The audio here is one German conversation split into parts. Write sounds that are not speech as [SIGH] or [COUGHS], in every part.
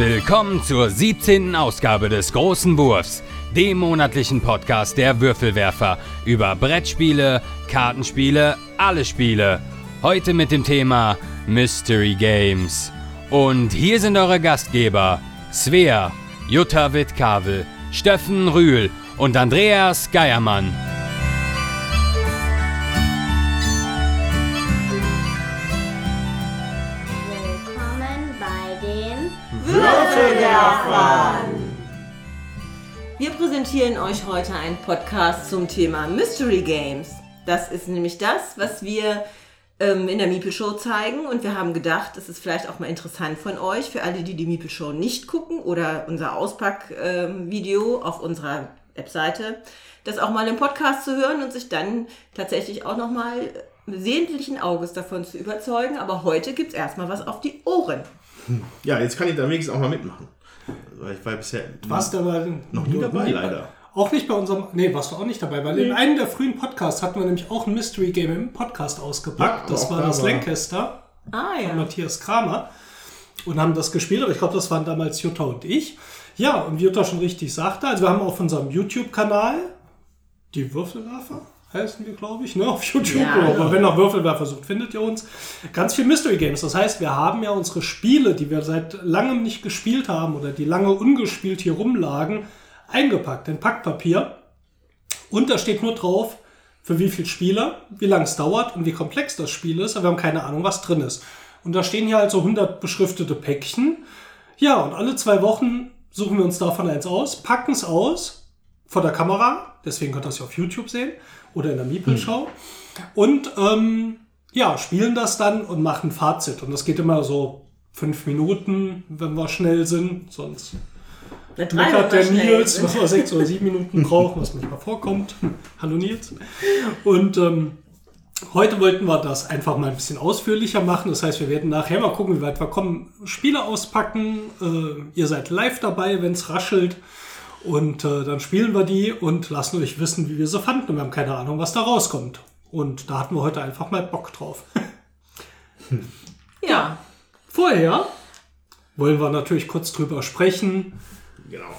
Willkommen zur 17. Ausgabe des Großen Wurfs, dem monatlichen Podcast der Würfelwerfer über Brettspiele, Kartenspiele, alle Spiele. Heute mit dem Thema Mystery Games. Und hier sind eure Gastgeber Svea, Jutta Wittkavel, Steffen Rühl und Andreas Geiermann. Würfelwerfern! Wir präsentieren euch heute einen Podcast zum Thema Mystery Games. Das ist nämlich das, was wir ähm, in der Meeple Show zeigen und wir haben gedacht, es ist vielleicht auch mal interessant von euch, für alle, die die Meeple Show nicht gucken oder unser Auspack-Video auf unserer Webseite, das auch mal im Podcast zu hören und sich dann tatsächlich auch nochmal sehentlichen Auges davon zu überzeugen. Aber heute gibt es erstmal was auf die Ohren. Ja, jetzt kann ich da wenigstens auch mal mitmachen. Weil ich war bisher Warst du aber noch nie dabei, leider. Auch nicht bei unserem. Nee, warst du auch nicht dabei, weil in einem der frühen Podcasts hatten wir nämlich auch ein Mystery Game im Podcast Ja, ausgepackt. aber das war da das war- Lancaster Ah von Matthias Kramer. Und haben das gespielt, aber ich glaube, das waren damals Jutta und ich. Ja, und wie Jutta schon richtig sagte, also wir haben auf unserem YouTube-Kanal die Würfelwerfer, heißen wir, glaube ich, ne, auf YouTube. Ja, aber genau. wenn nach Würfelwerfer sucht, findet ihr uns. Ganz viel Mystery Games. Das heißt, wir haben ja unsere Spiele, die wir seit langem nicht gespielt haben oder die lange ungespielt hier rumlagen, eingepackt in Packpapier. Und da steht nur drauf, für wie viele Spieler, wie lange es dauert und wie komplex das Spiel ist, aber wir haben keine Ahnung, was drin ist. Und da stehen hier halt so 100 beschriftete Päckchen. Ja, und alle zwei Wochen suchen wir uns davon eins aus, packen es aus vor der Kamera, deswegen könnt ihr es ja auf YouTube sehen oder in der Meeple-Show. Und ähm, ja, spielen das dann und machen Fazit. Und das geht immer so fünf Minuten, wenn wir schnell sind, sonst meckert der Nils, was wir sechs oder sieben Minuten [LAUGHS] brauchen, was manchmal vorkommt. Hallo Nils. Und ähm, heute wollten wir das einfach mal ein bisschen ausführlicher machen. Das heißt, wir werden nachher mal gucken, wie weit wir kommen. Spiele auspacken. Äh, ihr seid live dabei, wenn es raschelt. Und äh, dann spielen wir die und lassen euch wissen, wie wir sie fanden. Und wir haben keine Ahnung, was da rauskommt. Und da hatten wir heute einfach mal Bock drauf. Ja, Vorher wollen wir natürlich kurz drüber sprechen, Genau.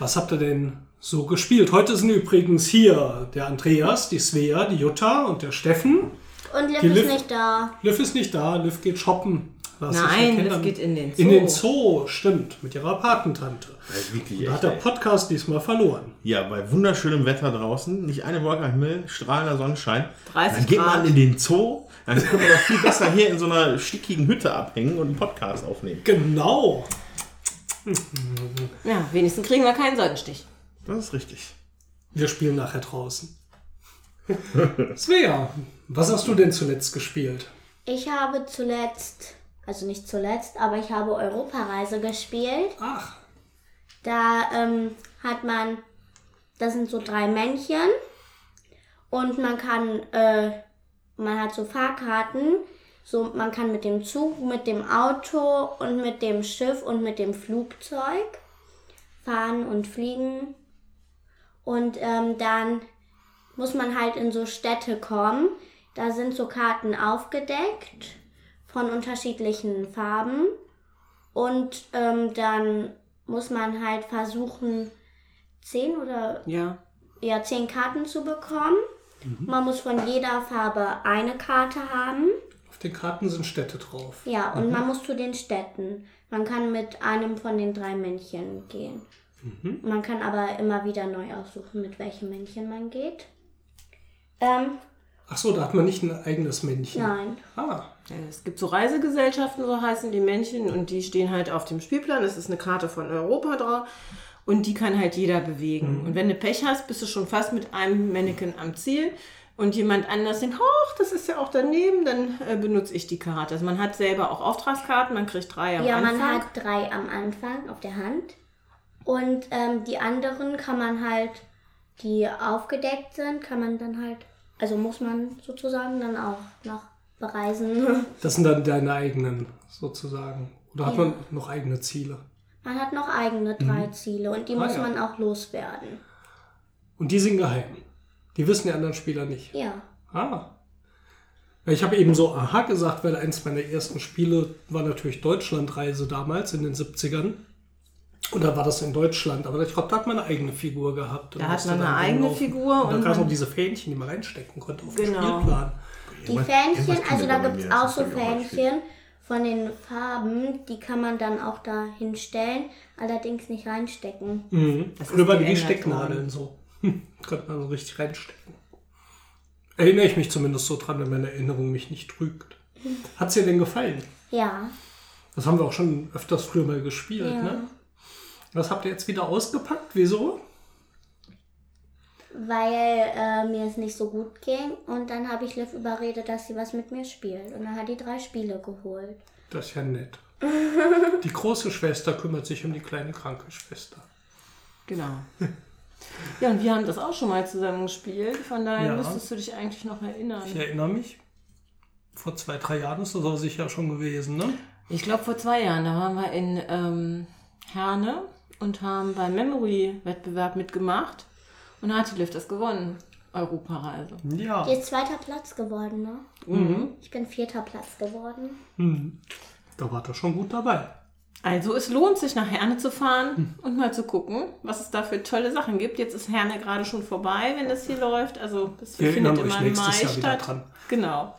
Was habt ihr denn so gespielt? Heute sind übrigens hier der Andreas, die Svea, die Jutta und der Steffen. Und Liv Die ist Liv- nicht da. Liv ist nicht da, Liv geht shoppen. Was ich Nein, erkenne. Liv geht in den Zoo. In den Zoo, stimmt, mit ihrer Patentante. Das wirklich Da hat der ey. Podcast diesmal verloren. Ja, bei wunderschönem Wetter draußen, nicht eine Wolke am Himmel, strahlender Sonnenschein. 30 dann geht Grad. man in den Zoo, dann können wir doch viel besser hier in so einer stickigen Hütte abhängen und einen Podcast aufnehmen. Genau. Ja, wenigstens kriegen wir keinen Sonnenstich. Das ist richtig. Wir spielen nachher draußen. [LAUGHS] Svea, was hast du denn zuletzt gespielt? Ich habe zuletzt, also nicht zuletzt, aber ich habe Europareise gespielt. Ach, Da ähm, hat man, das sind so drei Männchen und man kann, äh, man hat so Fahrkarten. So, man kann mit dem Zug, mit dem Auto und mit dem Schiff und mit dem Flugzeug fahren und fliegen. Und ähm, dann muss man halt in so Städte kommen. Da sind so Karten aufgedeckt von unterschiedlichen Farben. Und ähm, dann muss man halt versuchen, zehn oder Ja. ja, zehn Karten zu bekommen. Man muss von jeder Farbe eine Karte haben. auf den Karten sind Städte drauf. Ja, und man muss zu den Städten. Man kann mit einem von den drei Männchen gehen. Man kann aber immer wieder neu aussuchen, mit welchem Männchen man geht. Ähm, Ach so, da hat man nicht ein eigenes Männchen. nein. Ah, Ja, Es gibt so Reisegesellschaften, so heißen die Männchen, und die stehen halt auf dem Spielplan. Es ist eine Karte von Europa drauf. Und die kann halt jeder bewegen. Und wenn du Pech hast, bist du schon fast mit einem Mannequin am Ziel. Und jemand anders denkt, hoch, das ist ja auch daneben, dann äh, benutze ich die Karte. Also man hat selber auch Auftragskarten, man kriegt drei am Ja, Anfang. man hat drei am Anfang auf der Hand. Und ähm, die anderen kann man halt, die aufgedeckt sind, kann man dann halt, also muss man sozusagen dann auch noch bereisen. [LAUGHS] das sind dann deine eigenen sozusagen. Oder hat Ja. man noch eigene Ziele? Man hat noch eigene drei Ziele und die Ah, muss ja. man auch loswerden. Und die sind geheim. Die wissen die anderen Spieler nicht. Ja. Ah. Ich habe eben so Aha gesagt, weil eins meiner ersten Spiele war natürlich Deutschlandreise damals in den 70ern. Und da war das in Deutschland, aber ich glaube, da hat man eine eigene Figur gehabt. Da hat man eine eigene rumlaufen. Figur Und da und gab es auch man- diese Fähnchen, die man reinstecken konnte auf Genau. den Spielplan. Die Fähnchen, also da gibt es auch so. Fähnchen von den Farben, die kann man dann auch da hinstellen, allerdings nicht reinstecken. Mhm. Das Früher waren die Stecknadeln so. [LAUGHS] Konnte man so richtig reinstecken. Erinnere ich mich zumindest so dran, wenn meine Erinnerung mich nicht trügt. Hat's dir denn gefallen? Ja, Das haben wir auch schon öfters früher mal gespielt, Ja. ne? Was habt ihr jetzt wieder ausgepackt? Wieso? weil äh, mir es nicht so gut ging und dann habe ich Liv überredet, dass sie was mit mir spielt und dann hat die drei Spiele geholt. Das ist ja nett. [LAUGHS] Die große Schwester kümmert sich um die kleine kranke Schwester. Genau. Ja, und wir haben das auch schon mal zusammen gespielt. Von daher Ja. müsstest du dich eigentlich noch erinnern. Ich erinnere mich. Vor zwei, drei Jahren ist das aber sicher schon gewesen, ne? Ich glaube, vor zwei Jahren, da waren wir in ähm, Herne und haben beim Memory-Wettbewerb mitgemacht. Und da hat die das gewonnen. Europareise. Ja. Die ist zweiter Platz geworden, ne? Mhm. Ich bin vierter Platz geworden. Hm. Da war er schon gut dabei. Also es lohnt sich, nach Herne zu fahren und mal zu gucken, was es da für tolle Sachen gibt. Jetzt ist Herne gerade schon vorbei, wenn das hier läuft. Also es Wir findet immer im Mai statt. dran. Genau.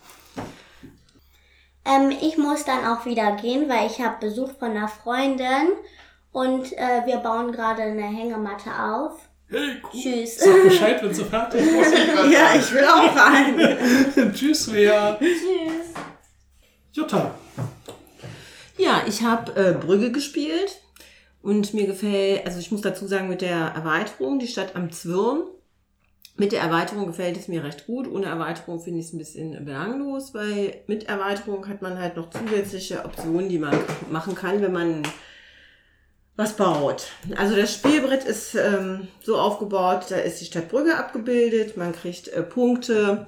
Ähm, ich muss dann auch wieder gehen, weil ich habe Besuch von einer Freundin und äh, wir bauen gerade eine Hängematte auf. Hey, cool. Tschüss. Sag [LAUGHS] Bescheid, wenn sie fertig ist. Ja, ich will auch rein. [LAUGHS] Tschüss, Lea. Tschüss. Jutta. Ja, ich habe äh, Brügge gespielt und mir gefällt, also ich muss dazu sagen, mit der Erweiterung, die Stadt am Zwirn, mit der Erweiterung gefällt es mir recht gut. Ohne Erweiterung finde ich es ein bisschen belanglos, weil mit Erweiterung hat man halt noch zusätzliche Optionen, die man machen kann, wenn man was baut. Also das Spielbrett ist ähm, so aufgebaut, da ist die Stadt Brügge abgebildet, man kriegt äh, Punkte.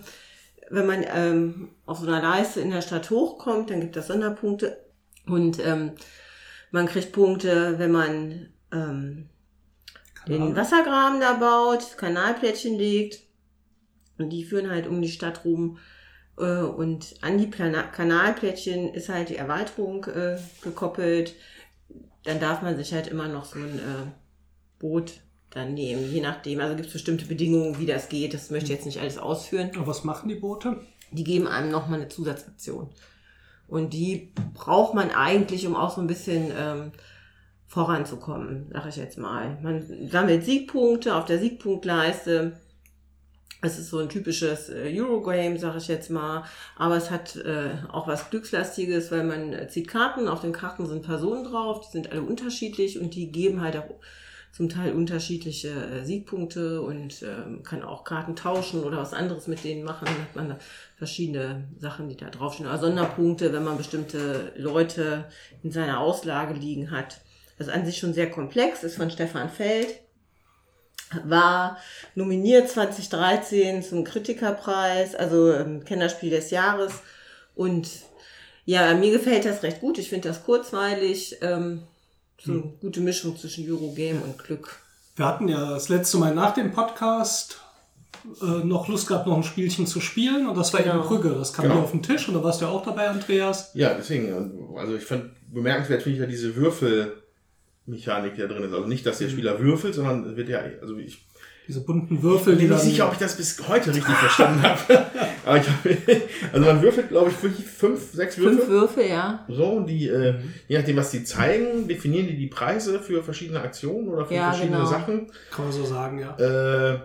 Wenn man ähm, auf so einer Leiste in der Stadt hochkommt, dann gibt es Sonderpunkte. Und ähm, man kriegt Punkte, wenn man ähm, den Wassergraben da baut, Kanalplättchen legt. Und die führen halt um die Stadt rum. Äh, und an die Plana Kanalplättchen ist halt die Erweiterung äh, gekoppelt. Dann darf man sich halt immer noch so ein äh, Boot dann nehmen, je nachdem. Also gibt es bestimmte Bedingungen, wie das geht. Das möchte ich jetzt nicht alles ausführen Aber was machen die Boote? die geben einem nochmal eine Zusatzaktion. Und die braucht man eigentlich, um auch so ein bisschen ähm, voranzukommen, sag ich jetzt mal. Man sammelt Siegpunkte auf der Siegpunktleiste. Es ist so ein typisches äh, Eurogame, sag ich jetzt mal. Aber es hat äh, auch was Glückslastiges, weil man äh, zieht Karten. Auf den Karten sind Personen drauf, die sind alle unterschiedlich und die geben halt auch zum Teil unterschiedliche äh, Siegpunkte und ähm, kann auch Karten tauschen oder was anderes mit denen machen. Dann hat man da verschiedene Sachen, die da draufstehen. Oder Sonderpunkte, wenn man bestimmte Leute in seiner Auslage liegen hat. Das ist an sich schon sehr komplex, ist von Stefan Feld. War nominiert 2013 zum Kritikerpreis, also ähm, Kennerspiel des Jahres. Und ja, mir gefällt das recht gut. Ich finde das kurzweilig. Ähm, so eine gute Mischung zwischen Eurogame und Glück. Wir hatten ja das letzte Mal nach dem Podcast äh, noch Lust gehabt, noch ein Spielchen zu spielen. Und das war Genau. eben Brügge. Das kam Genau. hier auf den Tisch und da warst du ja auch dabei, Andreas. Ja, deswegen, also ich fand bemerkenswert finde ich ja diese Würfelmechanik, die da drin ist. Also nicht, dass der Spieler würfelt, sondern es wird ja, also ich Diese bunten Würfel, bin die mir dann. nicht sicher, ob ich das bis heute richtig verstanden habe. [LAUGHS] Aber ich habe, also man würfelt, glaube ich, wirklich fünf, sechs Würfel. Fünf Würfel, ja. So, und die, äh, je nachdem, was die zeigen, definieren die die Preise für verschiedene Aktionen oder für Ja, verschiedene genau. Sachen. Kann man so sagen, ja. Äh,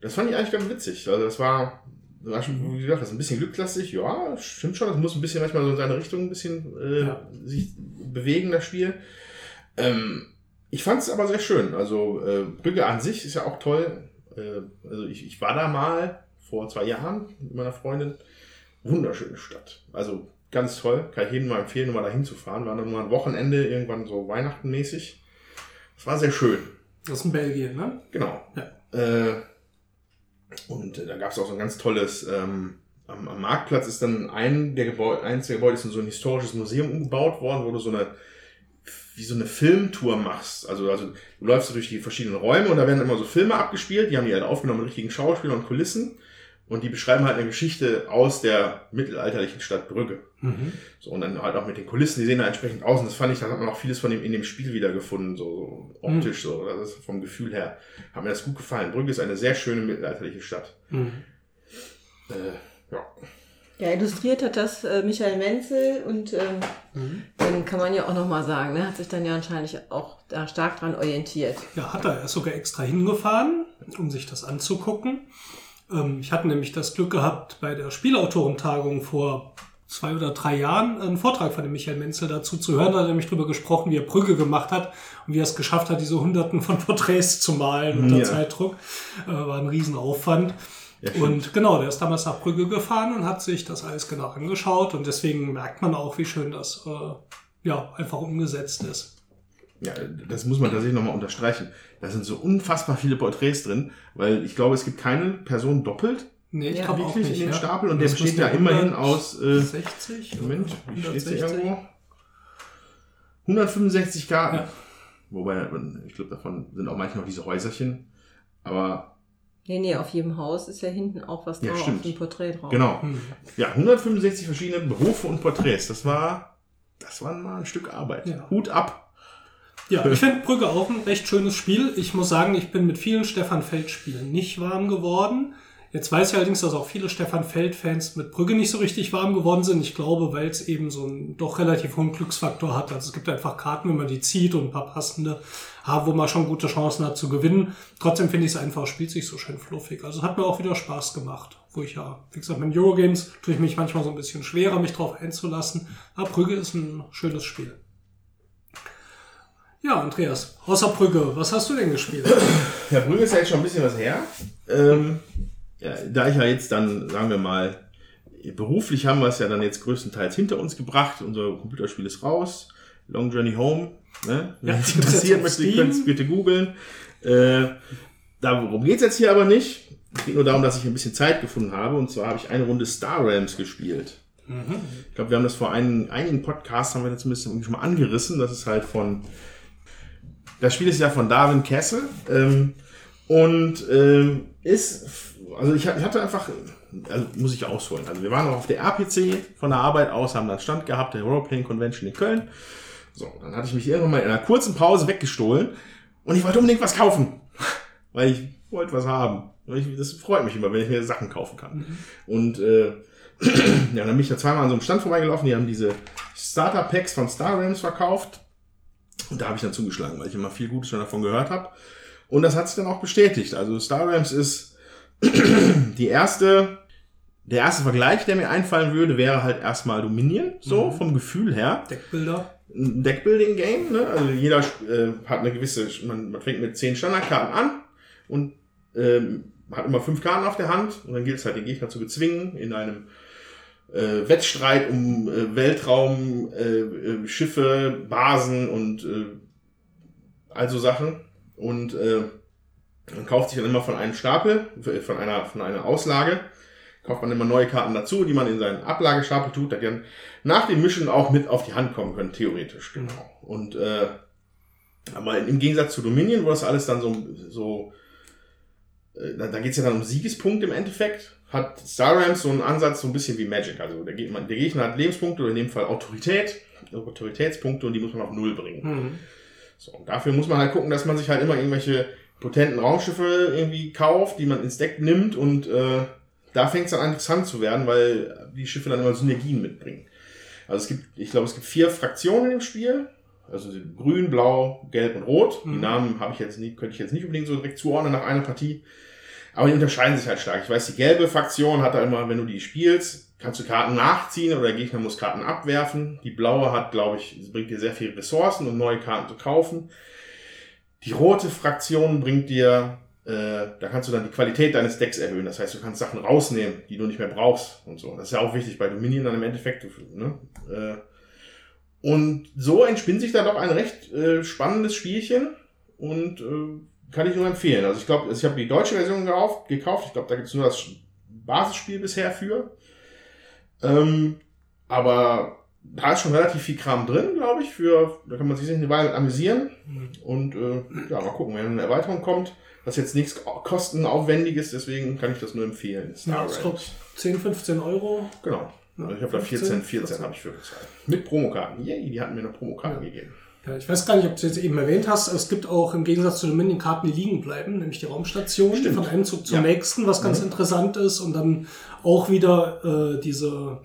das fand ich eigentlich ganz witzig. Also das war, das war schon, wie gesagt, das ist ein bisschen glücklastig. Ja, stimmt schon. Das muss ein bisschen manchmal so in seine Richtung ein bisschen äh, Ja. sich bewegen, das Spiel. Ähm, ich fand es aber sehr schön. Also äh, Brügge an sich ist ja auch toll. Äh, also ich, ich war da mal vor zwei Jahren mit meiner Freundin. Wunderschöne Stadt. Also ganz toll. Kann ich jedem mal empfehlen, um mal dahin zu fahren. War dann nur ein Wochenende, irgendwann so Weihnachtenmäßig. Das war sehr schön. Das ist in Belgien, ne? Genau. Ja. Äh, und äh, da gab es auch so ein ganz tolles, ähm, am, am Marktplatz ist dann ein der Gebäude, eins der Gebäude ist in so ein historisches Museum umgebaut worden, wo du so eine, wie so eine Filmtour machst. Also, also du läufst durch die verschiedenen Räume und da werden immer so Filme abgespielt, die haben die halt aufgenommen mit richtigen Schauspielern und Kulissen. Und die beschreiben halt eine Geschichte aus der mittelalterlichen Stadt Brügge. Mhm. So, und dann halt auch mit den Kulissen, die sehen da entsprechend aus. Und das fand ich, da hat man auch vieles von dem in dem Spiel wiedergefunden, so, so optisch, so. Das ist vom Gefühl her. Hat mir das gut gefallen. Brügge ist eine sehr schöne mittelalterliche Stadt. Mhm. Äh, ja. Ja, illustriert hat das äh, Michael Menzel und ähm, dann kann man ja auch nochmal sagen, ne, hat sich dann ja anscheinend auch da stark dran orientiert. Ja, hat er. Er ist sogar extra hingefahren, um sich das anzugucken. Ähm, ich hatte nämlich das Glück gehabt, bei der Spielautorentagung vor zwei oder drei Jahren einen Vortrag von dem Michael Menzel dazu zu hören. Da hat er nämlich drüber gesprochen, wie er Brügge gemacht hat und wie er es geschafft hat, diese Hunderten von Porträts zu malen unter Ja. Zeitdruck. Äh, war ein Riesenaufwand. Und genau, der ist damals nach Brügge gefahren und hat sich das alles genau angeschaut und deswegen merkt man auch, wie schön das äh, ja, einfach umgesetzt ist. Ja, das muss man tatsächlich nochmal unterstreichen. Da sind so unfassbar viele Porträts drin, weil ich glaube, es gibt keine Person doppelt Nee, ich Ja, glaube auch wirklich nicht. in den ja. Stapel und der Das besteht müsste ja immerhin 100 aus, äh, 60 Moment, wie steht's hier 160? irgendwo? 165 Karten. Ja. Wobei, ich glaube, davon sind auch manchmal noch diese Häuserchen. Aber Nee, nee, auf jedem Haus ist ja hinten auch was Ja, drauf, stimmt. auf dem Porträt drauf. genau. Hm. Ja, 165 verschiedene Berufe und Porträts. Das war, das war mal ein Stück Arbeit. Ja. Hut ab. Ja, ich finde Brügge auch ein recht schönes Spiel. Ich muss sagen, ich bin mit vielen Stefan Feld-Spielen nicht warm geworden. Jetzt weiß ich allerdings, dass auch viele Stefan Feld-Fans mit Brügge nicht so richtig warm geworden sind. Ich glaube, weil es eben so einen doch relativ hohen Glücksfaktor hat. Also es gibt einfach Karten, wenn man die zieht und ein paar passende, wo man schon gute Chancen hat zu gewinnen. Trotzdem finde ich es einfach, spielt sich so schön fluffig. Also hat mir auch wieder Spaß gemacht. Wo ich ja, wie gesagt, mit Eurogames tue ich mich manchmal so ein bisschen schwerer, mich drauf einzulassen. Aber Brügge ist ein schönes Spiel. Ja, Andreas, außer Brügge, was hast du denn gespielt? Ja, Brügge ist ja jetzt schon ein bisschen was her. Ähm, ja, da ich ja jetzt dann, sagen wir mal, beruflich haben wir es ja dann jetzt größtenteils hinter uns gebracht. Unser Computerspiel ist raus. Long Journey Home. Ne? Wenn Ja, es jetzt interessiert, möchte, ihr könnt es bitte googeln. Äh, darum geht es jetzt hier aber nicht. Es geht nur darum, dass ich ein bisschen Zeit gefunden habe. Und zwar habe ich eine Runde Star Realms gespielt. Ich glaube, wir haben das vor einigen, einigen Podcasts, haben wir das zumindest irgendwie schon mal angerissen. Das ist halt von, das Spiel ist ja von Darwin Castle. Ähm, und ähm, ist, also ich, ich hatte einfach, also muss ich ausholen. Also wir waren noch auf der RPC von der Arbeit aus, haben dann Stand gehabt, der Roleplaying Convention in Köln. So, dann hatte ich mich irgendwann mal in einer kurzen Pause weggestohlen und ich wollte unbedingt was kaufen. [LAUGHS] Weil ich wollte was haben. Ich, das freut mich immer, wenn ich mir Sachen kaufen kann. Und äh, [CLEARS THROAT] ja, dann bin ich da zweimal an so einem Stand vorbeigelaufen, die haben diese Starter-Packs von Star Realms verkauft. Und da habe ich dann zugeschlagen, weil ich immer viel Gutes schon davon gehört habe. Und das hat sich dann auch bestätigt. Also Star Realms ist [CLEARS THROAT] die erste, der erste Vergleich, der mir einfallen würde, wäre halt erstmal Dominion, so vom Gefühl her. Deckbilder? Ein Deckbuilding-Game, ne? Also jeder äh, hat eine gewisse, man, man fängt mit zehn Standardkarten an und ähm, hat immer fünf Karten auf der Hand und dann gilt es halt, den Gegner zu bezwingen in einem äh, Wettstreit um äh, Weltraum, äh, äh, Schiffe, Basen und äh, also Sachen. Und äh, man kauft sich dann immer von einem Stapel, äh, von einer, von einer Auslage, kauft man immer neue Karten dazu, die man in seinen Ablagestapel tut, da die dann nach dem Mischen auch mit auf die Hand kommen können, theoretisch, genau. Und äh, aber im Gegensatz zu Dominion, wo das alles dann so, so äh, da, da geht es ja dann um Siegespunkte im Endeffekt, hat Star Realms so einen Ansatz so ein bisschen wie Magic. Also der Gegner, der Gegner hat Lebenspunkte oder in dem Fall Autorität, Autoritätspunkte und die muss man auf Null bringen. Mhm. So, und dafür muss man halt gucken, dass man sich halt immer irgendwelche potenten Raumschiffe irgendwie kauft, die man ins Deck nimmt und äh, da fängt es dann an interessant zu werden, weil die Schiffe dann immer Synergien mitbringen. Also es gibt, ich glaube, es gibt vier Fraktionen im Spiel. Also grün, blau, gelb und rot. Die Mhm. Namen habe ich jetzt nicht, könnte ich jetzt nicht unbedingt so direkt zuordnen nach einer Partie. Aber die unterscheiden sich halt stark. Ich weiß, die gelbe Fraktion hat da immer, wenn du die spielst, kannst du Karten nachziehen oder der Gegner muss Karten abwerfen. Die blaue hat, glaube ich, bringt dir sehr viele Ressourcen, um neue Karten zu kaufen. Die rote Fraktion bringt dir, äh, da kannst du dann die Qualität deines Decks erhöhen. Das heißt, du kannst Sachen rausnehmen, die du nicht mehr brauchst und so. Das ist ja auch wichtig bei Dominion dann im Endeffekt. Ne? Äh, und so entspinnt sich da doch ein recht äh, spannendes Spielchen und äh, kann ich nur empfehlen. Also ich glaube, ich habe die deutsche Version gekauft. Ich glaube, da gibt es nur das Basisspiel bisher für. Ähm, aber da ist schon relativ viel Kram drin, glaube ich. Für, da kann man sich eine Weile amüsieren. Und äh, ja, mal gucken, wenn eine Erweiterung kommt. Das ist jetzt nichts kostenaufwendiges, deswegen kann ich das nur empfehlen. Ja, ich glaube 10, 15 Euro. Genau. Also ich habe da 14, 14 habe ich für gezahlt. Mit Promokarten. Yay, die hatten mir noch Promokarten gegeben. Ja, ich weiß gar nicht, ob du jetzt eben erwähnt hast, es gibt auch im Gegensatz zu den Minikarten, die liegen bleiben, nämlich die Raumstation Stimmt. von einem Zug zum Ja. nächsten, was ganz interessant ist und dann auch wieder äh, diese,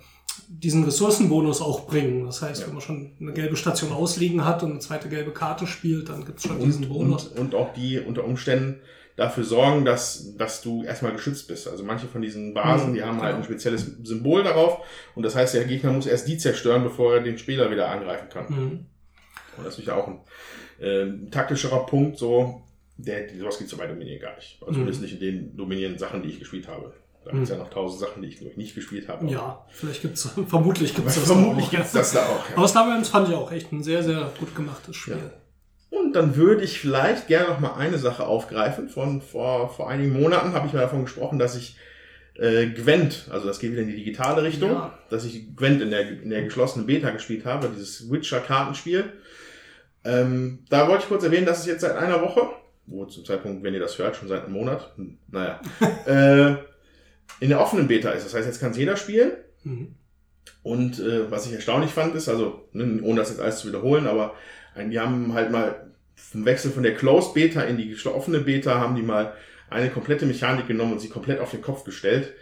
diesen Ressourcenbonus auch bringen. Das heißt, wenn man schon eine gelbe Station ausliegen hat und eine zweite gelbe Karte spielt, dann gibt's schon diesen Und, Bonus. und, und auch die unter Umständen dafür sorgen, dass, dass du erstmal geschützt bist. Also manche von diesen Basen, Mhm, die haben halt genau. ein spezielles Symbol darauf. Und das heißt, der Gegner muss erst die zerstören, bevor er den Spieler wieder angreifen kann. Mhm. Und das ist ja auch ein äh, taktischerer Punkt, so, der, sowas gibt es bei Dominion gar nicht. Also Mhm. zumindest nicht in den Dominion-Sachen, die ich gespielt habe. Da gibt es ja noch tausend Sachen, die ich noch nicht gespielt habe. Ja, vielleicht gibt's, [LAUGHS] vermutlich gibt's das Vermutlich auch. gibt es das da auch. Ja. Aber Wars fand ich auch echt ein sehr, sehr gut gemachtes Spiel. Und dann würde ich vielleicht gerne noch mal eine Sache aufgreifen. Von vor, vor einigen Monaten habe ich mal davon gesprochen, dass ich äh, Gwent, also das geht wieder in die digitale Richtung, Ja. dass ich Gwent in der, in der geschlossenen Beta gespielt habe, dieses Witcher-Kartenspiel. Ähm, da wollte ich kurz erwähnen, dass es jetzt seit einer Woche, wo zum Zeitpunkt, wenn ihr das hört, schon seit einem Monat, hm, naja, [LAUGHS] äh, in der offenen Beta ist. Das heißt, jetzt kann es jeder spielen. Mhm. Und äh, was ich erstaunlich fand, ist, also, ne, ohne das jetzt alles zu wiederholen, aber die haben halt mal vom Wechsel von der Closed Beta in die offene Beta, haben die mal eine komplette Mechanik genommen und sie komplett auf den Kopf gestellt.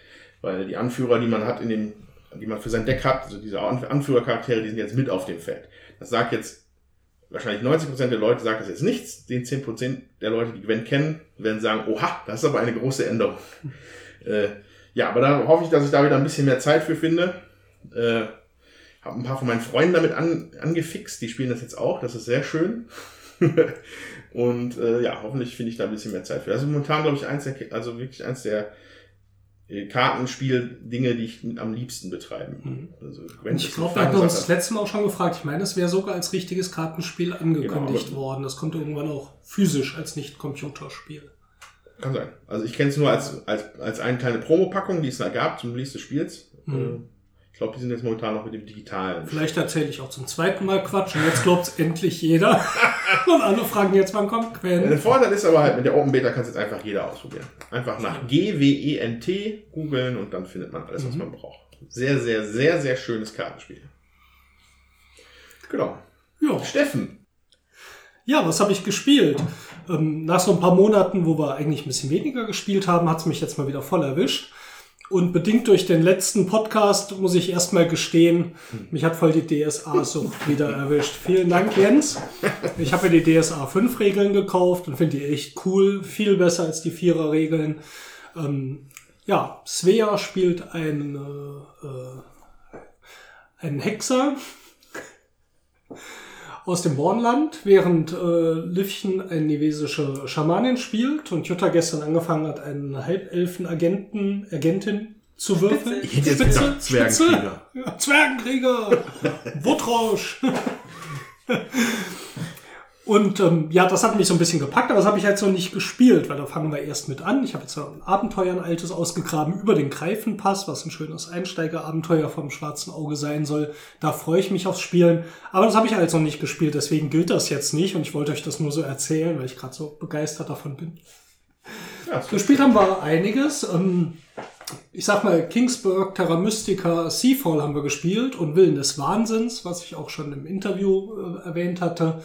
Weil die Anführer, die man hat in dem, die man für sein Deck hat, also diese An- Anführercharaktere, die sind jetzt mit auf dem Feld. Das sagt jetzt wahrscheinlich 90% der Leute sagt das jetzt nichts. Den 10% der Leute, die Gwen kennen, werden sagen, oha, das ist aber eine große Änderung. [LAUGHS] äh, ja, aber da hoffe ich, dass ich da wieder ein bisschen mehr Zeit für finde. Äh, habe ein paar von meinen Freunden damit an, angefixt. Die spielen das jetzt auch. Das ist sehr schön. [LAUGHS] Und äh, ja, hoffentlich finde ich da ein bisschen mehr Zeit für. Ist momentan, glaube ich, eins der, also wirklich eins der äh, Kartenspiel-Dinge, die ich am liebsten betreiben. Also, wenn Und ich glaube, wir hatten uns das letzte Mal auch schon gefragt. Ich meine, es wäre sogar als richtiges Kartenspiel angekündigt Genau, worden. Das kommt irgendwann auch physisch als Nicht-Computerspiel. Kann sein. Also ich kenne es nur als, als, als eine kleine Promopackung, die es da gab zum Release des Spiels. Mhm. Äh, Ich glaube, die sind jetzt momentan noch mit dem digitalen. Vielleicht erzähle ich auch zum zweiten Mal Quatsch und jetzt glaubt es [LAUGHS] endlich jeder. [LAUGHS] und alle fragen jetzt, wann kommt Der Quen? Vorteil ist aber halt, mit der Open Beta kann es jetzt einfach jeder ausprobieren. Einfach nach G-W-E-N-T googeln und dann findet man alles, was Mhm. man braucht. Sehr, sehr, sehr, sehr schönes Kartenspiel. Genau. Ja. Steffen. Ja, was habe ich gespielt? Ähm, nach so ein paar Monaten, wo wir eigentlich ein bisschen weniger gespielt haben, hat es mich jetzt mal wieder voll erwischt. Und bedingt durch den letzten Podcast muss ich erstmal gestehen, mich hat voll die DSA-Sucht [LAUGHS] wieder erwischt. Vielen Dank, Jens. Ich habe mir die DSA 5 Regeln gekauft und finde die echt cool. Viel besser als die Vierer Regeln. Ähm, ja, Svea spielt einen, äh, äh, einen Hexer aus dem Bornland, während äh, Livchen eine nevesische Schamanin spielt und Jutta gestern angefangen hat, einen Halbelfen-Agenten, Agentin zu würfeln. Ich hätte jetzt gedacht, Zwergenkrieger. Ja, Zwergenkrieger! [LAUGHS] Wutrausch! [LAUGHS] [LAUGHS] Und ähm, ja, das hat mich so ein bisschen gepackt, aber das habe ich jetzt noch nicht gespielt, weil da fangen wir erst mit an. Ich habe jetzt ein Abenteuer, ein altes ausgegraben über den Greifenpass, was ein schönes Einsteigerabenteuer vom Schwarzen Auge sein soll. Da freue ich mich aufs Spielen. Aber das habe ich alles noch nicht gespielt, deswegen gilt das jetzt nicht und ich wollte euch das nur so erzählen, weil ich gerade so begeistert davon bin. Ja, Gespielt haben wir einiges. Ähm, ich sag mal, Kingsburg, Terra Mystica, Seafall haben wir gespielt und Willen des Wahnsinns, was ich auch schon im Interview äh, erwähnt hatte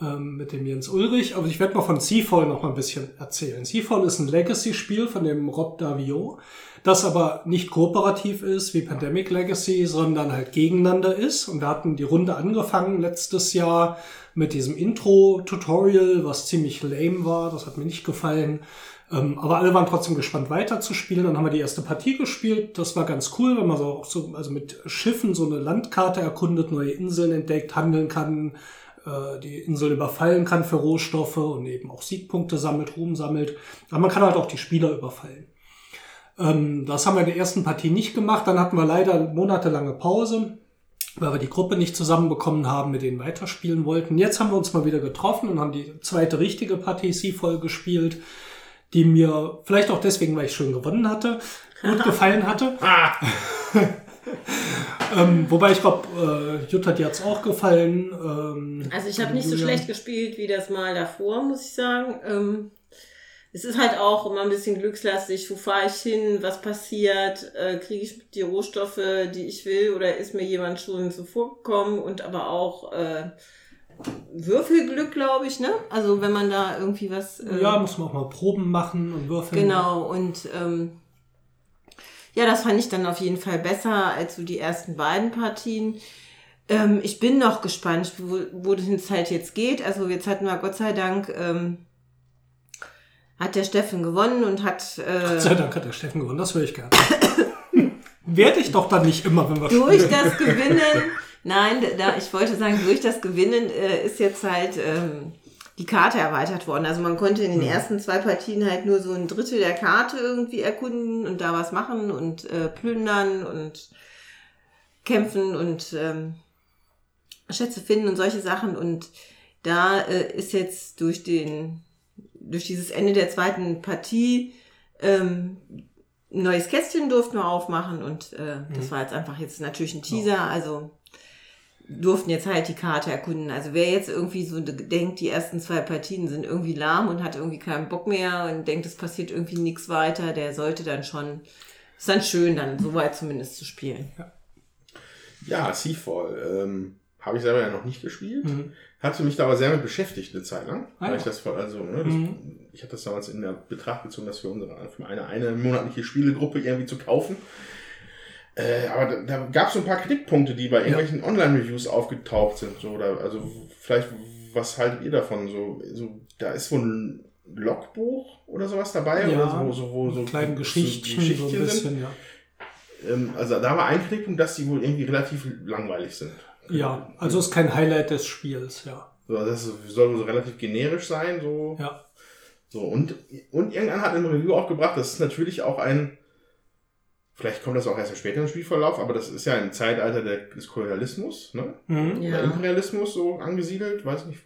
ähm, mit dem Jens Ulrich. Aber ich werde mal von Seafall noch mal ein bisschen erzählen. Seafall ist ein Legacy-Spiel von dem Rob Davio, das aber nicht kooperativ ist wie Pandemic Legacy, sondern halt gegeneinander ist. Und wir hatten die Runde angefangen letztes Jahr mit diesem Intro-Tutorial, was ziemlich lame war. Das hat mir nicht gefallen. Ähm, aber alle waren trotzdem gespannt weiterzuspielen. Dann haben wir die erste Partie gespielt. Das war ganz cool, wenn man so, so also mit Schiffen so eine Landkarte erkundet, neue Inseln entdeckt, handeln kann, die Insel überfallen kann für Rohstoffe und eben auch Siegpunkte sammelt, Ruhm sammelt. Aber man kann halt auch die Spieler überfallen. Ähm, das haben wir in der ersten Partie nicht gemacht. Dann hatten wir leider monatelange Pause, weil wir die Gruppe nicht zusammenbekommen haben, mit denen weiterspielen wollten. Jetzt haben wir uns mal wieder getroffen und haben die zweite richtige Partie Seafall gespielt, die mir vielleicht auch deswegen, weil ich schön gewonnen hatte, gut [LAUGHS] gefallen hatte. [LAUGHS] [LAUGHS] ähm, wobei ich glaube, äh, Jutta, dir hat's auch gefallen. Ähm, Also ich habe nicht so schlecht gespielt wie das Mal davor, muss ich sagen. Ähm, es ist halt auch immer ein bisschen glückslastig. Wo fahre ich hin? Was passiert? Äh, Kriege ich die Rohstoffe, die ich will? Oder ist mir jemand schon zuvorgekommen? Und aber auch äh, Würfelglück, glaube ich, ne? Also wenn man da irgendwie was... Äh, Ja, muss man auch mal Proben machen und würfeln. Genau, und ähm, ja, das fand ich dann auf jeden Fall besser als so die ersten beiden Partien. Ähm, ich bin noch gespannt, wo, wo es halt jetzt geht. Also jetzt hatten wir Gott sei Dank, ähm, hat der Steffen gewonnen und hat äh, Gott sei Dank hat der Steffen gewonnen, das höre ich gerne. [COUGHS] Werde ich doch dann nicht immer, wenn wir durch spielen. das Gewinnen, nein, da, ich wollte sagen, durch das Gewinnen äh, ist jetzt halt ähm, die Karte erweitert worden. Also man konnte in den ersten zwei Partien halt nur so ein Drittel der Karte irgendwie erkunden und da was machen und äh, plündern und kämpfen und ähm, Schätze finden und solche Sachen. Und da äh, ist jetzt durch den, durch dieses Ende der zweiten Partie ähm, ein neues Kästchen durften wir aufmachen und äh, das war jetzt einfach jetzt natürlich ein Teaser, also durften jetzt halt die Karte erkunden. Also wer jetzt irgendwie so denkt, die ersten zwei Partien sind irgendwie lahm und hat irgendwie keinen Bock mehr und denkt, es passiert irgendwie nichts weiter, der sollte dann schon, ist dann schön, dann so weit zumindest zu spielen. Ja, Seafall. Ähm, Habe ich selber ja noch nicht gespielt. Hatte mich da aber sehr mit beschäftigt eine Zeit lang. Ah, weil ja. ich das, also, ne, das, ich hatte das damals in der Betracht gezogen, dass wir unsere für eine, eine monatliche Spielegruppe irgendwie zu kaufen. Äh, aber da, da gab es so ein paar Kritikpunkte, die bei irgendwelchen Online-Reviews aufgetaucht sind. So, oder, also vielleicht, was haltet ihr davon? So, so, da ist wohl ein Logbuch oder sowas dabei? Ja, oder so, so, wo so kleinen so Geschichten, so ein Geschichtchen sind. bisschen, ja. Ähm, also da war ein Kritikpunkt, dass die wohl irgendwie relativ langweilig sind. Ja, also ist kein Highlight des Spiels, ja. So, das soll so relativ generisch sein, so. Ja. So, und, und irgendwann hat im Review auch gebracht, das ist natürlich auch ein, vielleicht kommt das auch erst im späteren Spielverlauf, aber das ist ja ein Zeitalter des Kolonialismus, ne? Mhm. Oder Ja. Imperialismus so angesiedelt, weiß nicht,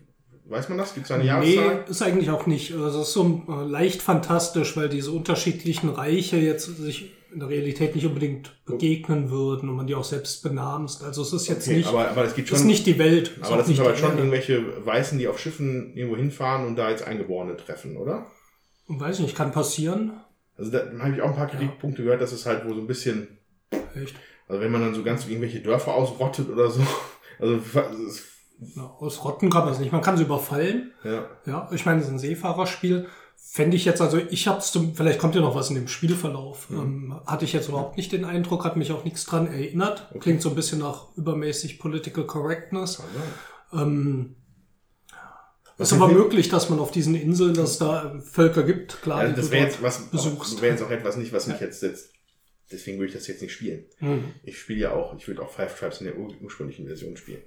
weiß man das? Gibt es eine Nee, Jahreszahl? ist eigentlich auch nicht. Also es ist so äh, leicht fantastisch, weil diese unterschiedlichen Reiche jetzt sich in der Realität nicht unbedingt begegnen würden und man die auch selbst benamst. Also es ist jetzt Okay, nicht, aber, aber es gibt schon, ist nicht die Welt. aber das sind nicht aber schon Erde. irgendwelche Weißen, die auf Schiffen irgendwo hinfahren und da jetzt Eingeborene treffen, oder? Weiß nicht, kann passieren. Also da habe ich auch ein paar Kritikpunkte gehört, dass es halt wohl so ein bisschen Echt. Also wenn man dann so ganz irgendwelche Dörfer ausrottet oder so. [LAUGHS] Also Ja, ausrotten kann man es nicht. Man kann sie überfallen. ja. Ja, ich meine, es ist ein Seefahrerspiel. Fände ich jetzt, also ich hab's zum, vielleicht kommt ja noch was in dem Spielverlauf. Ähm, hatte ich jetzt überhaupt nicht den Eindruck, hat mich auch nichts dran erinnert. Klingt so ein bisschen nach übermäßig Political Correctness. Ähm, Was ist aber ich- möglich, dass man auf diesen Inseln, dass es da Völker gibt, klar, Also das wäre jetzt was, besuchst. wäre jetzt auch etwas nicht, was mich jetzt jetzt. Deswegen würde ich das jetzt nicht spielen. Hm, Ich spiele ja auch, ich würde auch Five Tribes in der ur- ursprünglichen Version spielen.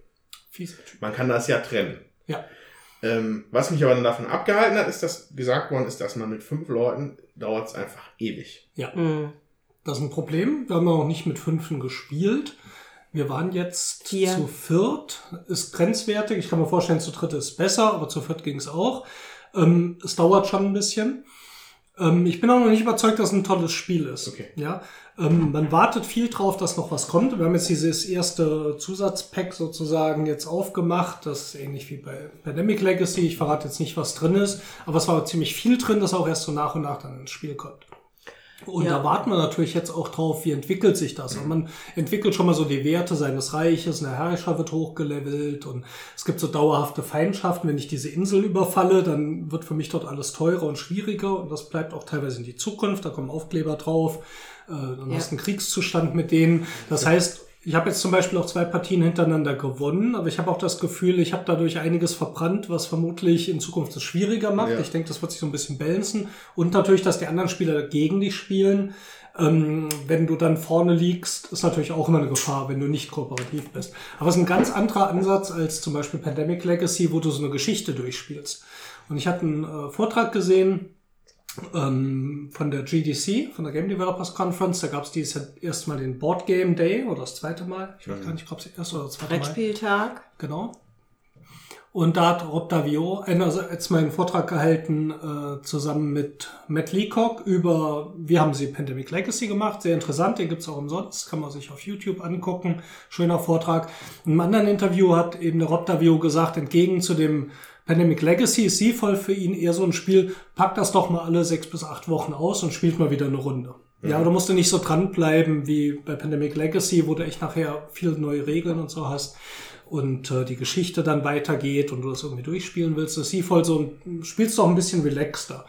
Typ. Man kann das ja trennen. Ja. Ähm, was mich aber dann davon abgehalten hat, ist, dass gesagt worden ist, dass man mit fünf Leuten dauert es einfach ewig. Ja. Mhm. Das ist ein Problem. Wir haben noch nicht mit Fünfen gespielt. Wir waren jetzt Vier. zu viert. Ist grenzwertig. Ich kann mir vorstellen, zu dritt ist besser, aber zu viert ging es auch. Ähm, es dauert schon ein bisschen. Ähm, ich bin auch noch nicht überzeugt, dass es ein tolles Spiel ist. Okay. Ja, ähm, man wartet viel drauf, dass noch was kommt. Wir haben jetzt dieses erste Zusatzpack sozusagen jetzt aufgemacht. Das ist ähnlich wie bei Pandemic Legacy. Ich verrate jetzt nicht, was drin ist, aber es war ziemlich viel drin, das auch erst so nach und nach dann ins Spiel kommt. Und Ja. da warten wir natürlich jetzt auch drauf, wie entwickelt sich das. Und man entwickelt schon mal so die Werte seines Reiches, eine Herrscher wird hochgelevelt und es gibt so dauerhafte Feindschaften. Wenn ich diese Insel überfalle, dann wird für mich dort alles teurer und schwieriger und das bleibt auch teilweise in die Zukunft. Da kommen Aufkleber drauf. Äh, dann Ja. hast du einen Kriegszustand mit denen. Das heißt, ich habe jetzt zum Beispiel auch zwei Partien hintereinander gewonnen, aber ich habe auch das Gefühl, ich habe dadurch einiges verbrannt, was vermutlich in Zukunft es schwieriger macht. Ja. Ich denke, das wird sich so ein bisschen balancen. Und natürlich, dass die anderen Spieler gegen dich spielen. Ähm, wenn du dann vorne liegst, ist natürlich auch immer eine Gefahr, wenn du nicht kooperativ bist. Aber es ist ein ganz anderer Ansatz als zum Beispiel Pandemic Legacy, wo du so eine Geschichte durchspielst. Und ich hatte einen äh, Vortrag gesehen ähm, von der GDC, von der Game Developers Conference. Da gab es dieses Jahr erstmal den Board Game Day oder das zweite Mal. Ich weiß gar nicht, ob es das erste oder das zweite Mal. Brettspieltag. Genau. Und da hat Rob Davio einerseits meinen Vortrag gehalten, äh, zusammen mit Matt Leacock über, wie haben sie Pandemic Legacy gemacht. Sehr interessant, den gibt's auch umsonst, kann man sich auf YouTube angucken. Schöner Vortrag. In einem anderen Interview hat eben der Rob Davio gesagt, entgegen zu dem Pandemic Legacy ist sie voll für ihn eher so ein Spiel, packt das doch mal alle sechs bis acht Wochen aus und spielt mal wieder eine Runde. Ja, aber du musst nicht so dranbleiben wie bei Pandemic Legacy, wo du echt nachher viele neue Regeln und so hast und äh, die Geschichte dann weitergeht und du das irgendwie durchspielen willst. Das ist voll so ein, spielst doch ein bisschen relaxter.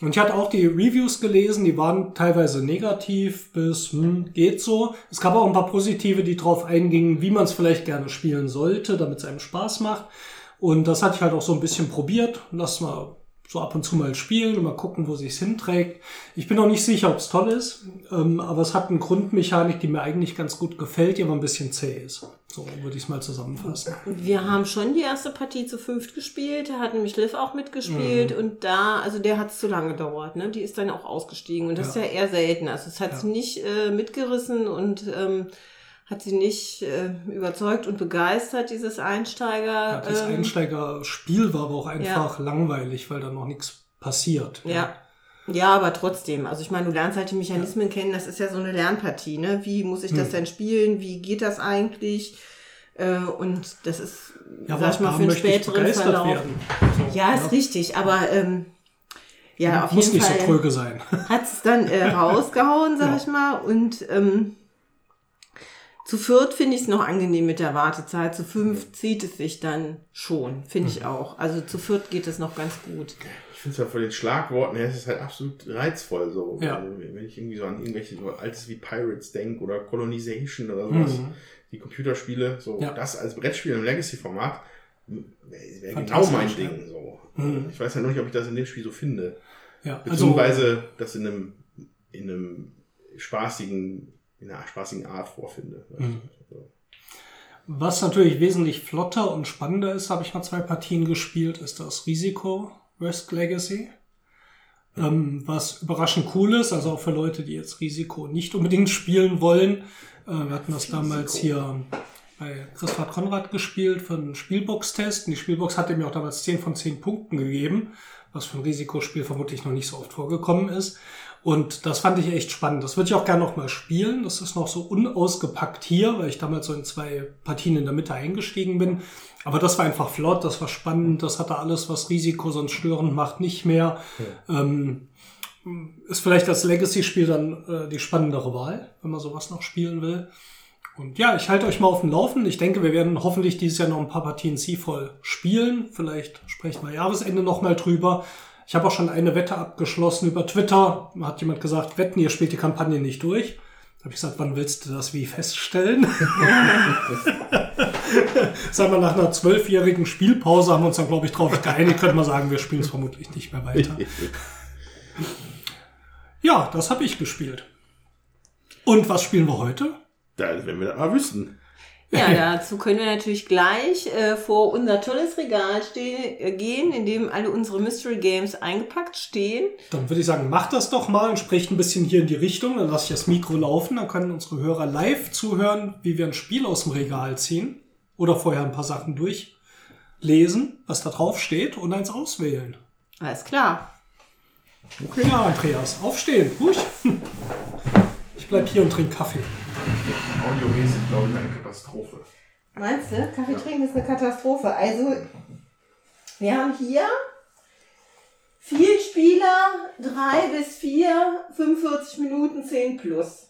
Und ich hatte auch die Reviews gelesen, die waren teilweise negativ bis hm, geht so. Es gab auch ein paar positive, die drauf eingingen, wie man es vielleicht gerne spielen sollte, damit es einem Spaß macht. Und das hatte ich halt auch so ein bisschen probiert. Lass mal so ab und zu mal spielen und mal gucken, wo sich's hinträgt. Ich bin noch nicht sicher, ob es toll ist, ähm, aber es hat eine Grundmechanik, die mir eigentlich ganz gut gefällt, die aber ein bisschen zäh ist. So würde ich es mal zusammenfassen. Wir haben schon die erste Partie zu fünft gespielt, da hat nämlich Liv auch mitgespielt mhm. und da, also der hat es zu lange gedauert, ne? Die ist dann auch ausgestiegen und das ja. ist ja eher selten. Also es hat ja. nicht äh, mitgerissen und ähm, hat sie nicht äh, überzeugt und begeistert, dieses Einsteiger. Ja, das ähm, Einsteigerspiel war aber auch einfach ja. langweilig, weil da noch nichts passiert. Ja. ja. Ja, aber trotzdem. Also ich meine, du lernst halt die Mechanismen kennen, das ist ja so eine Lernpartie, ne? Wie muss ich das hm. denn spielen? Wie geht das eigentlich? Äh, und das ist, ja, sag ich mal, für einen späteren Verlauf. So, ja, ist richtig, aber ähm, ja, auf muss jeden Fall. Muss nicht so tröge sein. [LAUGHS] Hat es dann äh, [LAUGHS] rausgehauen, sag ich mal. Und ähm, zu viert finde ich es noch angenehm mit der Wartezeit. Zu fünf zieht es sich dann schon, finde ich auch. Also zu viert geht es noch ganz gut. Ich finde es ja von den Schlagworten her, es ist halt absolut reizvoll so. Ja. Also, wenn ich irgendwie so an irgendwelche so Altes wie Pirates denke oder Colonization oder sowas, mhm. die Computerspiele, so ja. das als Brettspiel im Legacy-Format wäre genau mein Ding. So. Mhm. Ich weiß ja halt noch nicht, ob ich das in dem Spiel so finde. Ja, also Beziehungsweise also, das in einem, in einem spaßigen in einer spaßigen Art vorfinde. Mhm. Was natürlich wesentlich flotter und spannender ist, habe ich mal zwei Partien gespielt, ist das Risiko Risk Legacy. Ähm, was überraschend cool ist, also auch für Leute, die jetzt Risiko nicht unbedingt spielen wollen. Äh, wir hatten das Risiko. damals hier bei Christoph Konrad gespielt für einen Spielbox-Test. Und die Spielbox hatte mir auch damals 10 von 10 Punkten gegeben, was für ein Risikospiel vermutlich noch nicht so oft vorgekommen ist. Und das fand ich echt spannend. Das würde ich auch gerne noch mal spielen. Das ist noch so unausgepackt hier, weil ich damals so in zwei Partien in der Mitte eingestiegen bin. Aber das war einfach flott, das war spannend, das hatte alles, was Risiko sonst störend macht, nicht mehr. Ja. Ähm, ist vielleicht als Legacy-Spiel dann äh, die spannendere Wahl, wenn man sowas noch spielen will. Und ja, ich halte euch mal auf dem Laufen. Ich denke, wir werden hoffentlich dieses Jahr noch ein paar Partien Seafall spielen. Vielleicht sprechen wir Jahresende noch mal drüber. Ich habe auch schon eine Wette abgeschlossen über Twitter. Hat jemand gesagt, wetten, ihr spielt die Kampagne nicht durch. Da habe ich gesagt, wann willst du das wie feststellen? [LAUGHS] Sagen wir, nach einer zwölfjährigen Spielpause haben wir uns dann, glaube ich, drauf geeinigt. Könnte man sagen, wir spielen es vermutlich nicht mehr weiter. ja, das habe ich gespielt. Und was spielen wir heute? Da, wenn wir das mal wüssten. Ja, dazu können wir natürlich gleich äh, vor unser tolles Regal stehen, äh, gehen, in dem alle unsere Mystery Games eingepackt stehen. Dann würde ich sagen, mach das doch mal und sprecht ein bisschen hier in die Richtung. Dann lasse ich das Mikro laufen. Dann können unsere Hörer live zuhören, wie wir ein Spiel aus dem Regal ziehen. Oder vorher ein paar Sachen durchlesen, was da drauf steht und eins auswählen. Alles klar. Okay, ja, Andreas, aufstehen. Ruhig. Ich bleib hier und trinke Kaffee audiomäßig, glaube ich, eine Katastrophe. Meinst du? Kaffee ja. trinken ist eine Katastrophe. Also, wir haben hier vier Spieler, drei bis vier, 45 Minuten, 10 plus.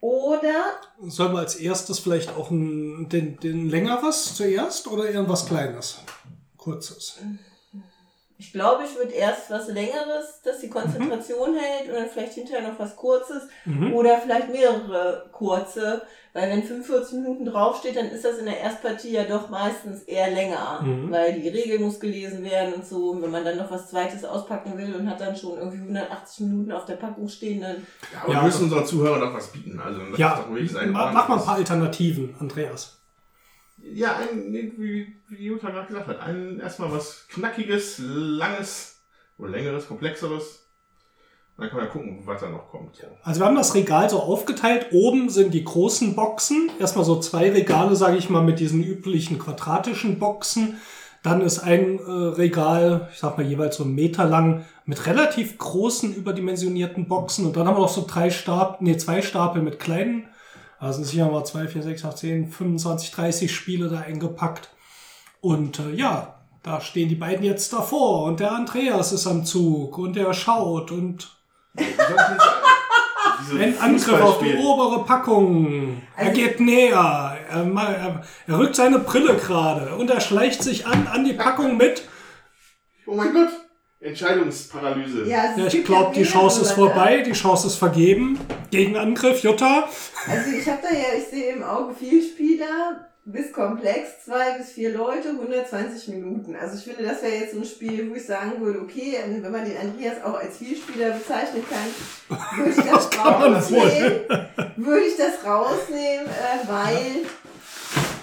Oder. Sollen wir als erstes vielleicht auch ein, den, den längeres zuerst oder eher was Kleines? Kurzes? Ich glaube, ich würde erst was Längeres, das die Konzentration mhm. hält und dann vielleicht hinterher noch was Kurzes mhm. oder vielleicht mehrere kurze, weil wenn 45 Minuten draufsteht, dann ist das in der Erstpartie ja doch meistens eher länger, mhm. weil die Regel muss gelesen werden und so. Und wenn man dann noch was Zweites auspacken will und hat dann schon irgendwie 180 Minuten auf der Packung stehen, dann... Ja, aber ja, wir müssen unseren Zuhörern doch was bieten. Also ja, mach, mach mal ein paar Alternativen, Andreas. Ja, ein, wie, wie Jutta gerade gesagt hat, ein erstmal was Knackiges, Langes oder Längeres, Komplexeres. Dann kann man ja gucken, was da noch kommt. So. Also wir haben das Regal so aufgeteilt. Oben sind die großen Boxen. Erstmal so zwei Regale, sage ich mal, mit diesen üblichen quadratischen Boxen. Dann ist ein äh, Regal, ich sag mal jeweils so einen Meter lang, mit relativ großen überdimensionierten Boxen. Und dann haben wir noch so drei Stapel, nee, zwei Stapel mit kleinen. Also sind sicher mal zwei, vier, sechs, acht, zehn, 25, 30 Spiele da eingepackt. Und äh, ja, da stehen die beiden jetzt davor. Und der Andreas ist am Zug und der schaut und ein Angriff auf die obere Packung. Er geht näher. Er, er, er rückt seine Brille gerade und er schleicht sich an an die Packung mit. Oh mein Gott! Entscheidungsparalyse. Ja, es Ja, ich glaube, die Chance ist da. vorbei. Die Chance ist vergeben. Gegenangriff, Jutta. Also ich habe da ja, ich sehe im Auge viel Spieler, bis komplex, zwei bis vier Leute, 120 Minuten. Also ich finde, das wäre jetzt so ein Spiel, wo ich sagen würde, okay, ähm, wenn man den Andreas auch als Vielspieler bezeichnen kann, würde ich das [LAUGHS] rausnehmen. Würde ich das rausnehmen, äh, weil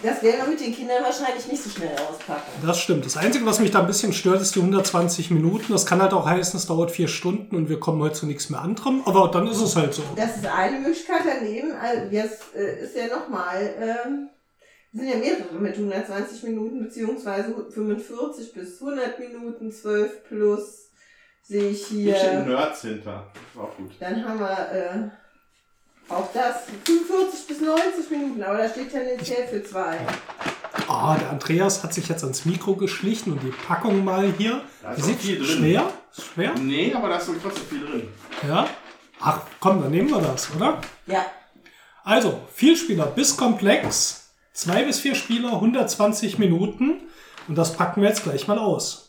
das werden wir mit den Kindern wahrscheinlich nicht so schnell auspacken. Das stimmt. Das Einzige, was mich da ein bisschen stört, ist die 120 Minuten. Das kann halt auch heißen, es dauert vier Stunden und wir kommen heute zu nichts mehr anderem. Aber dann ist es halt so. Das ist eine Möglichkeit daneben. Also jetzt äh, ist ja nochmal, ähm, sind ja mehrere mit 120 Minuten beziehungsweise 45 bis 100 Minuten, 12 plus sehe ich Hier steht hier. Nerds hinter. War auch gut. Dann haben wir äh, auch das 45 bis 90 Minuten, aber da steht tendenziell für zwei. Ah, der Andreas hat sich jetzt ans Mikro geschlichen und die Packung mal hier. Da ist Wie auch sieht viel drin. schwer? Schwer? Nee, aber da ist doch trotzdem viel drin. Ja. Ach, komm, dann nehmen wir das, oder? Ja, Also, Vielspieler bis komplex. Zwei bis vier Spieler, 120 Minuten. Und das packen wir jetzt gleich mal aus.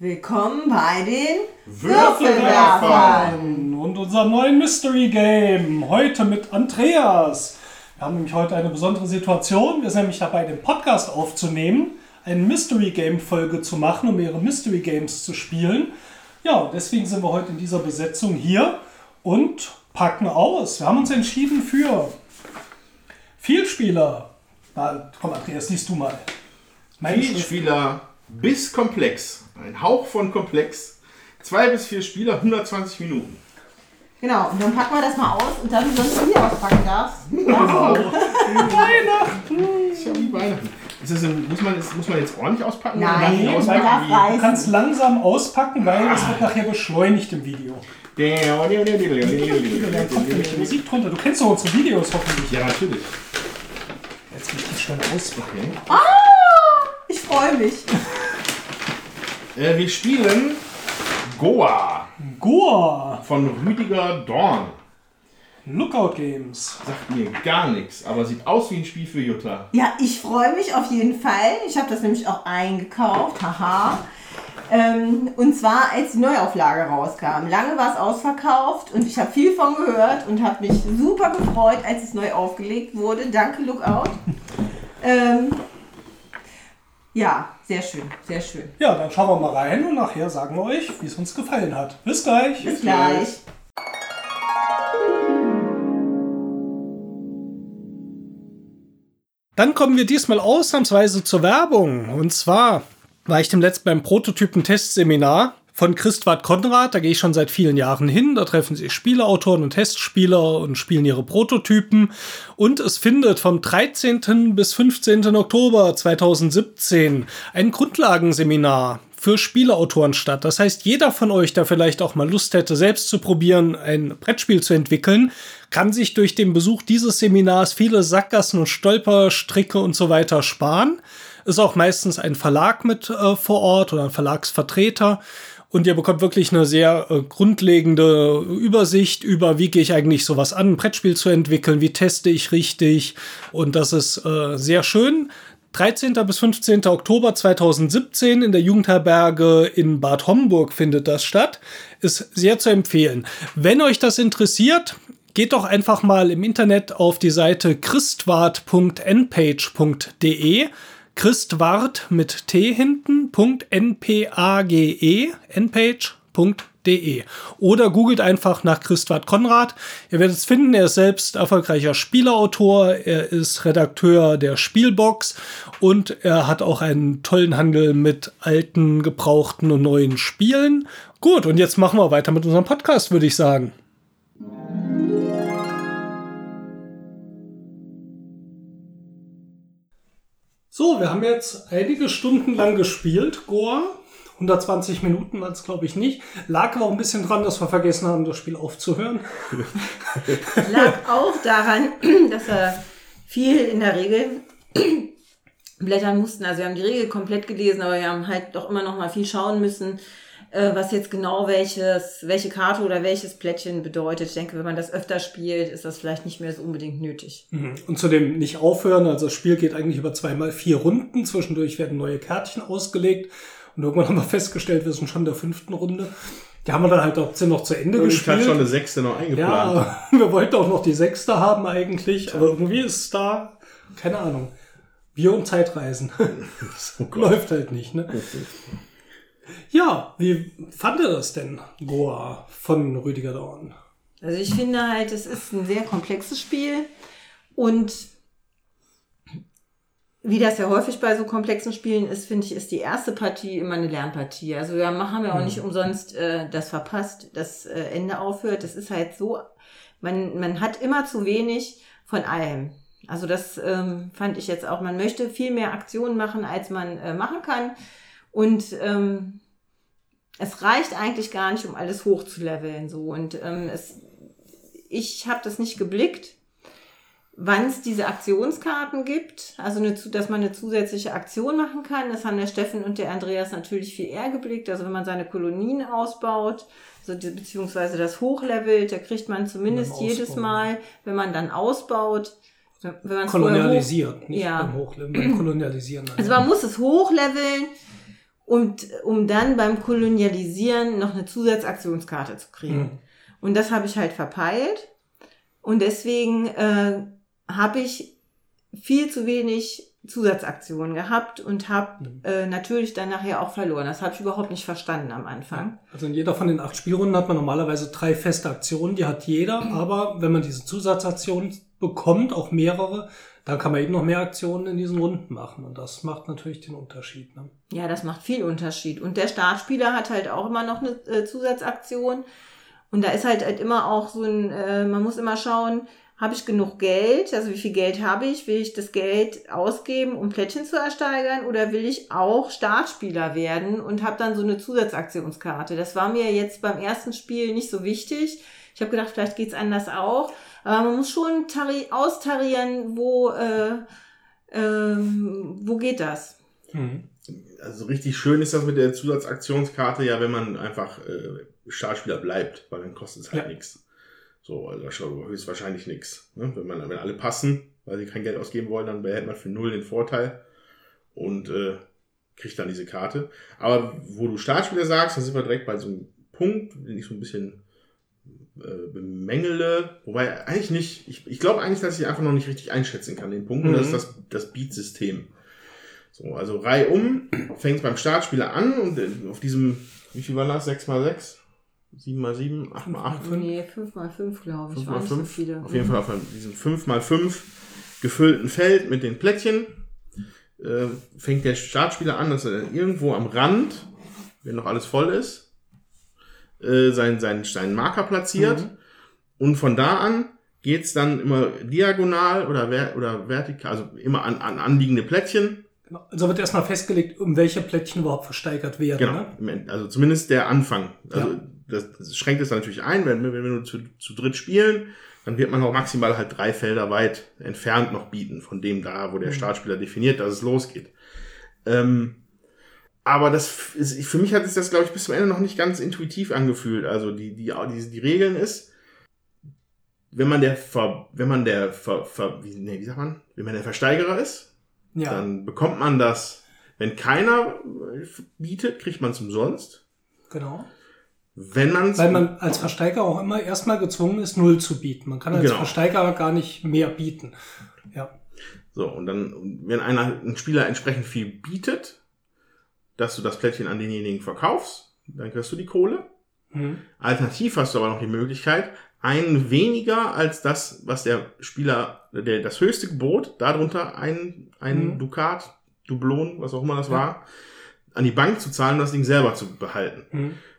Willkommen bei den Würfelwerfern und unserem neuen Mystery Game. Heute mit Andreas. Wir haben nämlich heute eine besondere Situation. Wir sind nämlich dabei, den Podcast aufzunehmen, eine Mystery Game Folge zu machen, um ihre Mystery Games zu spielen. Ja, deswegen sind wir heute in dieser Besetzung hier und packen aus. Wir haben uns entschieden für Vielspieler. Na, komm, Andreas, liest du mal. Vielspieler bis komplex. Ein Hauch von komplex. Zwei bis vier Spieler, 120 Minuten. Genau, und dann packen wir das mal aus und dann, wenn du hier auspacken darfst. [LAUGHS] Ist ja wie Weihnachten. Ist das ein, muss, man, ist, muss man jetzt ordentlich auspacken? Nein, Oder ich man auspacken darf. Du kannst langsam auspacken, weil es wird nachher beschleunigt im Video. Da kommt nämlich Musik drunter. Du kennst doch unsere Videos hoffentlich. Ja, natürlich. Jetzt richtig schnell auspacken. Ich freue mich. Äh, wir spielen Goa Goa, von Rüdiger Dorn. Lookout Games. Sagt mir gar nichts, aber sieht aus wie ein Spiel für Jutta. Ja, ich freue mich auf jeden Fall. Ich habe das nämlich auch eingekauft. Haha. Ähm, und zwar, als die Neuauflage rauskam. Lange war es ausverkauft und ich habe viel von gehört und habe mich super gefreut, als es neu aufgelegt wurde. Danke, Lookout. ähm, ja, sehr schön, sehr schön. Ja, dann schauen wir mal rein und nachher sagen wir euch, wie es uns gefallen hat. Bis gleich. Bis gleich. Dann kommen wir diesmal ausnahmsweise zur Werbung. Und zwar war ich dem letzten beim Prototypen-Testseminar von Christwart Konrad. Da gehe ich schon seit vielen Jahren hin. Da treffen sich Spieleautoren und Testspieler und spielen ihre Prototypen. Und es findet vom 13. bis 15. Oktober 2017 ein Grundlagenseminar für Spieleautoren statt. Das heißt, jeder von euch, der vielleicht auch mal Lust hätte, selbst zu probieren, ein Brettspiel zu entwickeln, kann sich durch den Besuch dieses Seminars viele Sackgassen und Stolperstricke und so weiter sparen. Ist auch meistens ein Verlag mit äh, vor Ort oder ein Verlagsvertreter. Und ihr bekommt wirklich eine sehr äh, grundlegende Übersicht über, wie gehe ich eigentlich sowas an, ein Brettspiel zu entwickeln, wie teste ich richtig. Und das ist äh, sehr schön. 13. bis 15. Oktober 2017 in der Jugendherberge in Bad Homburg findet das statt. Ist sehr zu empfehlen. Wenn euch das interessiert, geht doch einfach mal im Internet auf die Seite christwart.npage.de. Christwart mit T hinten, .npage, npage.de. www.christwart.de oder googelt einfach nach Christwart Konrad. Ihr werdet es finden, er ist selbst erfolgreicher Spieleautor, er ist Redakteur der Spielbox und er hat auch einen tollen Handel mit alten, gebrauchten und neuen Spielen. Gut, und jetzt machen wir weiter mit unserem Podcast, würde ich sagen. So, wir haben jetzt einige Stunden lang gespielt, Goa. 120 Minuten waren es, glaube ich, nicht. Lag aber auch ein bisschen dran, dass wir vergessen haben, das Spiel aufzuhören. [LAUGHS] Lag auch daran, [CLEARS THROAT] dass wir viel in der Regel [CLEARS THROAT] blättern mussten. Also wir haben die Regel komplett gelesen, aber wir haben halt doch immer noch mal viel schauen müssen, äh, was jetzt genau welches, welche Karte oder welches Plättchen bedeutet. Ich denke, wenn man das öfter spielt, ist das vielleicht nicht mehr so unbedingt nötig. Mhm. Und zudem nicht aufhören. Also das Spiel geht eigentlich über zweimal vier Runden. Zwischendurch werden neue Kärtchen ausgelegt. Und irgendwann haben wir festgestellt, wir sind schon in der fünften Runde. Die haben wir dann halt auch noch zu Ende Und ich gespielt. hatte schon eine sechste noch eingeplant. ja, [LAUGHS] wir wollten auch noch die sechste haben eigentlich, aber irgendwie ist da, keine Ahnung, wir und Zeitreisen. [LAUGHS] Läuft halt nicht, ne? Ja, wie fand ihr das denn, Goa von Rüdiger Dorn? Also ich finde halt, es ist ein sehr komplexes Spiel und wie das ja häufig bei so komplexen Spielen ist, finde ich, ist die erste Partie immer eine Lernpartie. Also wir haben ja auch nicht umsonst äh, das verpasst, das äh, Ende aufhört. Das ist halt so, man, man hat immer zu wenig von allem. Also das ähm, fand ich jetzt auch, man möchte viel mehr Aktionen machen, als man äh, machen kann. Und ähm, es reicht eigentlich gar nicht, um alles hochzuleveln. So. Und ähm, es, ich habe das nicht geblickt, wann es diese Aktionskarten gibt, also eine, dass man eine zusätzliche Aktion machen kann. Das haben der Steffen und der Andreas natürlich viel eher geblickt. Also wenn man seine Kolonien ausbaut, also die, beziehungsweise das hochlevelt, da kriegt man zumindest Beim jedes. Mal, wenn man dann ausbaut, wenn man es Kolonialisiert, nicht Ja. beim Hochleveln, beim Kolonialisieren. also man muss es hochleveln, und, um dann beim Kolonialisieren noch eine Zusatzaktionskarte zu kriegen. Mhm. Und das habe ich halt verpeilt. Und deswegen äh, habe ich viel zu wenig Zusatzaktionen gehabt und habe Mhm. äh, natürlich dann nachher auch verloren. Das habe ich überhaupt nicht verstanden am Anfang. Also in jeder von den acht Spielrunden hat man normalerweise drei feste Aktionen, die hat jeder, [CLEARS THROAT] aber wenn man diese Zusatzaktionen bekommt, auch mehrere, dann kann man eben noch mehr Aktionen in diesen Runden machen und das macht natürlich den Unterschied. Ne? Ja, das macht viel Unterschied. Und der Startspieler hat halt auch immer noch eine äh, Zusatzaktion. Und da ist halt, halt immer auch so ein, äh, man muss immer schauen, habe ich genug Geld? Also wie viel Geld habe ich? Will ich das Geld ausgeben, um Plättchen zu ersteigern? Oder will ich auch Startspieler werden und habe dann so eine Zusatzaktionskarte? Das war mir jetzt beim ersten Spiel nicht so wichtig. Ich habe gedacht, vielleicht geht's anders auch. Aber man muss schon tari austarieren, wo, äh, ähm, wo geht das? Also richtig schön ist das mit der Zusatzaktionskarte ja, wenn man einfach äh, Startspieler bleibt, weil dann kostet es halt Ja. nichts. So, also höchstwahrscheinlich nichts. Ne? Wenn man, wenn alle passen, weil sie kein Geld ausgeben wollen, dann behält man für null den Vorteil und äh, kriegt dann diese Karte. Aber wo du Startspieler sagst, dann sind wir direkt bei so einem Punkt, den ich so ein bisschen äh, bemängele. Wobei eigentlich nicht, ich, ich glaube eigentlich, dass ich einfach noch nicht richtig einschätzen kann, den Punkt. Und das ist das, das Beat-System. So, also Reihe um, fängt beim Startspieler an und äh, auf diesem, wie viel war das? 6x6? 7x7? 8x8? Nee, 5x5, glaube ich. 5 Waren mal nicht so 5. viele. Auf jeden Fall auf diesem 5 mal 5 gefüllten Feld mit den Plättchen äh, fängt der Startspieler an, dass er irgendwo am Rand, wenn noch alles voll ist, äh, seinen, seinen, seinen Marker platziert. Mhm. Und von da an geht's dann immer diagonal oder, ver oder vertikal, also immer an, an anliegende Plättchen. Genau. Also wird erstmal festgelegt, um welche Plättchen überhaupt versteigert werden. Genau. Ne? Also zumindest der Anfang. Also Ja. das, das schränkt es natürlich ein, wenn, wenn wir nur zu, zu dritt spielen, dann wird man auch maximal halt drei Felder weit entfernt noch bieten, von dem da, wo der Startspieler definiert, dass es losgeht. Ähm, aber das ist, für mich hat es das, glaube ich, bis zum Ende noch nicht ganz intuitiv angefühlt. Also die, die, die, die Regeln ist, wenn man der, Ver, wenn man der, Ver, Ver, wie, nee, wie sagt man, wenn man der Versteigerer ist, Ja. dann bekommt man das, wenn keiner äh, bietet, kriegt man es umsonst. genau. Wenn man Weil man als Versteiger auch immer erstmal gezwungen ist, null zu bieten. Man kann als Genau. Versteiger gar nicht mehr bieten. Ja. so und dann, wenn einer ein Spieler entsprechend viel bietet, dass du das Plättchen an denjenigen verkaufst, dann kriegst du die Kohle. Alternativ hast du aber noch die Möglichkeit, einen weniger als das, was der Spieler, der, das höchste Gebot, darunter ein, ein Dukat, Dublon, was auch immer das war, an die Bank zu zahlen und das Ding selber zu behalten.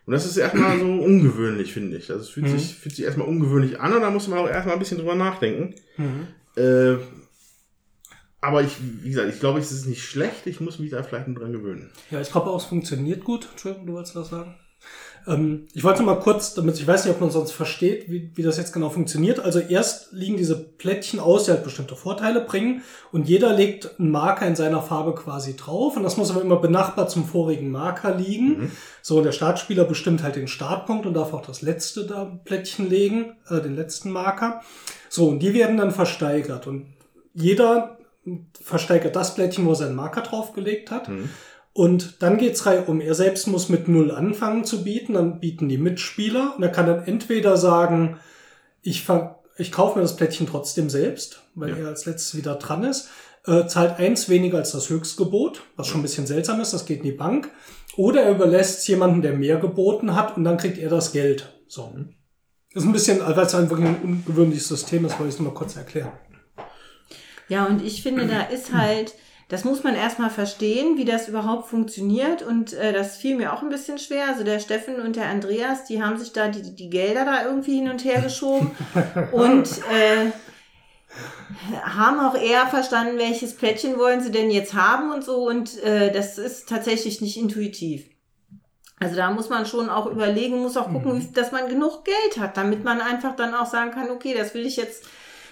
Und das ist erstmal so ungewöhnlich, finde ich. Also es fühlt, sich, fühlt sich erstmal ungewöhnlich an und da muss man auch erstmal ein bisschen drüber nachdenken. Äh, aber ich, wie gesagt, ich glaube, es ist nicht schlecht. Ich muss mich da vielleicht dran gewöhnen. Ja, ich glaube auch, es funktioniert gut. Entschuldigung, du wolltest was sagen? Ähm, ich wollte mal kurz, damit ich weiß nicht, ob man sonst versteht, wie, wie das jetzt genau funktioniert. Also erst liegen diese Plättchen aus, die halt bestimmte Vorteile bringen und jeder legt einen Marker in seiner Farbe quasi drauf und das muss aber immer benachbart zum vorigen Marker liegen. So, und der Startspieler bestimmt halt den Startpunkt und darf auch das letzte da Plättchen legen, äh, den letzten Marker. So, und die werden dann versteigert und jeder versteigert das Plättchen, wo er seinen Marker draufgelegt hat. Und dann geht's rein um. Er selbst muss mit Null anfangen zu bieten. Dann bieten die Mitspieler. Und er kann dann entweder sagen, ich, ich kaufe mir das Plättchen trotzdem selbst, weil Ja. er als letztes wieder dran ist. Äh, zahlt eins weniger als das Höchstgebot, was schon ein bisschen seltsam ist. Das geht in die Bank. Oder er überlässt es jemanden, der mehr geboten hat. Und dann kriegt er das Geld. So. Das ist ein bisschen, weil es ein wirklich ein ungewöhnliches System ist, wollte ich es nur mal kurz erklären. Ja, und ich finde, da ist [CLEARS THROAT] halt, das muss man erstmal verstehen, wie das überhaupt funktioniert. Und äh, das fiel mir auch ein bisschen schwer. Also der Steffen und der Andreas, die haben sich da die, die Gelder da irgendwie hin und her geschoben [LAUGHS] und äh, haben auch eher verstanden, welches Plättchen wollen sie denn jetzt haben und so. Und äh, das ist tatsächlich nicht intuitiv. Also da muss man schon auch überlegen, muss auch gucken, wie, dass man genug Geld hat, damit man einfach dann auch sagen kann, okay, das will ich jetzt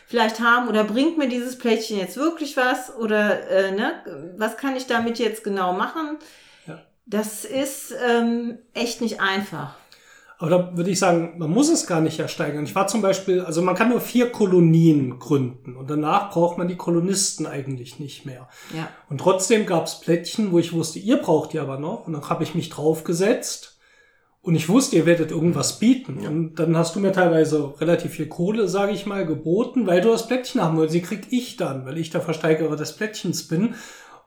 vielleicht haben oder bringt mir dieses Plättchen jetzt wirklich was oder äh, ne, was kann ich damit jetzt genau machen? Ja. Das ist ähm, echt nicht einfach. Aber da würde ich sagen, man muss es gar nicht ersteigern. Ich war zum Beispiel, also man kann nur vier Kolonien gründen und danach braucht man die Kolonisten eigentlich nicht mehr. Ja. Und trotzdem gab es Plättchen, wo ich wusste, ihr braucht die aber noch. Und dann habe ich mich draufgesetzt und ich wusste, ihr werdet irgendwas bieten. Und dann hast du mir teilweise relativ viel Kohle, sage ich mal, geboten, weil du das Plättchen haben wolltest. Sie krieg ich dann, weil ich der Versteigerer des Plättchens bin.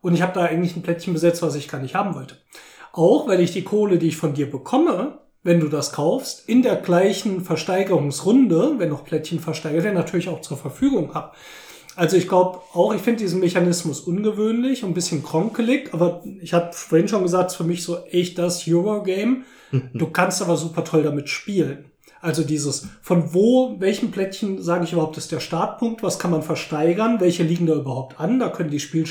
Und ich habe da eigentlich ein Plättchen besetzt, was ich gar nicht haben wollte. Auch weil ich die Kohle, die ich von dir bekomme, wenn du das kaufst, in der gleichen Versteigerungsrunde, wenn noch Plättchen versteigert werden, natürlich auch zur Verfügung habe. Also ich glaube auch, ich finde diesen Mechanismus ungewöhnlich und ein bisschen kronkelig, aber ich habe vorhin schon gesagt, es ist für mich so echt das Eurogame. Du kannst aber super toll damit spielen. Also dieses, von wo, welchen Plättchen, sage ich überhaupt, ist der Startpunkt, was kann man versteigern, welche liegen da überhaupt an, da können die Spiel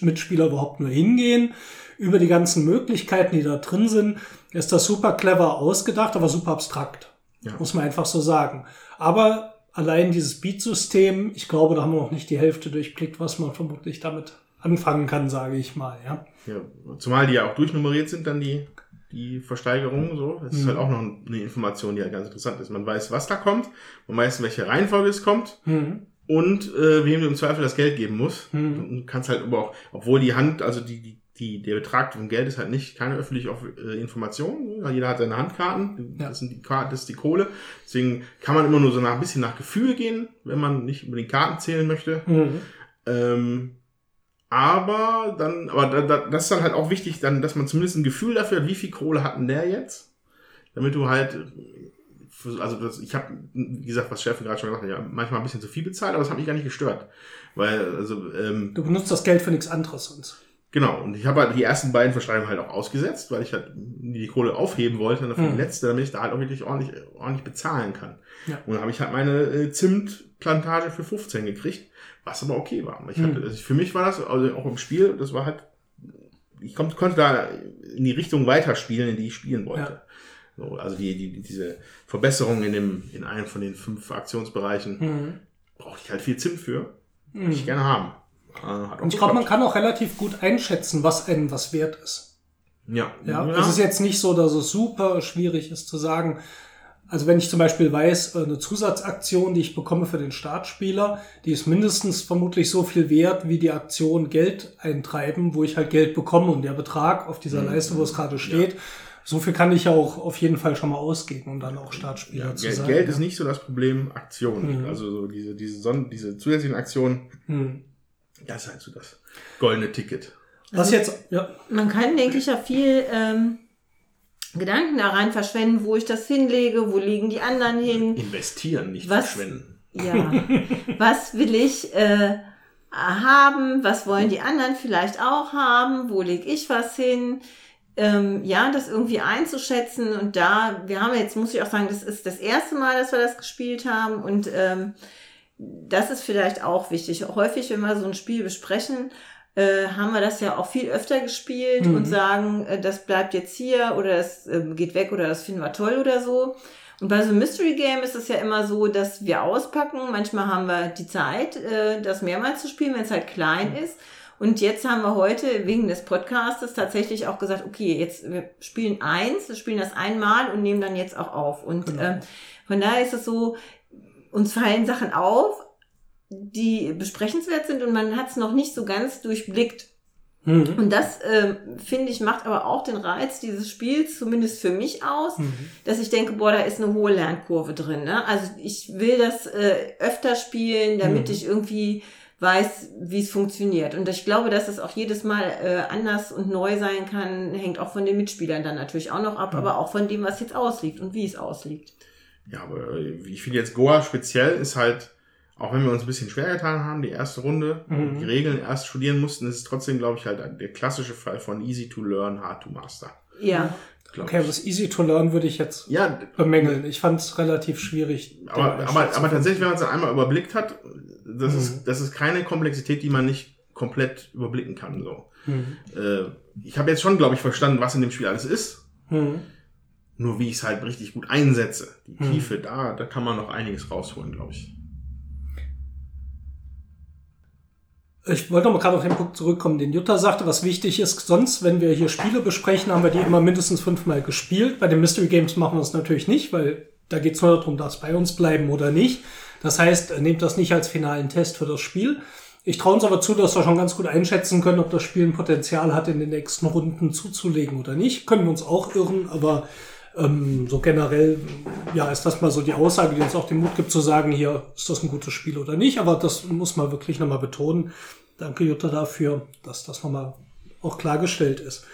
Mitspieler überhaupt nur hingehen. Über die ganzen Möglichkeiten, die da drin sind, ist das super clever ausgedacht, aber super abstrakt. Ja. Muss man einfach so sagen. Aber allein dieses Beat-System, ich glaube, da haben wir noch nicht die Hälfte durchblickt, was man vermutlich damit anfangen kann, sage ich mal. Ja. Ja, zumal die ja auch durchnummeriert sind, dann die, die Versteigerungen so. Das ist halt auch noch eine Information, die halt ganz interessant ist. Man weiß, was da kommt, man weiß, in welche Reihenfolge es kommt Mhm. und äh, wem du im Zweifel das Geld geben musst. Du kannst halt aber auch, obwohl die Hand, also die, die, die, der Betrag vom Geld ist halt nicht keine öffentliche äh, Information. Jeder hat seine Handkarten, Ja. das, sind die, das ist die Kohle. Deswegen kann man immer nur so nach, ein bisschen nach Gefühl gehen, wenn man nicht unbedingt Karten zählen möchte. Mhm. Ähm, aber dann, aber da, da, das ist dann halt auch wichtig, dann, dass man zumindest ein Gefühl dafür hat, wie viel Kohle hat denn der jetzt? Damit du halt, äh, also das, ich habe, wie gesagt, was Steffen gerade schon gesagt hat, ja, manchmal ein bisschen zu viel bezahlt, aber das hat mich gar nicht gestört. Weil, also, ähm, Du benutzt das Geld für nichts anderes sonst. Genau, und ich habe halt die ersten beiden Versteigerungen halt auch ausgesetzt, weil ich halt die Kohle aufheben wollte, dann für Mhm. die letzte, damit ich da halt auch wirklich ordentlich, ordentlich bezahlen kann. Ja. Und dann habe ich halt meine äh, Zimtplantage für 15 gekriegt, was aber okay war. Ich hatte, Mhm. also für mich war das, also auch im Spiel, das war halt, ich kon, konnte da in die Richtung weiterspielen, in die ich spielen wollte. So, also die, die, diese Verbesserung in dem, in einem von den fünf Aktionsbereichen, Mhm. brauchte ich halt viel Zimt für. Würde ich gerne haben. Äh, ich glaube, man kann auch relativ gut einschätzen, was einem was wert ist. ja. Ja, es ist jetzt nicht so, dass es super schwierig ist zu sagen. Also wenn ich zum Beispiel weiß, äh, eine Zusatzaktion, die ich bekomme für den Startspieler, die ist mindestens vermutlich so viel wert, wie die Aktion Geld eintreiben, wo ich halt Geld bekomme und der Betrag auf dieser Leiste, wo es gerade steht, so viel kann ich ja auch auf jeden Fall schon mal ausgeben, um dann auch Startspieler Ja, zu Geld, sein. Geld ja. ist nicht so das Problem, Aktionen. Mhm. Also so diese, diese, Son diese zusätzlichen Aktionen, Hm. Das ist halt so das goldene Ticket. Was jetzt, ja, Man kann, denke ich, ja viel ähm, Gedanken da rein verschwenden, wo ich das hinlege, wo liegen die anderen hin. Investieren, nicht Was- verschwenden. Ja, [LAUGHS] was will ich äh, haben? Was wollen die anderen vielleicht auch haben? Wo lege ich was hin? Ähm, ja, das irgendwie einzuschätzen und da, wir haben jetzt, muss ich auch sagen, das ist das erste Mal, dass wir das gespielt haben und ähm, das ist vielleicht auch wichtig. Häufig, wenn wir so ein Spiel besprechen, äh, haben wir das ja auch viel öfter gespielt Mhm. und sagen, äh, das bleibt jetzt hier oder das ähm, geht weg oder das finden wir toll oder so. Und bei so einem Mystery Game ist es ja immer so, dass wir auspacken. Manchmal haben wir die Zeit, äh, das mehrmals zu spielen, wenn es halt klein ist. Und jetzt haben wir heute wegen des Podcastes tatsächlich auch gesagt, okay, jetzt wir spielen eins, wir spielen das einmal und nehmen dann jetzt auch auf. Und Genau. ähm, von daher ist es so, uns fallen Sachen auf, die besprechenswert sind und man hat es noch nicht so ganz durchblickt. Mhm. Und das, ähm, finde ich, macht aber auch den Reiz dieses Spiels, zumindest für mich aus, Mhm. dass ich denke, boah, da ist eine hohe Lernkurve drin. Ne? Also ich will das äh, öfter spielen, damit Mhm. ich irgendwie weiß, wie es funktioniert. Und ich glaube, dass es auch jedes Mal äh, anders und neu sein kann, hängt auch von den Mitspielern dann natürlich auch noch ab, Mhm. aber auch von dem, was jetzt ausliegt und wie es ausliegt. Ja, aber äh, ich finde jetzt Goa speziell ist halt, auch wenn wir uns ein bisschen schwer getan haben, die erste Runde, Mhm. und die Regeln erst studieren mussten, ist es trotzdem, glaube ich, halt der klassische Fall von easy to learn, hard to master. Ja, Okay, aber das Easy to Learn würde ich jetzt Ja, bemängeln. Ich fand es relativ schwierig. aber, aber, aber tatsächlich, wenn man es dann einmal überblickt hat, das, Mhm. ist, das ist keine Komplexität, die man nicht komplett überblicken kann. So. Mhm. Äh, ich habe jetzt schon, glaube ich, verstanden, was in dem Spiel alles ist. Mhm. Nur wie ich es halt richtig gut einsetze. Die Hm. Tiefe, da, da kann man noch einiges rausholen, glaube ich. Ich wollte noch mal gerade auf den Punkt zurückkommen, den Jutta sagte, was wichtig ist. Sonst, wenn wir hier Spiele besprechen, haben wir die immer mindestens fünfmal gespielt. Bei den Mystery Games machen wir das natürlich nicht, weil da geht es nur darum, dass bei uns bleiben oder nicht. Das heißt, nehmt das nicht als finalen Test für das Spiel. Ich traue uns aber zu, dass wir schon ganz gut einschätzen können, ob das Spiel ein Potenzial hat, in den nächsten Runden zuzulegen oder nicht. Können wir uns auch irren, aber ähm, so generell, ja, ist das mal so die Aussage, die uns auch den Mut gibt zu sagen, hier ist das ein gutes Spiel oder nicht. Aber das muss man wirklich nochmal betonen. Danke, Jutta, dafür, dass das nochmal auch klargestellt ist.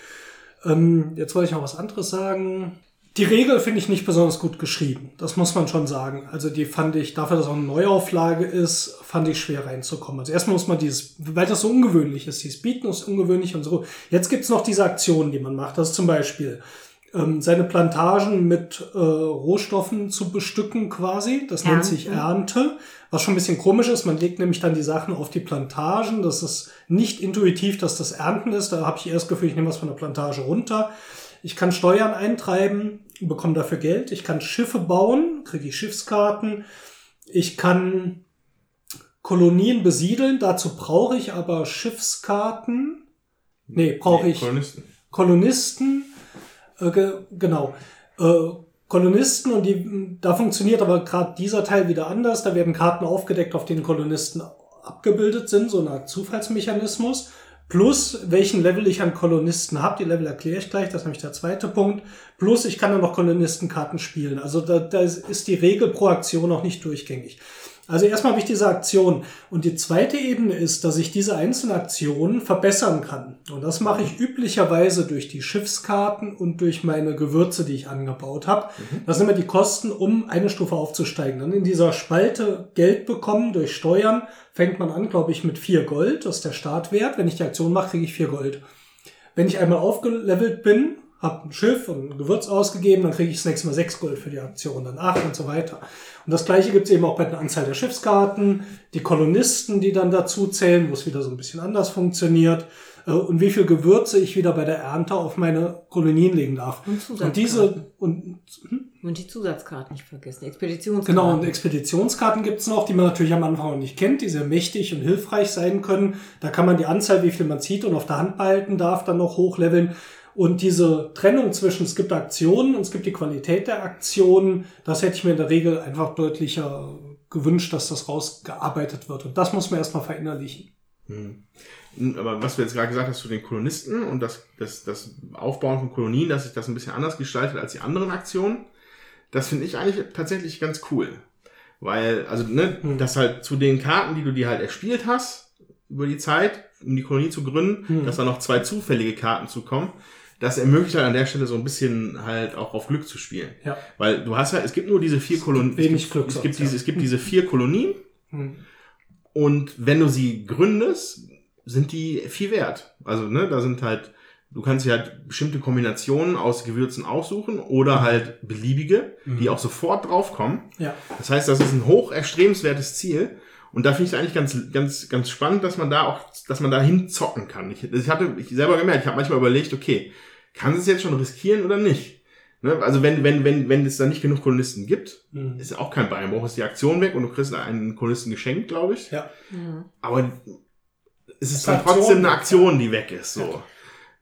Ähm, jetzt wollte ich noch was anderes sagen. Die Regel finde ich nicht besonders gut geschrieben. Das muss man schon sagen. Also die fand ich, dafür, dass es auch eine Neuauflage ist, fand ich schwer reinzukommen. Also erstmal muss man dieses, weil das so ungewöhnlich ist, dieses Bieten ist ungewöhnlich und so. Jetzt gibt's noch diese Aktionen, die man macht. Das ist zum Beispiel ähm, seine Plantagen mit äh, Rohstoffen zu bestücken quasi. Das nennt sich Ernte. Was schon ein bisschen komisch ist, man legt nämlich dann die Sachen auf die Plantagen. Das ist nicht intuitiv, dass das Ernten ist. Da habe ich erst das Gefühl, ich nehme was von der Plantage runter. Ich kann Steuern eintreiben, bekomme dafür Geld. Ich kann Schiffe bauen, kriege ich Schiffskarten. Ich kann Kolonien besiedeln. Dazu brauche ich aber Schiffskarten. Nee, brauche Nee, ich Kolonisten. Kolonisten. Äh, ge genau. Äh, Kolonisten und die, da funktioniert aber gerade dieser Teil wieder anders. Da werden Karten aufgedeckt, auf denen Kolonisten abgebildet sind, so eine Art Zufallsmechanismus. Plus, welchen Level ich an Kolonisten habe. Die Level erkläre ich gleich, das ist nämlich der zweite Punkt. Plus, ich kann dann noch Kolonistenkarten spielen. Also da, da ist die Regel pro Aktion auch nicht durchgängig. Also erstmal habe ich diese Aktion. Und die zweite Ebene ist, dass ich diese einzelnen Aktionen verbessern kann. Und das mache ich üblicherweise durch die Schiffskarten und durch meine Gewürze, die ich angebaut habe. Das sind immer die Kosten, um eine Stufe aufzusteigen. Dann in dieser Spalte Geld bekommen durch Steuern fängt man an, glaube ich, mit vier Gold. Das ist der Startwert. Wenn ich die Aktion mache, kriege ich vier Gold. Wenn ich einmal aufgelevelt bin, habe ein Schiff und ein Gewürz ausgegeben, dann kriege ich das nächste Mal sechs Gold für die Aktion, dann acht und so weiter. Und das gleiche gibt es eben auch bei der Anzahl der Schiffskarten, die Kolonisten, die dann dazu zählen, wo es wieder so ein bisschen anders funktioniert, äh, und wie viel Gewürze ich wieder bei der Ernte auf meine Kolonien legen darf. Und Zusatzkarten. Und diese, und Und die Zusatzkarten nicht vergessen. Expeditionskarten. Genau, und Expeditionskarten gibt's noch, die man natürlich am Anfang noch nicht kennt, die sehr mächtig und hilfreich sein können. Da kann man die Anzahl, wie viel man zieht und auf der Hand behalten darf, dann noch hochleveln. Und diese Trennung zwischen, es gibt Aktionen und es gibt die Qualität der Aktionen, das hätte ich mir in der Regel einfach deutlicher gewünscht, dass das rausgearbeitet wird. Und das muss man erstmal verinnerlichen. Aber was du jetzt gerade gesagt hast zu den Kolonisten und das, das, das Aufbauen von Kolonien, dass sich das ein bisschen anders gestaltet als die anderen Aktionen, das finde ich eigentlich tatsächlich ganz cool. Weil, also, ne, Hm. dass halt zu den Karten, die du dir halt erspielt hast, über die Zeit, um die Kolonie zu gründen, Hm. dass da noch zwei zufällige Karten zukommen, das ermöglicht halt an der Stelle so ein bisschen halt auch auf Glück zu spielen. Ja. Weil du hast ja, es gibt nur diese vier Kolonien. wenig es Glück gibt, es sonst, gibt diese, ja. es gibt diese vier Kolonien. Hm. Und wenn du sie gründest, sind die viel wert. Also, ne, da sind halt, du kannst dir halt bestimmte Kombinationen aus Gewürzen aussuchen oder halt beliebige, die auch sofort draufkommen. Ja. Das heißt, das ist ein hoch erstrebenswertes Ziel. Und da finde ich es eigentlich ganz, ganz, ganz spannend, dass man da auch, dass man da hinzocken kann. Ich, ich hatte, ich selber gemerkt, ich habe manchmal überlegt, okay, kann es jetzt schon riskieren oder nicht? Ne? Also wenn, wenn, wenn, wenn es da nicht genug Kolonisten gibt, Hm. ist auch kein Beinbruch, ist die Aktion weg und du kriegst einen Kolonisten geschenkt, glaube ich. Ja. Aber es ist dann Aktion trotzdem eine Aktion, die weg ist. So.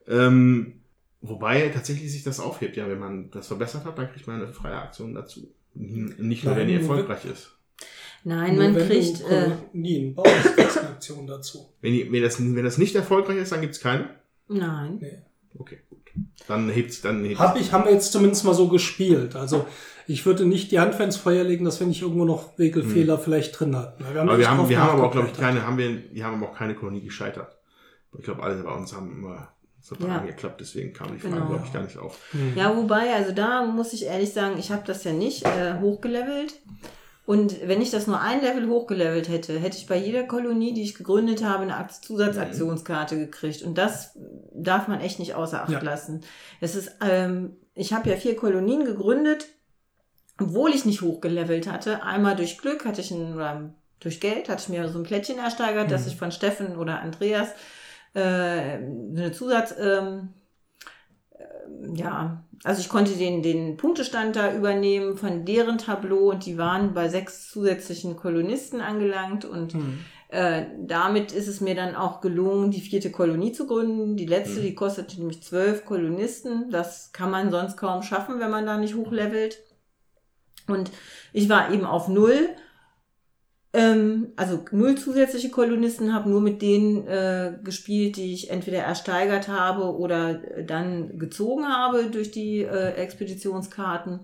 Ähm, wobei tatsächlich sich das aufhebt, ja, wenn man das verbessert hat, dann kriegt man eine freie Aktion dazu. Nicht nur, wenn die erfolgreich ist. Nein, Nur man wenn kriegt. Du Äh, Kolonien baust, kriegst du eine Aktion dazu. [CLEARS THROAT] Wenn, die, wenn, das, wenn das nicht erfolgreich ist, dann gibt es keine. nein. Nee. Okay, gut. Dann hebt's, dann hebt's. Hab ich, haben wir jetzt zumindest mal so gespielt. Also ich würde nicht die Hand für ins Feuer legen, dass wir nicht irgendwo noch Regelfehler vielleicht drin hatten. Wir aber wir haben, wir haben aber auch, glaube ich, keine, haben wir, wir haben aber auch keine Kolonie gescheitert. Ich glaube, alle bei uns haben immer separat Ja. geklappt, deswegen kam die Frage, Genau. glaube ich, gar nicht auf. Ja, wobei, also da muss ich ehrlich sagen, ich habe das ja nicht äh, hochgelevelt. Und wenn ich das nur ein Level hochgelevelt hätte, hätte ich bei jeder Kolonie, die ich gegründet habe, eine Akt- Zusatzaktionskarte gekriegt. Und das darf man echt nicht außer Acht Ja. lassen. Es ist, ähm, ich habe ja vier Kolonien gegründet, obwohl ich nicht hochgelevelt hatte. Einmal durch Glück hatte ich ein, oder durch Geld hatte ich mir so ein Plättchen ersteigert, dass Mhm. ich von Steffen oder Andreas äh, eine Zusatz, ähm, ja, also ich konnte den, den Punktestand da übernehmen von deren Tableau und die waren bei sechs zusätzlichen Kolonisten angelangt und Hm. äh, damit ist es mir dann auch gelungen, die vierte Kolonie zu gründen. Die letzte, Mhm. die kostete nämlich zwölf Kolonisten. Das kann man sonst kaum schaffen, wenn man da nicht hochlevelt. Und ich war eben auf null. Ähm, also null zusätzliche Kolonisten, habe nur mit denen äh, gespielt, die ich entweder ersteigert habe oder äh, dann gezogen habe durch die äh, Expeditionskarten.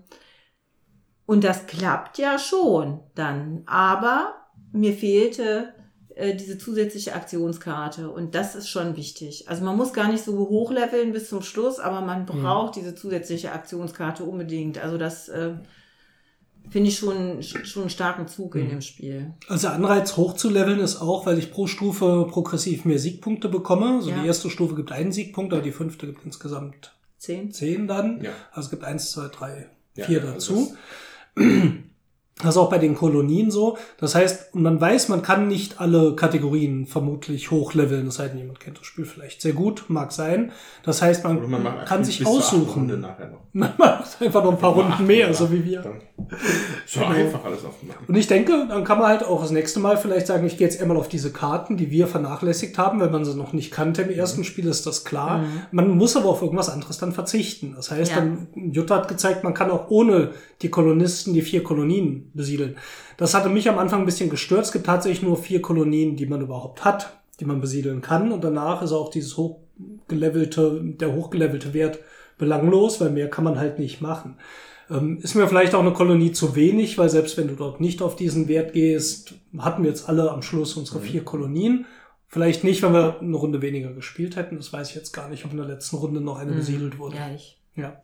Und das klappt ja schon dann. Aber mir fehlte äh, diese zusätzliche Aktionskarte. Und das ist schon wichtig. Also man muss gar nicht so hochleveln bis zum Schluss, aber man braucht diese zusätzliche Aktionskarte unbedingt. Also das äh, finde ich schon, schon einen starken Zug in dem Spiel. Also der Anreiz hochzuleveln ist auch, weil ich pro Stufe progressiv mehr Siegpunkte bekomme. Also Ja. die erste Stufe gibt einen Siegpunkt, aber die fünfte gibt insgesamt Zehn. zehn dann. Ja. Also es gibt eins, zwei, drei, Ja, vier also dazu. [CLEARS THROAT] [CLEARS THROAT] Das ist auch bei den Kolonien so. Das heißt, man weiß, man kann nicht alle Kategorien vermutlich hochleveln. Das heißt, jemand kennt das Spiel vielleicht sehr gut, mag sein. Das heißt, man, man kann sich aussuchen. Runde nachher noch. [LAUGHS] Man macht einfach noch ein paar Runden mehr, so wie wir. Ist [LAUGHS] doch einfach alles aufmachen. Und ich denke, dann kann man halt auch das nächste Mal vielleicht sagen, ich gehe jetzt einmal auf diese Karten, die wir vernachlässigt haben, wenn man sie noch nicht kannte im ersten Spiel, ist das klar. Man muss aber auf irgendwas anderes dann verzichten. Das heißt, Ja. dann, Jutta hat gezeigt, man kann auch ohne die Kolonisten die vier Kolonien besiedeln. Das hatte mich am Anfang ein bisschen gestört. Es gibt tatsächlich nur vier Kolonien, die man überhaupt hat, die man besiedeln kann. Und danach ist auch dieses hochgelevelte, der hochgelevelte Wert belanglos, weil mehr kann man halt nicht machen. Ähm, ist mir vielleicht auch eine Kolonie zu wenig, weil selbst wenn du dort nicht auf diesen Wert gehst, hatten wir jetzt alle am Schluss unsere vier Kolonien. Vielleicht nicht, wenn wir eine Runde weniger gespielt hätten. Das weiß ich jetzt gar nicht, ob in der letzten Runde noch eine besiedelt wurde. Ja, ich. Ja.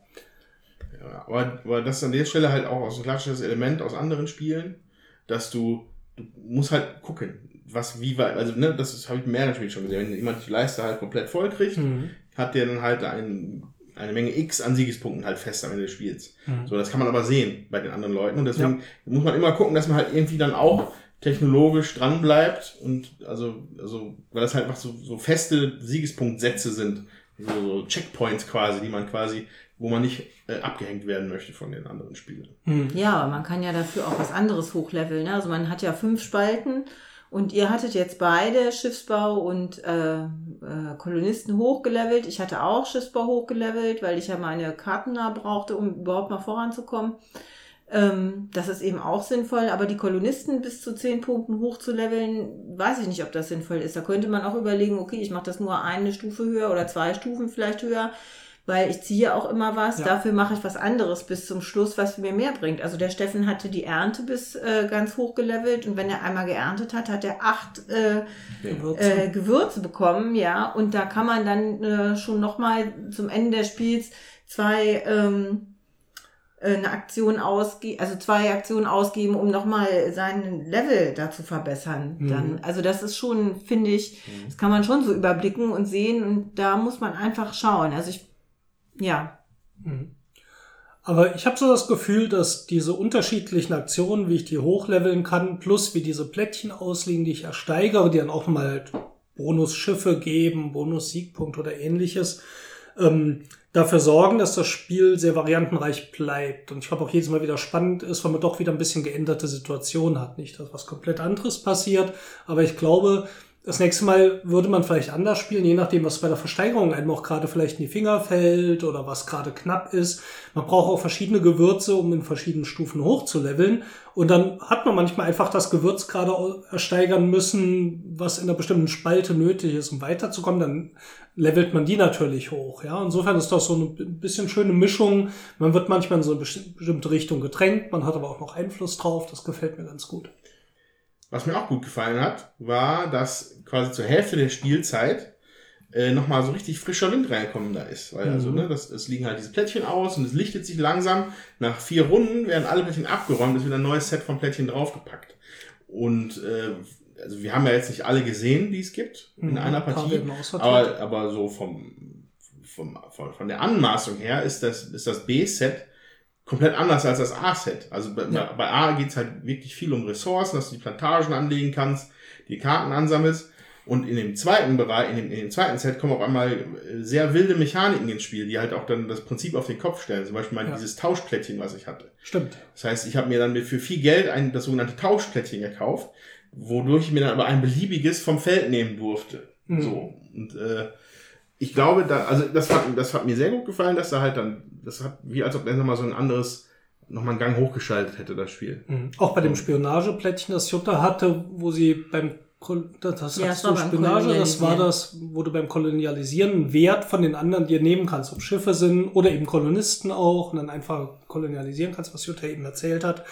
Ja, aber, aber das ist an der Stelle halt auch so ein klassisches Element aus anderen Spielen, dass du, du musst halt gucken, was wie weit, also ne, das habe ich mehreren Spielen schon gesehen, wenn jemand die Leiste halt komplett voll kriegt, Mhm. hat der dann halt ein, eine Menge X an Siegespunkten halt fest am Ende des Spiels. Mhm. So, das kann man aber sehen bei den anderen Leuten und deswegen muss man immer gucken, dass man halt irgendwie dann auch technologisch dran bleibt und also, also weil das halt einfach so, so feste Siegespunktsätze sind, so, so Checkpoints quasi, die man quasi, wo man nicht äh, abgehängt werden möchte von den anderen Spielern. Mhm. Ja, aber man kann ja dafür auch was anderes hochleveln. Ne? Also man hat ja fünf Spalten und ihr hattet jetzt beide Schiffsbau und äh, äh, Kolonisten hochgelevelt. Ich hatte auch Schiffsbau hochgelevelt, weil ich ja meine Karten da brauchte, um überhaupt mal voranzukommen. Ähm, das ist eben auch sinnvoll, aber die Kolonisten bis zu zehn Punkten hochzuleveln, weiß ich nicht, ob das sinnvoll ist. Da könnte man auch überlegen, okay, ich mache das nur eine Stufe höher oder zwei Stufen vielleicht höher. Weil ich ziehe auch immer was. Ja. Dafür mache ich was anderes bis zum Schluss, was mir mehr bringt. Also der Steffen hatte die Ernte bis äh, ganz hoch gelevelt und wenn er einmal geerntet hat, hat er acht äh, Gewürze. äh, Gewürze bekommen, ja. Und da kann man dann äh, schon nochmal zum Ende des Spiels zwei ähm, äh, eine Aktion ausgeben, also zwei Aktionen ausgeben, um nochmal seinen Level da zu verbessern. Mhm. Dann, also das ist schon, finde ich, das kann man schon so überblicken und sehen und da muss man einfach schauen. Also ich, ja, Mhm. Aber ich habe so das Gefühl, dass diese unterschiedlichen Aktionen, wie ich die hochleveln kann, plus wie diese Plättchen ausliegen, die ich ersteigere, die dann auch mal halt Bonusschiffe geben, Bonus-Siegpunkt oder ähnliches, ähm, dafür sorgen, dass das Spiel sehr variantenreich bleibt. Und ich glaube auch jedes Mal wieder spannend ist, weil man doch wieder ein bisschen geänderte Situationen hat. Nicht, dass was komplett anderes passiert, aber ich glaube, das nächste Mal würde man vielleicht anders spielen, je nachdem, was bei der Versteigerung einem auch gerade vielleicht in die Finger fällt oder was gerade knapp ist. Man braucht auch verschiedene Gewürze, um in verschiedenen Stufen hochzuleveln. Und dann hat man manchmal einfach das Gewürz gerade ersteigern müssen, was in einer bestimmten Spalte nötig ist, um weiterzukommen. Dann levelt man die natürlich hoch. Ja, insofern ist das so eine b- bisschen schöne Mischung. Man wird manchmal in so eine besti- bestimmte Richtung gedrängt, man hat aber auch noch Einfluss drauf. Das gefällt mir ganz gut. Was mir auch gut gefallen hat, war, dass quasi zur Hälfte der Spielzeit äh, nochmal so richtig frischer Wind reinkommen da ist. Weil also, Mhm. ne, das, es liegen halt diese Plättchen aus und es lichtet sich langsam. Nach vier Runden werden alle Plättchen abgeräumt, ist wieder ein neues Set von Plättchen draufgepackt. Und äh, also wir haben ja jetzt nicht alle gesehen, die es gibt in Mhm, einer Partie. Aber, aber so vom, vom, von, von der Anmaßung her ist das, ist das B-Set komplett anders als das A-Set. Also bei, Ja. bei A geht's halt wirklich viel um Ressourcen, dass du die Plantagen anlegen kannst, die Karten ansammelst. Und in dem zweiten Bereich, in dem, in dem zweiten Set kommen auf einmal äh, sehr wilde Mechaniken ins Spiel, die halt auch dann das Prinzip auf den Kopf stellen. Zum Beispiel mal Ja. dieses Tauschplättchen, was ich hatte. Stimmt. Das heißt, ich habe mir dann für viel Geld ein, das sogenannte Tauschplättchen gekauft, wodurch ich mir dann aber ein beliebiges vom Feld nehmen durfte. Mhm. So. Und äh, ich glaube, da, also das hat, das hat mir sehr gut gefallen, dass da halt dann, das hat wie als ob er nochmal so ein anderes, nochmal einen Gang hochgeschaltet hätte, das Spiel. Mhm. Auch bei dem Spionageplättchen, das Jutta hatte, wo sie beim das das Ja, war du beim Spionage, das war Kolonialisieren. das, wo du beim Kolonialisieren einen Wert von den anderen dir nehmen kannst, ob Schiffe sind oder eben Kolonisten auch und dann einfach kolonialisieren kannst, was Jutta eben erzählt hat.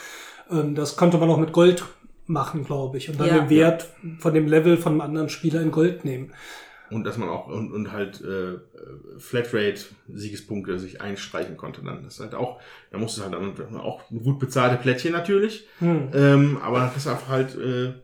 Ähm, Das konnte man auch mit Gold machen, glaube ich, und dann Ja. den Wert von dem Level von einem anderen Spieler in Gold nehmen. Und dass man auch, und, und halt äh, äh, Flatrate-Siegespunkte sich einstreichen konnte dann. Das ist halt auch, da musst du halt dann auch gut bezahlte Plättchen natürlich, Hm. ähm, aber dann du einfach halt äh,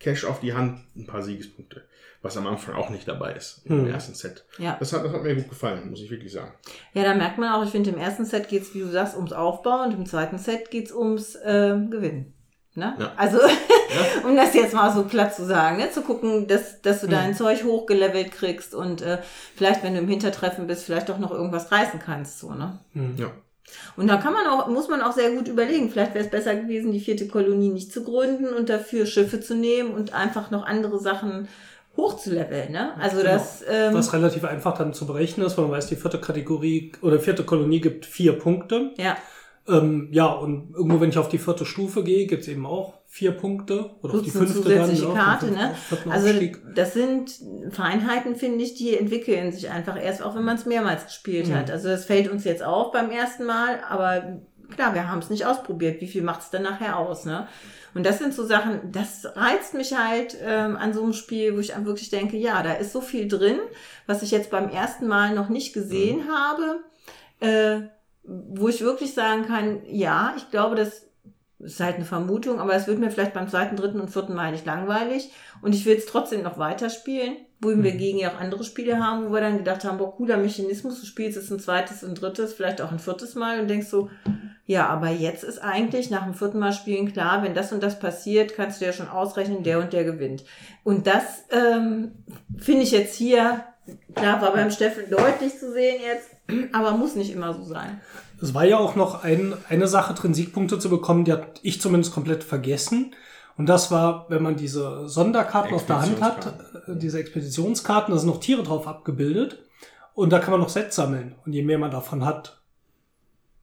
Cash auf die Hand, ein paar Siegespunkte. Was am Anfang auch nicht dabei ist im Hm. ersten Set. ja. Das hat, das hat mir gut gefallen, muss ich wirklich sagen. Ja, da merkt man auch, ich finde, im ersten Set geht's, wie du sagst, ums Aufbauen und im zweiten Set geht's ums äh, Gewinnen. Ne? Ja. Also, [LAUGHS] um das jetzt mal so platt zu sagen, ne? zu gucken, dass, dass du dein Zeug hochgelevelt kriegst und äh, vielleicht, wenn du im Hintertreffen bist, vielleicht doch noch irgendwas reißen kannst. So, ne? Hm. Ja. Und da kann man auch, muss man auch sehr gut überlegen. Vielleicht wäre es besser gewesen, die vierte Kolonie nicht zu gründen und dafür Schiffe zu nehmen und einfach noch andere Sachen hochzuleveln. Ne? Also Genau. das, ähm, Was relativ einfach dann zu berechnen ist, weil man weiß, die vierte Kategorie oder vierte Kolonie gibt vier Punkte. ja, Ähm, ja, und irgendwo, wenn ich auf die vierte Stufe gehe, gibt's eben auch vier Punkte. Oder auf die fünfte zusätzliche dann, ja, Karte, den ne? Also Aufstieg. das sind Feinheiten, finde ich, die entwickeln sich einfach erst, auch wenn man es mehrmals gespielt Mhm. hat. Also das fällt uns jetzt auf beim ersten Mal, aber klar, wir haben es nicht ausprobiert. Wie viel macht es dann nachher aus, ne? Und das sind so Sachen, das reizt mich halt ähm, an so einem Spiel, wo ich wirklich denke, ja, da ist so viel drin, was ich jetzt beim ersten Mal noch nicht gesehen habe, äh, wo ich wirklich sagen kann, ja, ich glaube, das ist halt eine Vermutung, aber es wird mir vielleicht beim zweiten, dritten und vierten Mal nicht langweilig und ich will es trotzdem noch weiterspielen, wo wir Mhm. gegen ja auch andere Spiele haben, wo wir dann gedacht haben, boah, cooler Mechanismus, du spielst es ein zweites und drittes, vielleicht auch ein viertes Mal und denkst so, ja, aber jetzt ist eigentlich nach dem vierten Mal spielen klar, wenn das und das passiert, kannst du ja schon ausrechnen, der und der gewinnt. Und das ähm, finde ich jetzt hier, klar, war beim Steffen deutlich zu sehen jetzt, aber muss nicht immer so sein. Es war ja auch noch ein, eine Sache drin, Siegpunkte zu bekommen, die hat ich zumindest komplett vergessen. Und das war, wenn man diese Sonderkarten auf der Hand hat, äh, diese Expeditionskarten, da sind noch Tiere drauf abgebildet. Und da kann man noch Sets sammeln. Und je mehr man davon hat,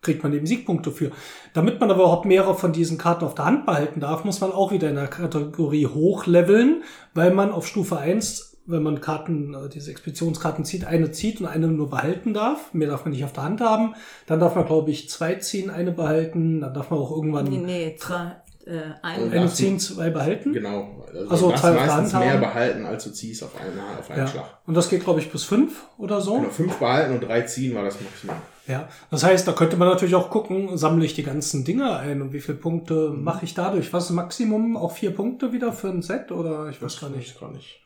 kriegt man eben Siegpunkte für. Damit man aber überhaupt mehrere von diesen Karten auf der Hand behalten darf, muss man auch wieder in der Kategorie hochleveln, weil man auf Stufe 1 wenn man Karten, äh, diese Expeditionskarten zieht, eine zieht und eine nur behalten darf. Mehr darf man nicht auf der Hand haben. Dann darf man, glaube ich, zwei ziehen, eine behalten. Dann darf man auch irgendwann Nee, nee, zwei, äh, ein, Und- eine ziehen, zwei behalten. Genau. Also Ach so, du darfst zwei meistens mehr haben. behalten, als du ziehst auf einen, auf einen Ja. Schlag. Und das geht, glaube ich, bis fünf oder so. Genau, fünf behalten und drei ziehen war das Maximum. Ja, das heißt, da könnte man natürlich auch gucken, sammle ich die ganzen Dinge ein und wie viele Punkte Mhm. mache ich dadurch? Was ist Maximum? Auch vier Punkte wieder für ein Set oder ich weiß gar nicht. gar nicht.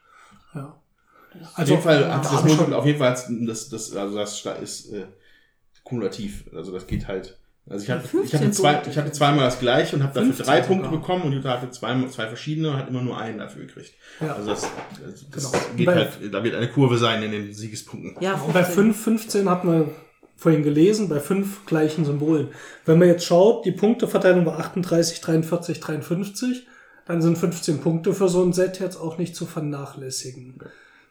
Ja. Auf Also jeden Fall, da das, schon- auf jeden Fall, das, das, also das ist äh, kumulativ. Also das geht halt. Also ich hatte, ich 15 hatte, zwei, ich hatte zweimal das gleiche und habe dafür 15 drei Punkte sogar. bekommen und Jutta hatte zwei, zwei verschiedene und hat immer nur einen dafür gekriegt. Ja. Also das, das, das Genau. geht Bei- halt, da wird eine Kurve sein in den Siegespunkten. ja, Und bei 5, 15 hat man vorhin gelesen, bei fünf gleichen Symbolen. Wenn man jetzt schaut, die Punkteverteilung war 38, 43, 53, dann sind 15 Punkte für so ein Set jetzt auch nicht zu vernachlässigen.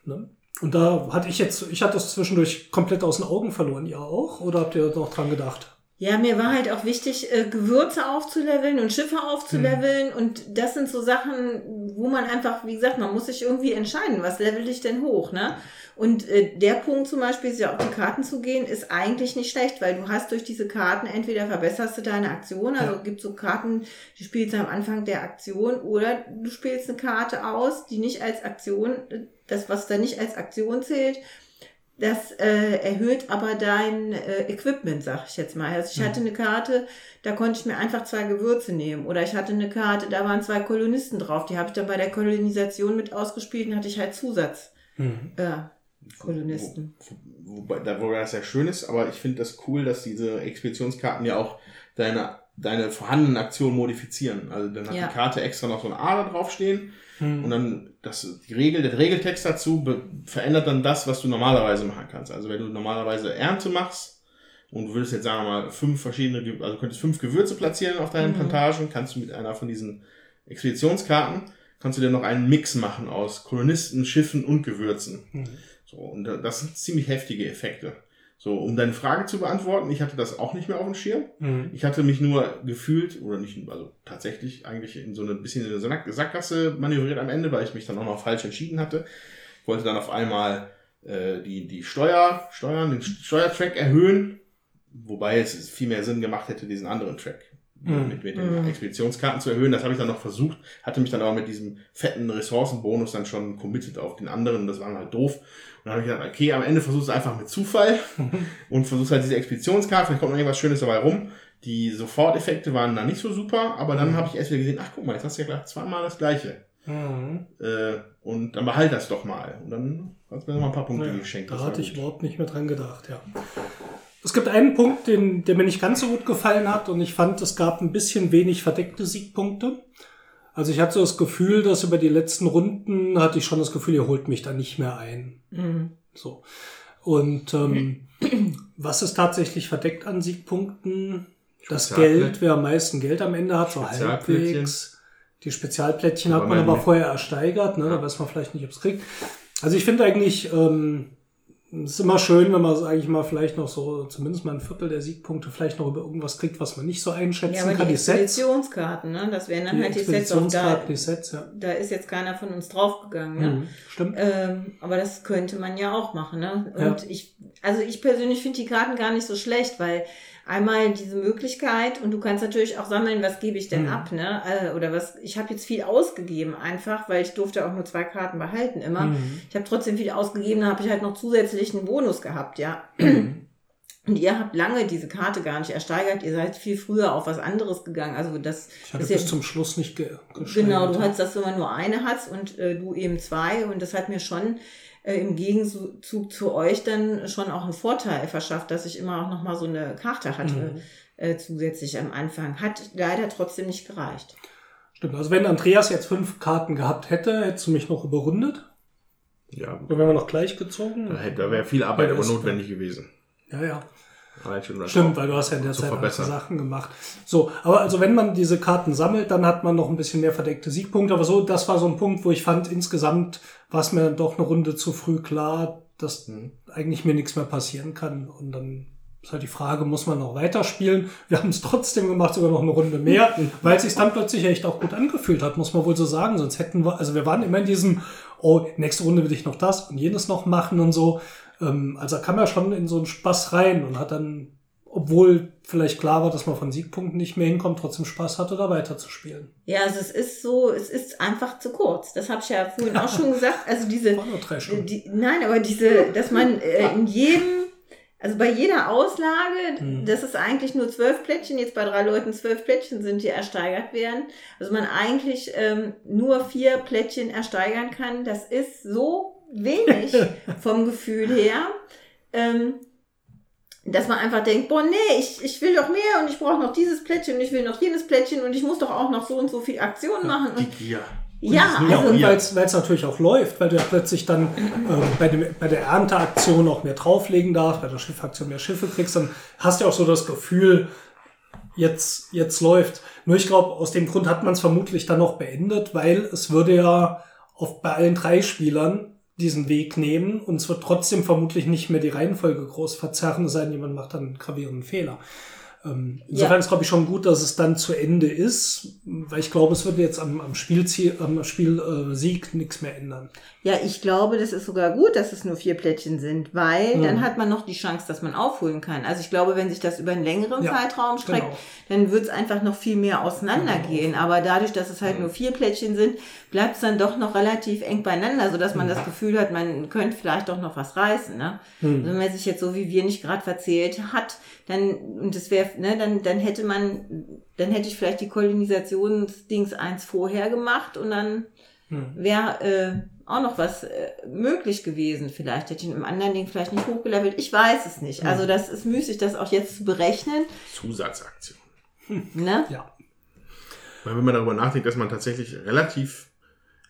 Ne? Und da hatte ich jetzt, ich hatte das zwischendurch komplett aus den Augen verloren. Ihr auch? Oder habt ihr noch dran gedacht? Ja, mir war halt auch wichtig, äh, Gewürze aufzuleveln und Schiffe aufzuleveln. Und das sind so Sachen, wo man einfach, wie gesagt, man muss sich irgendwie entscheiden, was level ich denn hoch, ne? Und äh, der Punkt zum Beispiel, sich auf die Karten zu gehen, ist eigentlich nicht schlecht, weil du hast durch diese Karten entweder verbesserst du deine Aktion, also Ja. gibt so Karten, die spielst du am Anfang der Aktion, oder du spielst eine Karte aus, die nicht als Aktion, äh, das, was da nicht als Aktion zählt, das äh, erhöht aber dein äh, Equipment, sag ich jetzt mal. Also ich hatte eine Karte, da konnte ich mir einfach zwei Gewürze nehmen. Oder ich hatte eine Karte, da waren zwei Kolonisten drauf. Die habe ich dann bei der Kolonisation mit ausgespielt und hatte ich halt Zusatz. Äh, Kolonisten. Wo, wobei, da, wobei das sehr schön ist, aber ich finde das cool, dass diese Expeditionskarten ja auch deine, deine vorhandenen Aktionen modifizieren. Also dann hat Ja. die Karte extra noch so eine Ader draufstehen Hm. und dann das, die Regel, der Regeltext dazu verändert dann das, was du normalerweise machen kannst. Also wenn du normalerweise Ernte machst und du würdest jetzt sagen wir mal fünf verschiedene, also könntest fünf Gewürze platzieren auf deinen Mhm. Plantagen, kannst du mit einer von diesen Expeditionskarten kannst du dir noch einen Mix machen aus Kolonisten, Schiffen und Gewürzen. Mhm. So, und das sind ziemlich heftige Effekte. So, um deine Frage zu beantworten, ich hatte das auch nicht mehr auf dem Schirm. Mhm. Ich hatte mich nur gefühlt, oder nicht, also tatsächlich eigentlich in so eine bisschen in eine Sack- Sackgasse manövriert am Ende, weil ich mich dann auch noch falsch entschieden hatte. Ich wollte dann auf einmal äh, die, die Steuer, Steuern, den Steuertrack erhöhen, wobei es viel mehr Sinn gemacht hätte, diesen anderen Track Mhm. mit, mit den Mhm. Expeditionskarten zu erhöhen. Das habe ich dann noch versucht, hatte mich dann aber mit diesem fetten Ressourcenbonus dann schon committed auf den anderen. Das war dann halt doof. Dann habe ich gedacht, okay, am Ende versuchst du einfach mit Zufall [LAUGHS] und versuchst halt diese Expeditionskarte, vielleicht kommt noch irgendwas Schönes dabei rum. Die Soforteffekte waren dann nicht so super, aber dann habe ich erst wieder gesehen, ach guck mal, jetzt hast du ja gleich zweimal das gleiche. Mhm. Äh, und dann behalt das doch mal. Und dann hat es mir noch mal ein paar Punkte Ja, geschenkt. Da hatte ich gut. überhaupt nicht mehr dran gedacht, ja. Es gibt einen Punkt, den, der mir nicht ganz so gut gefallen hat und ich fand, es gab ein bisschen wenig verdeckte Siegpunkte. Also ich hatte so das Gefühl, dass über die letzten Runden hatte ich schon das Gefühl, ihr holt mich da nicht mehr ein. Mhm. So. Und ähm, [CLEARS THROAT] was ist tatsächlich verdeckt an Siegpunkten? Das. Geld, wer am meisten Geld am Ende hat, so halbwegs. Die Spezialplättchen hat Aber man man aber nicht. vorher ersteigert, ne? da weiß man vielleicht nicht, ob es kriegt. Also ich finde eigentlich, ähm, es ist immer schön, wenn man, sage ich mal, vielleicht noch so zumindest mal ein Viertel der Siegpunkte vielleicht noch über irgendwas kriegt, was man nicht so einschätzen Ja, aber kann. die Expeditionskarten, ne? das wären dann die halt die Sets auch da. Die Sets, ja. Da ist jetzt keiner von uns draufgegangen. Ne? Mhm, stimmt. Ähm, aber das könnte man ja auch machen, ne? Und Ja. ich, also ich persönlich finde die Karten gar nicht so schlecht, weil einmal diese Möglichkeit und du kannst natürlich auch sammeln, was gebe ich denn Mhm. ab, ne? Äh, Oder was, ich habe jetzt viel ausgegeben einfach, weil ich durfte auch nur zwei Karten behalten immer. Mhm. Ich habe trotzdem viel ausgegeben, da habe ich halt noch zusätzlich einen Bonus gehabt, ja. Und ihr habt lange diese Karte gar nicht ersteigert, ihr seid viel früher auf was anderes gegangen. Also das Ich hatte ist ja- bis zum Schluss nicht ge gesteigert. Genau, du hast, dass du immer nur eine hast und äh, du eben zwei. Und das hat mir schon äh, im Gegenzug zu euch dann schon auch einen Vorteil verschafft, dass ich immer auch nochmal so eine Karte hatte Mhm. äh, zusätzlich am Anfang. Hat leider trotzdem nicht gereicht. Stimmt, also wenn Andreas jetzt fünf Karten gehabt hätte, hättest du mich noch überrundet. Ja, Oder wären wir noch gleich gezogen? da, hätte- da wäre viel Arbeit Ja, aber notwendig gewesen. Ja, ja. Schon das Stimmt, weil du hast ja in der Zeit andere. Sachen gemacht. So, aber also wenn man diese Karten sammelt, dann hat man noch ein bisschen mehr verdeckte Siegpunkte. Aber so, das war so ein Punkt, wo ich fand, insgesamt war es mir dann doch eine Runde zu früh klar, dass Mhm. eigentlich mir nichts mehr passieren kann. Und dann ist halt die Frage, muss man noch weiterspielen? Wir haben es trotzdem gemacht, sogar noch eine Runde mehr, weil es sich dann plötzlich echt auch gut angefühlt hat, muss man wohl so sagen. Sonst hätten wir, also wir waren immer in diesem, oh, nächste Runde will ich noch das und jenes noch machen und so. Ähm, also da kam er schon in so einen Spaß rein und hat dann, obwohl vielleicht klar war, dass man von Siegpunkten nicht mehr hinkommt, trotzdem Spaß hatte, da weiterzuspielen. Ja, also es ist so, es ist einfach zu kurz. Das habe ich ja vorhin auch [LAUGHS] schon gesagt. Also diese, die, nein, aber diese, dass man äh, in jedem, also bei jeder Auslage, Hm. dass es eigentlich nur zwölf Plättchen, jetzt bei drei Leuten zwölf Plättchen sind, die ersteigert werden. Also man eigentlich ähm, nur vier Plättchen ersteigern kann. Das ist so wenig [LAUGHS] vom Gefühl her. Ähm, dass man einfach denkt, boah, nee, ich, ich will doch mehr und ich brauche noch dieses Plättchen und ich will noch jenes Plättchen und ich muss doch auch noch so und so viel Aktionen machen. Die Und Gier. ja, Ja, also und Ja. weil es natürlich auch läuft, weil du ja plötzlich dann ähm, bei, dem, bei der Ernteaktion auch mehr drauflegen darfst, bei der Schiffaktion mehr Schiffe kriegst, dann hast du auch so das Gefühl, jetzt, jetzt läuft. Nur ich glaube, aus dem Grund hat man es vermutlich dann noch beendet, weil es würde ja auf, bei allen drei Spielern diesen Weg nehmen und es wird trotzdem vermutlich nicht mehr die Reihenfolge groß verzerren, es sei denn, jemand macht dann einen gravierenden Fehler. Ähm, insofern Ja. ist, glaube ich, schon gut, dass es dann zu Ende ist, weil ich glaube, es würde jetzt am, am Spielziel, am Spielsieg äh, nichts mehr ändern. Ja, ich glaube, das ist sogar gut, dass es nur vier Plättchen sind, weil Mhm. dann hat man noch die Chance, dass man aufholen kann. Also ich glaube, wenn sich das über einen längeren Ja, Zeitraum streckt, genau. dann wird es einfach noch viel mehr auseinandergehen. Aber dadurch, dass es halt nur vier Plättchen sind, bleibt es dann doch noch relativ eng beieinander, sodass man das Gefühl hat, man könnte vielleicht doch noch was reißen. Ne? Mhm. Also wenn man sich jetzt so wie wir nicht gerade verzählt hat, dann, und das wäre, ne, dann, dann hätte man, dann hätte ich vielleicht die Kolonisationsdings eins vorher gemacht und dann wäre äh, auch noch was äh, möglich gewesen. Vielleicht hätte ich ihn im anderen Ding vielleicht nicht hochgelevelt. Ich weiß es nicht. Also das ist müßig, das auch jetzt zu berechnen. Zusatzaktion. Ne? Ja. Weil wenn man darüber nachdenkt, dass man tatsächlich relativ,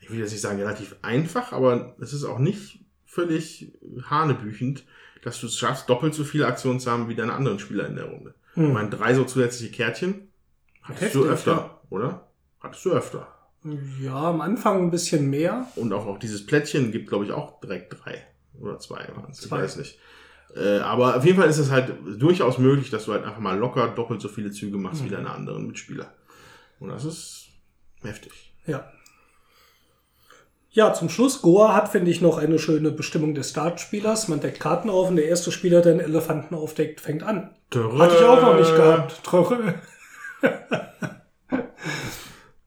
ich will jetzt nicht sagen relativ einfach, aber es ist auch nicht völlig hanebüchend, dass du es schaffst, doppelt so viele Aktionen zu haben wie deine anderen Spieler in der Runde. Hm. Ich meine, drei so zusätzliche Kärtchen hattest du Heftig, öfter, ja. oder? Hattest du öfter. Ja, am Anfang ein bisschen mehr. Und auch, auch dieses Plättchen gibt, glaube ich, auch direkt drei oder zwei. Ich weiß nicht. Äh, aber auf jeden Fall ist es halt durchaus möglich, dass du halt einfach mal locker doppelt so viele Züge machst Mhm. wie deine anderen Mitspieler. Und das ist heftig. Ja. Ja, zum Schluss, Goa hat, finde ich, noch eine schöne Bestimmung des Startspielers. Man deckt Karten auf und der erste Spieler, der einen Elefanten aufdeckt, fängt an. Hatte ich auch noch nicht gehabt. [LAUGHS]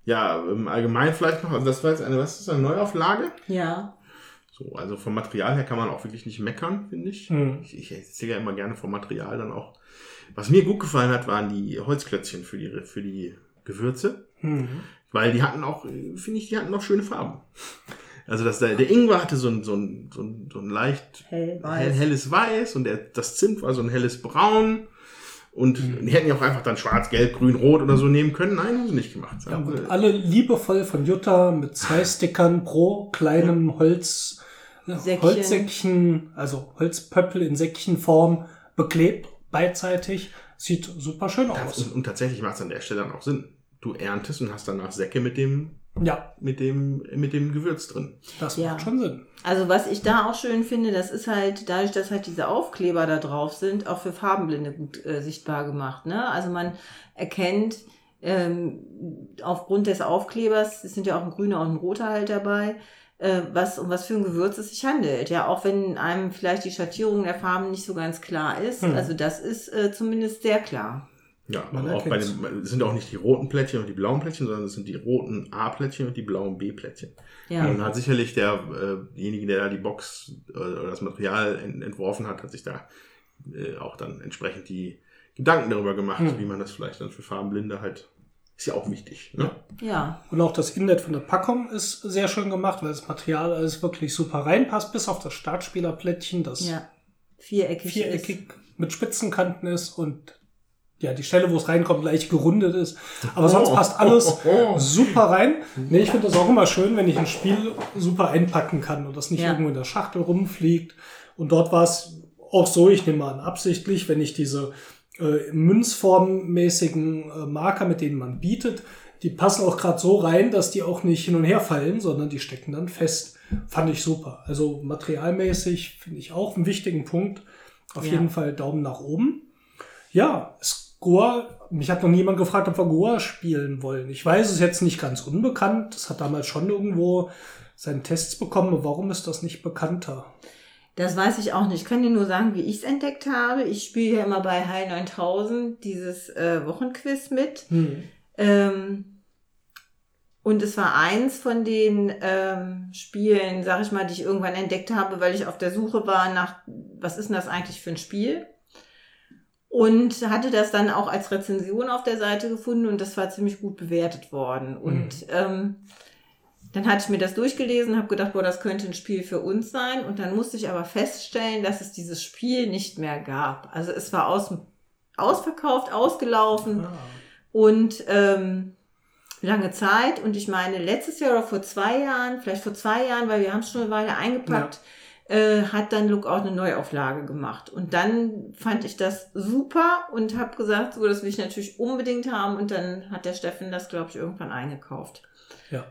Ja, im Allgemeinen vielleicht noch, also das war jetzt eine, was ist das, eine Neuauflage? Ja. So, also vom Material her kann man auch wirklich nicht meckern, finde ich. Hm. Ich, ich erzähle ja immer gerne vom Material dann auch. Was mir gut gefallen hat, waren die Holzklötzchen für die, für die Gewürze. Hm. Weil die hatten auch, finde ich, die hatten auch schöne Farben. Also das, der, der Ingwer hatte so ein, so ein, so ein, so ein leicht Hell, hell, weiß. helles Weiß und der, das Zimt war so ein helles Braun. Und die hätten ja auch einfach dann schwarz, gelb, grün, rot oder so nehmen können. Nein, haben sie nicht gemacht. Ja, und alle liebevoll von Jutta mit zwei Stickern pro kleinem Holz, Säckchen. Holzsäckchen, also Holzpöppel in Säckchenform beklebt, beidseitig. Sieht super schön aus. und, und tatsächlich macht es an der Stelle dann auch Sinn. Du erntest und hast danach Säcke mit dem, Ja, mit dem, mit dem Gewürz drin. das Ja. macht schon Sinn. Also was ich da auch schön finde, das ist halt dadurch, dass halt diese Aufkleber da drauf sind, auch für Farbenblinde gut äh, sichtbar gemacht. Ne? Also man erkennt ähm, aufgrund des Aufklebers, es sind ja auch ein grüner und ein roter halt dabei, äh, was um was für ein Gewürz es sich handelt. Ja, auch wenn einem vielleicht die Schattierung der Farben nicht so ganz klar ist. Hm. Also das ist äh, zumindest sehr klar. Ja, Man auch bei es sind auch nicht die roten Plättchen und die blauen Plättchen, sondern es sind die roten A-Plättchen und die blauen B-Plättchen. Ja. Und hat sicherlich der, äh, derjenige, der da die Box äh, oder das Material ent entworfen hat, hat sich da äh, auch dann entsprechend die Gedanken darüber gemacht, Hm. wie man das vielleicht dann für Farbenblinde halt, ist ja auch wichtig. Ne? Ja. Und auch das Inlet von der Packung ist sehr schön gemacht, weil das Material alles wirklich super reinpasst, bis auf das Startspielerplättchen, das Ja. Viereckig. Ist. viereckig mit Spitzenkanten ist und ja, die Stelle, wo es reinkommt, leicht gerundet ist. Aber sonst Oh. passt alles [LAUGHS] Oh. super rein. Nee, ich finde das auch immer schön, wenn ich ein Spiel super einpacken kann und das nicht Ja. irgendwo in der Schachtel rumfliegt. Und dort war es auch so, ich nehme an, absichtlich, wenn ich diese äh, münzformmäßigen äh, Marker, mit denen man bietet, die passen auch gerade so rein, dass die auch nicht hin und her fallen, sondern die stecken dann fest. Fand ich super. Also materialmäßig finde ich auch einen wichtigen Punkt. Auf Ja. jeden Fall Daumen nach oben. Ja, Score, mich hat noch niemand gefragt, ob wir Goa spielen wollen. Ich weiß, es ist jetzt nicht ganz unbekannt. Es hat damals schon irgendwo seinen Tests bekommen. Warum ist das nicht bekannter? Das weiß ich auch nicht. Ich kann dir nur sagen, wie ich es entdeckt habe. Ich spiele ja immer bei High 9000 dieses äh, Wochenquiz mit. Hm. Ähm, und es war eins von den ähm, Spielen, sag ich mal, die ich irgendwann entdeckt habe, weil ich auf der Suche war nach, was ist denn das eigentlich für ein Spiel? Und hatte das dann auch als Rezension auf der Seite gefunden und das war ziemlich gut bewertet worden. Und ähm, dann hatte ich mir das durchgelesen, habe gedacht, boah, das könnte ein Spiel für uns sein. Und dann musste ich aber feststellen, dass es dieses Spiel nicht mehr gab. Also es war aus, ausverkauft, ausgelaufen Ah. und ähm, lange Zeit. Und ich meine, letztes Jahr oder vor zwei Jahren, vielleicht vor zwei Jahren, weil wir haben es schon eine Weile eingepackt, äh, hat dann Lookout eine Neuauflage gemacht. Und dann fand ich das super und habe gesagt, so, das will ich natürlich unbedingt haben. Und dann hat der Steffen das, glaube ich, irgendwann eingekauft. Ja.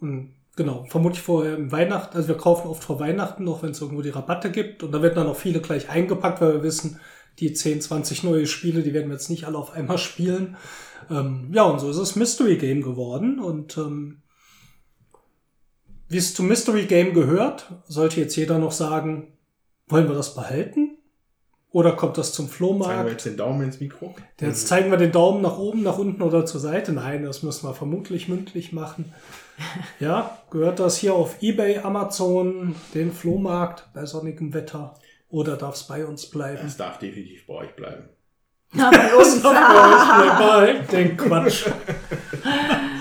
Und genau, vermutlich vor Weihnachten, also wir kaufen oft vor Weihnachten noch, wenn es irgendwo die Rabatte gibt. Und da werden dann auch viele gleich eingepackt, weil wir wissen, die 10, 20 neue Spiele, die werden wir jetzt nicht alle auf einmal spielen. Ähm, ja, und so ist es Mystery Game geworden. Und ähm, wie es zum Mystery Game gehört, sollte jetzt jeder noch sagen, wollen wir das behalten? Oder kommt das zum Zeigen wir Flohmarkt? jetzt den Daumen ins Mikro. Jetzt zeigen wir den Daumen nach oben, nach unten oder zur Seite. Nein, das müssen wir vermutlich mündlich machen. [LAUGHS] Ja, gehört das hier auf Ebay, Amazon, den Flohmarkt bei sonnigem Wetter? Oder darf es bei uns bleiben? Das darf definitiv bei euch bleiben. Ja, bei uns. [LAUGHS] Behalten, den Quatsch. [LAUGHS]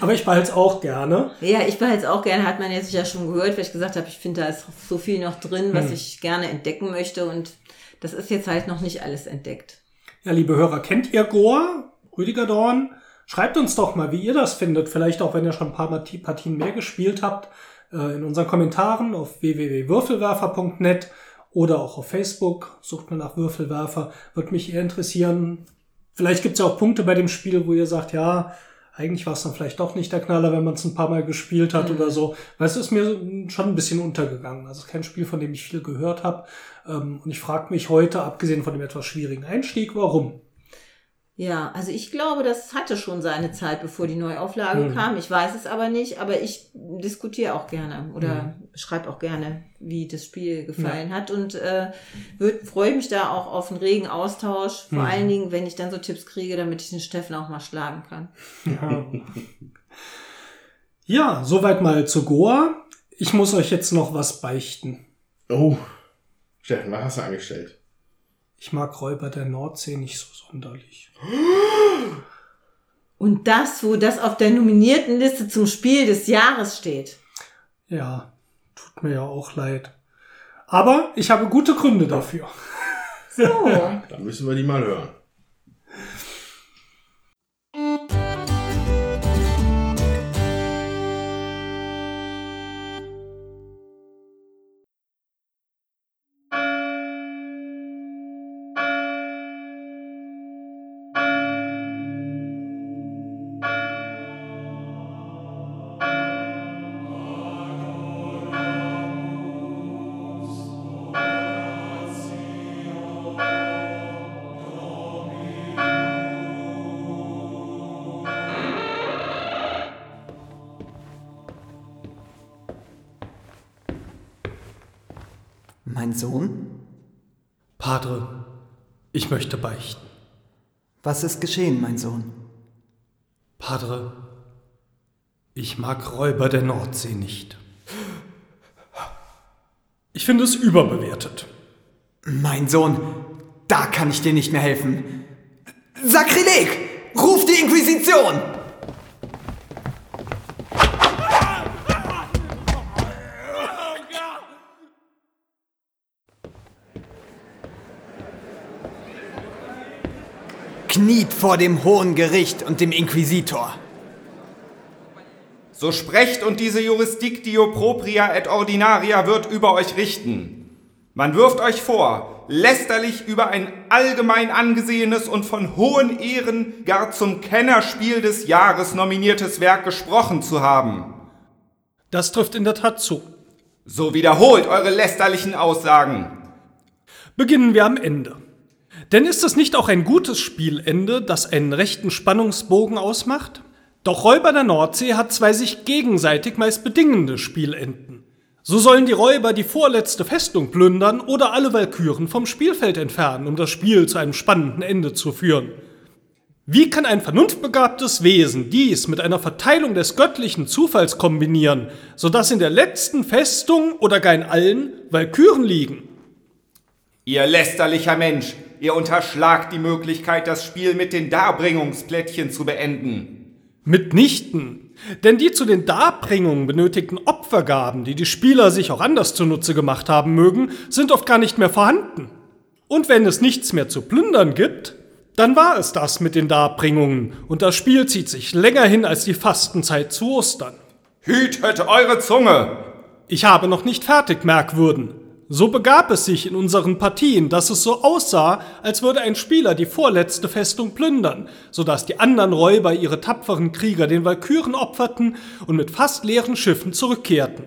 Aber ich behalte es auch gerne. Ja, ich behalte es auch gerne, hat man jetzt ja schon gehört, weil ich gesagt habe, ich finde, da ist so viel noch drin, was Hm. ich gerne entdecken möchte und das ist jetzt halt noch nicht alles entdeckt. Ja, liebe Hörer, kennt ihr Goa? Rüdiger Dorn? Schreibt uns doch mal, wie ihr das findet. Vielleicht auch, wenn ihr schon ein paar Parti- Partien mehr gespielt habt, äh, in unseren Kommentaren auf www.würfelwerfer.net oder auch auf Facebook. Sucht mal nach Würfelwerfer. Würde mich eher interessieren. Vielleicht gibt es ja auch Punkte bei dem Spiel, wo ihr sagt, ja, eigentlich war es dann vielleicht doch nicht der Knaller, wenn man es ein paar Mal gespielt hat oder so. Weil es ist mir schon ein bisschen untergegangen. Also es ist kein Spiel, von dem ich viel gehört habe. Ähm, und ich frage mich heute, abgesehen von dem etwas schwierigen Einstieg, warum? Ja, also ich glaube, das hatte schon seine Zeit, bevor die Neuauflage Mhm. kam. Ich weiß es aber nicht, aber ich diskutiere auch gerne oder Mhm. schreibe auch gerne, wie das Spiel gefallen hat und äh, würd- freue mich da auch auf einen regen Austausch. Vor Mhm. allen Dingen, wenn ich dann so Tipps kriege, damit ich den Steffen auch mal schlagen kann. Ja. ja, soweit mal zu Goa. Ich muss euch jetzt noch was beichten. Oh, Steffen, was hast du angestellt? Ich mag Räuber der Nordsee nicht so sonderlich. Und das, wo das auf der nominierten Liste zum Spiel des Jahres steht. Ja, tut mir ja auch leid. Aber ich habe gute Gründe dafür. So. [LAUGHS] Dann müssen wir die mal hören. Sohn? Padre, ich möchte beichten. Was ist geschehen, mein Sohn? Padre, ich mag Räuber der Nordsee nicht. Ich finde es überbewertet. Mein Sohn, da kann ich dir nicht mehr helfen. Sakrileg! Ruf die Inquisition! Kniet vor dem hohen Gericht und dem Inquisitor. So sprecht und diese Jurisdictio propria et ordinaria wird über euch richten. Man wirft euch vor, lästerlich über ein allgemein angesehenes und von hohen Ehren gar zum Kennerspiel des Jahres nominiertes Werk gesprochen zu haben. Das trifft in der Tat zu. So wiederholt eure lästerlichen Aussagen. Beginnen wir am Ende. Denn ist es nicht auch ein gutes Spielende, das einen rechten Spannungsbogen ausmacht? Doch Räuber der Nordsee hat zwei sich gegenseitig meist bedingende Spielenden. So sollen die Räuber die vorletzte Festung plündern oder alle Walküren vom Spielfeld entfernen, um das Spiel zu einem spannenden Ende zu führen. Wie kann ein vernunftbegabtes Wesen dies mit einer Verteilung des göttlichen Zufalls kombinieren, sodass in der letzten Festung oder gar in allen Walküren liegen? Ihr lästerlicher Mensch, ihr unterschlagt die Möglichkeit, das Spiel mit den Darbringungsplättchen zu beenden. Mitnichten. Denn die zu den Darbringungen benötigten Opfergaben, die die Spieler sich auch anders zunutze gemacht haben mögen, sind oft gar nicht mehr vorhanden. Und wenn es nichts mehr zu plündern gibt, dann war es das mit den Darbringungen und das Spiel zieht sich länger hin als die Fastenzeit zu Ostern. Hütet eure Zunge! Ich habe noch nicht fertig, Merkwürden. So begab es sich in unseren Partien, dass es so aussah, als würde ein Spieler die vorletzte Festung plündern, so dass die anderen Räuber ihre tapferen Krieger den Walküren opferten und mit fast leeren Schiffen zurückkehrten.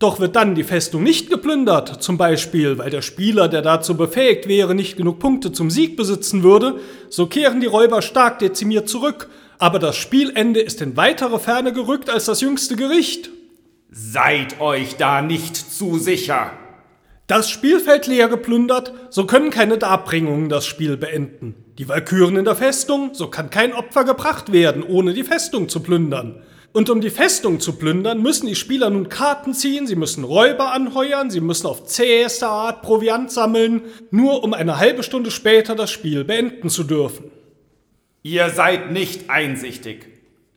Doch wird dann die Festung nicht geplündert, zum Beispiel weil der Spieler, der dazu befähigt wäre, nicht genug Punkte zum Sieg besitzen würde, so kehren die Räuber stark dezimiert zurück, aber das Spielende ist in weitere Ferne gerückt als das jüngste Gericht. Seid euch da nicht zu sicher! Das Spielfeld leer geplündert, so können keine Darbringungen das Spiel beenden. Die Walküren in der Festung, so kann kein Opfer gebracht werden, ohne die Festung zu plündern. Und um die Festung zu plündern, müssen die Spieler nun Karten ziehen, sie müssen Räuber anheuern, sie müssen auf zäheste Art Proviant sammeln, nur um eine halbe Stunde später das Spiel beenden zu dürfen. Ihr seid nicht einsichtig.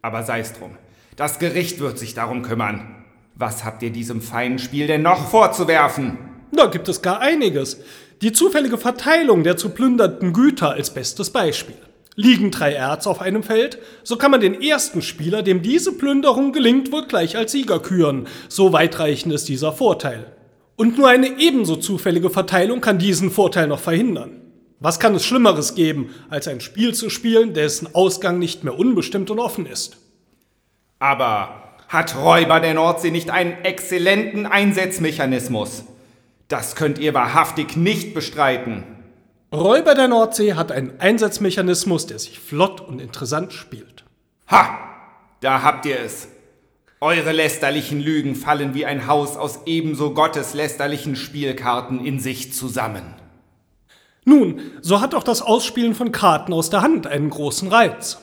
Aber sei's drum. Das Gericht wird sich darum kümmern. Was habt ihr diesem feinen Spiel denn noch vorzuwerfen? Da gibt es gar einiges. Die zufällige Verteilung der zu plündernden Güter als bestes Beispiel. Liegen drei Erz auf einem Feld, so kann man den ersten Spieler, dem diese Plünderung gelingt, wohl gleich als Sieger küren. So weitreichend ist dieser Vorteil. Und nur eine ebenso zufällige Verteilung kann diesen Vorteil noch verhindern. Was kann es Schlimmeres geben, als ein Spiel zu spielen, dessen Ausgang nicht mehr unbestimmt und offen ist? Aber hat Räuber der Nordsee nicht einen exzellenten Einsatzmechanismus? Das könnt ihr wahrhaftig nicht bestreiten. Räuber der Nordsee hat einen Einsatzmechanismus, der sich flott und interessant spielt. Ha! Da habt ihr es. Eure lästerlichen Lügen fallen wie ein Haus aus ebenso gotteslästerlichen Spielkarten in sich zusammen. Nun, so hat auch das Ausspielen von Karten aus der Hand einen großen Reiz.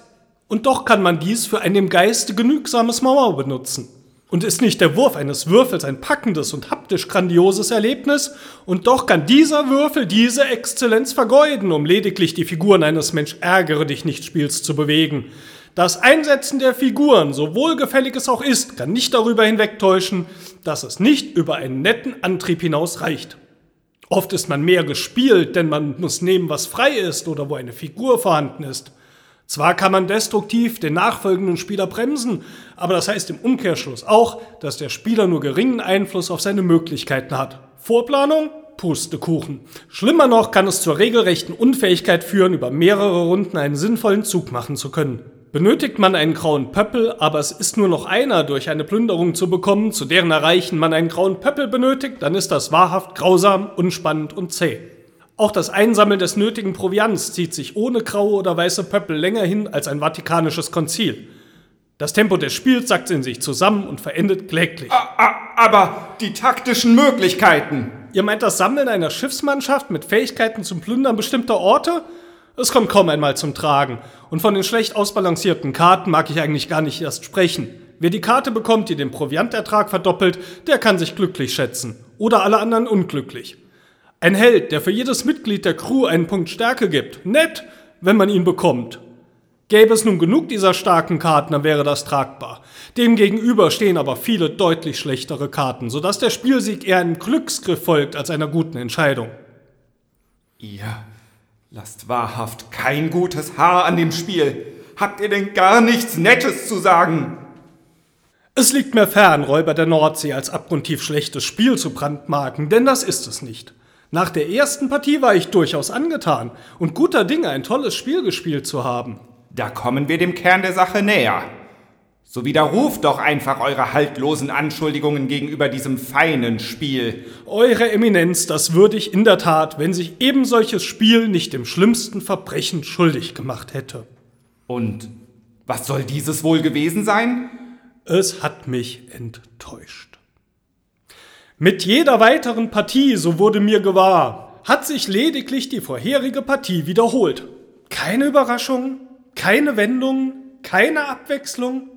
Und doch kann man dies für ein dem Geiste genügsames Mauer benutzen. Und ist nicht der Wurf eines Würfels ein packendes und haptisch grandioses Erlebnis? Und doch kann dieser Würfel diese Exzellenz vergeuden, um lediglich die Figuren eines Mensch ärgere dich nicht Spiels zu bewegen. Das Einsetzen der Figuren, so wohlgefällig es auch ist, kann nicht darüber hinwegtäuschen, dass es nicht über einen netten Antrieb hinaus reicht. Oft ist man mehr gespielt, denn man muss nehmen, was frei ist oder wo eine Figur vorhanden ist. Zwar kann man destruktiv den nachfolgenden Spieler bremsen, aber das heißt im Umkehrschluss auch, dass der Spieler nur geringen Einfluss auf seine Möglichkeiten hat. Vorplanung? Pustekuchen. Schlimmer noch kann es zur regelrechten Unfähigkeit führen, über mehrere Runden einen sinnvollen Zug machen zu können. Benötigt man einen grauen Pöppel, aber es ist nur noch einer durch eine Plünderung zu bekommen, zu deren Erreichen man einen grauen Pöppel benötigt, dann ist das wahrhaft grausam, unspannend und zäh. Auch das Einsammeln des nötigen Proviants zieht sich ohne graue oder weiße Pöppel länger hin als ein vatikanisches Konzil. Das Tempo des Spiels sackt in sich zusammen und verendet kläglich. Aber die taktischen Möglichkeiten. Ihr meint das Sammeln einer Schiffsmannschaft mit Fähigkeiten zum Plündern bestimmter Orte? Es kommt kaum einmal zum Tragen. Und von den schlecht ausbalancierten Karten mag ich eigentlich gar nicht erst sprechen. Wer die Karte bekommt, die den Proviantertrag verdoppelt, der kann sich glücklich schätzen. Oder alle anderen unglücklich. Ein Held, der für jedes Mitglied der Crew einen Punkt Stärke gibt. Nett, wenn man ihn bekommt. Gäbe es nun genug dieser starken Karten, dann wäre das tragbar. Demgegenüber stehen aber viele deutlich schlechtere Karten, sodass der Spielsieg eher einem Glücksgriff folgt als einer guten Entscheidung. Ihr lasst wahrhaft kein gutes Haar an dem Spiel. Habt ihr denn gar nichts Nettes zu sagen? Es liegt mir fern, Räuber der Nordsee als abgrundtief schlechtes Spiel zu brandmarken, denn das ist es nicht. Nach der ersten Partie war ich durchaus angetan und guter Dinge, ein tolles Spiel gespielt zu haben. Da kommen wir dem Kern der Sache näher. So widerruft doch einfach eure haltlosen Anschuldigungen gegenüber diesem feinen Spiel. Eure Eminenz, das würde ich in der Tat, wenn sich eben solches Spiel nicht dem schlimmsten Verbrechen schuldig gemacht hätte. Und Was soll dieses wohl gewesen sein? Es hat mich enttäuscht. Mit jeder weiteren Partie, so wurde mir gewahr, hat sich lediglich die vorherige Partie wiederholt. Keine Überraschung, keine Wendung, keine Abwechslung.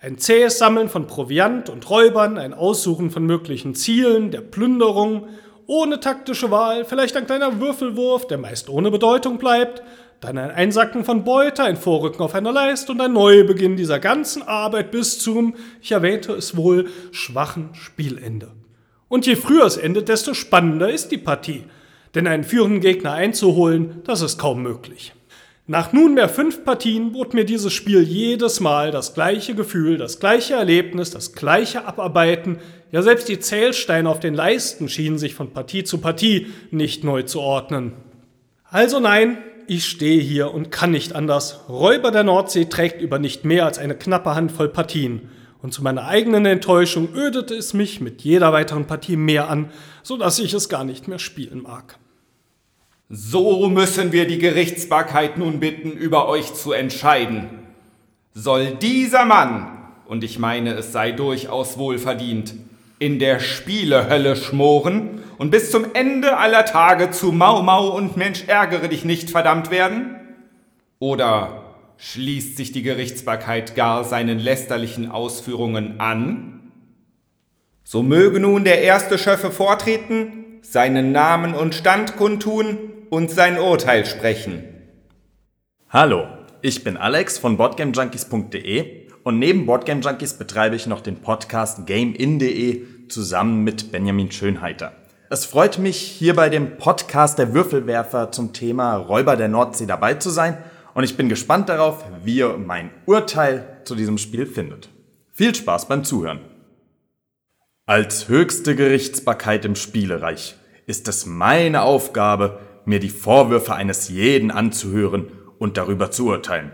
Ein zähes Sammeln von Proviant und Räubern, ein Aussuchen von möglichen Zielen, der Plünderung, ohne taktische Wahl, vielleicht ein kleiner Würfelwurf, der meist ohne Bedeutung bleibt, dann ein Einsacken von Beute, ein Vorrücken auf einer Leist und ein Neubeginn dieser ganzen Arbeit bis zum, ich erwähnte es wohl, schwachen Spielende. Und je früher es endet, desto spannender ist die Partie. Denn einen führenden Gegner einzuholen, das ist kaum möglich. Nach nunmehr fünf Partien bot mir dieses Spiel jedes Mal das gleiche Gefühl, das gleiche Erlebnis, das gleiche Abarbeiten, ja selbst die Zählsteine auf den Leisten schienen sich von Partie zu Partie nicht neu zu ordnen. Also nein, ich stehe hier und kann nicht anders. Räuber der Nordsee trägt über nicht mehr als eine knappe Handvoll Partien. Und zu meiner eigenen Enttäuschung ödete es mich mit jeder weiteren Partie mehr an, so dass ich es gar nicht mehr spielen mag. So müssen wir die Gerichtsbarkeit nun bitten, über euch zu entscheiden. Soll dieser Mann, und ich meine, es sei durchaus wohlverdient, in der Spielehölle schmoren und bis zum Ende aller Tage zu Mau Mau und Mensch ärgere dich nicht verdammt werden? Oder schließt sich die Gerichtsbarkeit gar seinen lästerlichen Ausführungen an? So möge nun der erste Schöffe vortreten, seinen Namen und Stand kundtun und sein Urteil sprechen. Hallo, ich bin Alex von boardgamejunkies.de und neben Boardgame Junkies betreibe ich noch den Podcast GameIn.de zusammen mit Benjamin Schönheiter. Es freut mich, hier bei dem Podcast der Würfelwerfer zum Thema Räuber der Nordsee dabei zu sein und ich bin gespannt darauf, wie ihr mein Urteil zu diesem Spiel findet. Viel Spaß beim Zuhören. Als höchste Gerichtsbarkeit im Spielereich ist es meine Aufgabe, mir die Vorwürfe eines jeden anzuhören und darüber zu urteilen.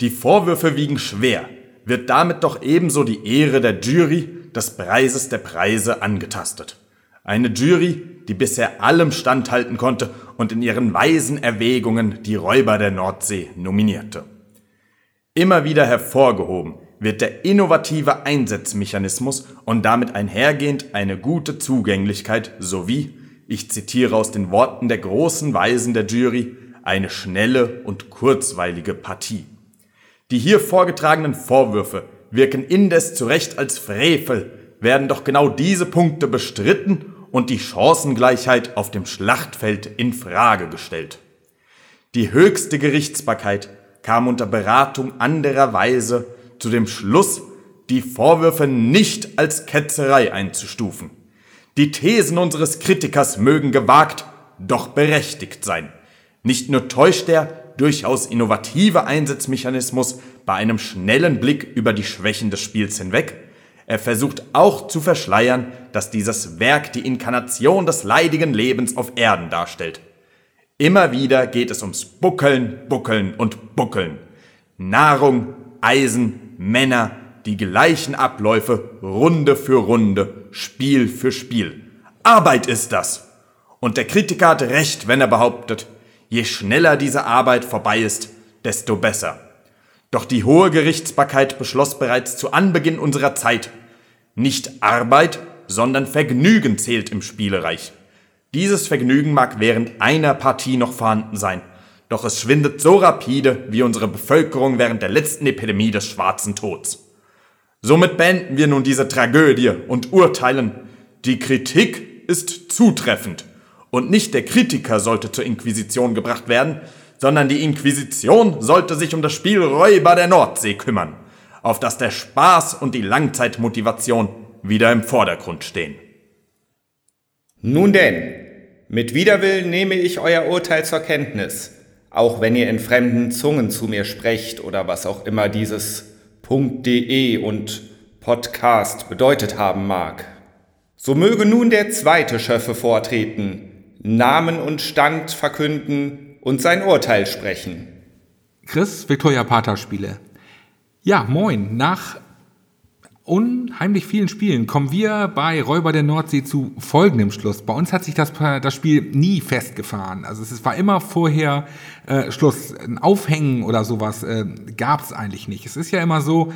Die Vorwürfe wiegen schwer, wird damit doch ebenso die Ehre der Jury des Preises der Preise angetastet. Eine Jury, die bisher allem standhalten konnte und in ihren weisen Erwägungen die Räuber der Nordsee nominierte. Immer wieder hervorgehoben wird der innovative Einsatzmechanismus und damit einhergehend eine gute Zugänglichkeit sowie, ich zitiere aus den Worten der großen Weisen der Jury, eine schnelle und kurzweilige Partie. Die hier vorgetragenen Vorwürfe wirken indes zu Recht als Frevel, werden doch genau diese Punkte bestritten und die Chancengleichheit auf dem Schlachtfeld in Frage gestellt. Die höchste Gerichtsbarkeit kam unter Beratung anderer Weise zu dem Schluss, die Vorwürfe nicht als Ketzerei einzustufen. Die Thesen unseres Kritikers mögen gewagt, doch berechtigt sein. Nicht nur täuscht er, durchaus innovative Einsatzmechanismus bei einem schnellen Blick über die Schwächen des Spiels hinweg. Er versucht auch zu verschleiern, dass dieses Werk die Inkarnation des leidigen Lebens auf Erden darstellt. Immer wieder geht es ums Buckeln, Buckeln und Buckeln. Nahrung, Eisen, Männer, die gleichen Abläufe, Runde für Runde, Spiel für Spiel. Arbeit ist das. Und der Kritiker hat recht, wenn er behauptet, Je schneller diese Arbeit vorbei ist, desto besser. Doch die hohe Gerichtsbarkeit beschloss bereits zu Anbeginn unserer Zeit, nicht Arbeit, sondern Vergnügen zählt im Spielereich. Dieses Vergnügen mag während einer Partie noch vorhanden sein, doch es schwindet so rapide wie unsere Bevölkerung während der letzten Epidemie des schwarzen Tods. Somit beenden wir nun diese Tragödie und urteilen, die Kritik ist zutreffend und nicht der Kritiker sollte zur Inquisition gebracht werden, sondern die Inquisition sollte sich um das Spiel Räuber der Nordsee kümmern, auf das der Spaß und die Langzeitmotivation wieder im Vordergrund stehen. Nun denn, mit Widerwillen nehme ich euer Urteil zur Kenntnis, auch wenn ihr in fremden Zungen zu mir sprecht oder was auch immer dieses .de und Podcast bedeutet haben mag. So möge nun der zweite Schöffe vortreten, Namen und Stand verkünden und sein Urteil sprechen. Chris, Victoria Pater Spiele. Ja, moin. Nach unheimlich vielen Spielen kommen wir bei Räuber der Nordsee zu folgendem Schluss. Bei uns hat sich das, das Spiel nie festgefahren. Also es war immer vorher äh, Schluss. Ein Aufhängen oder sowas äh, gab es eigentlich nicht. Es ist ja immer so,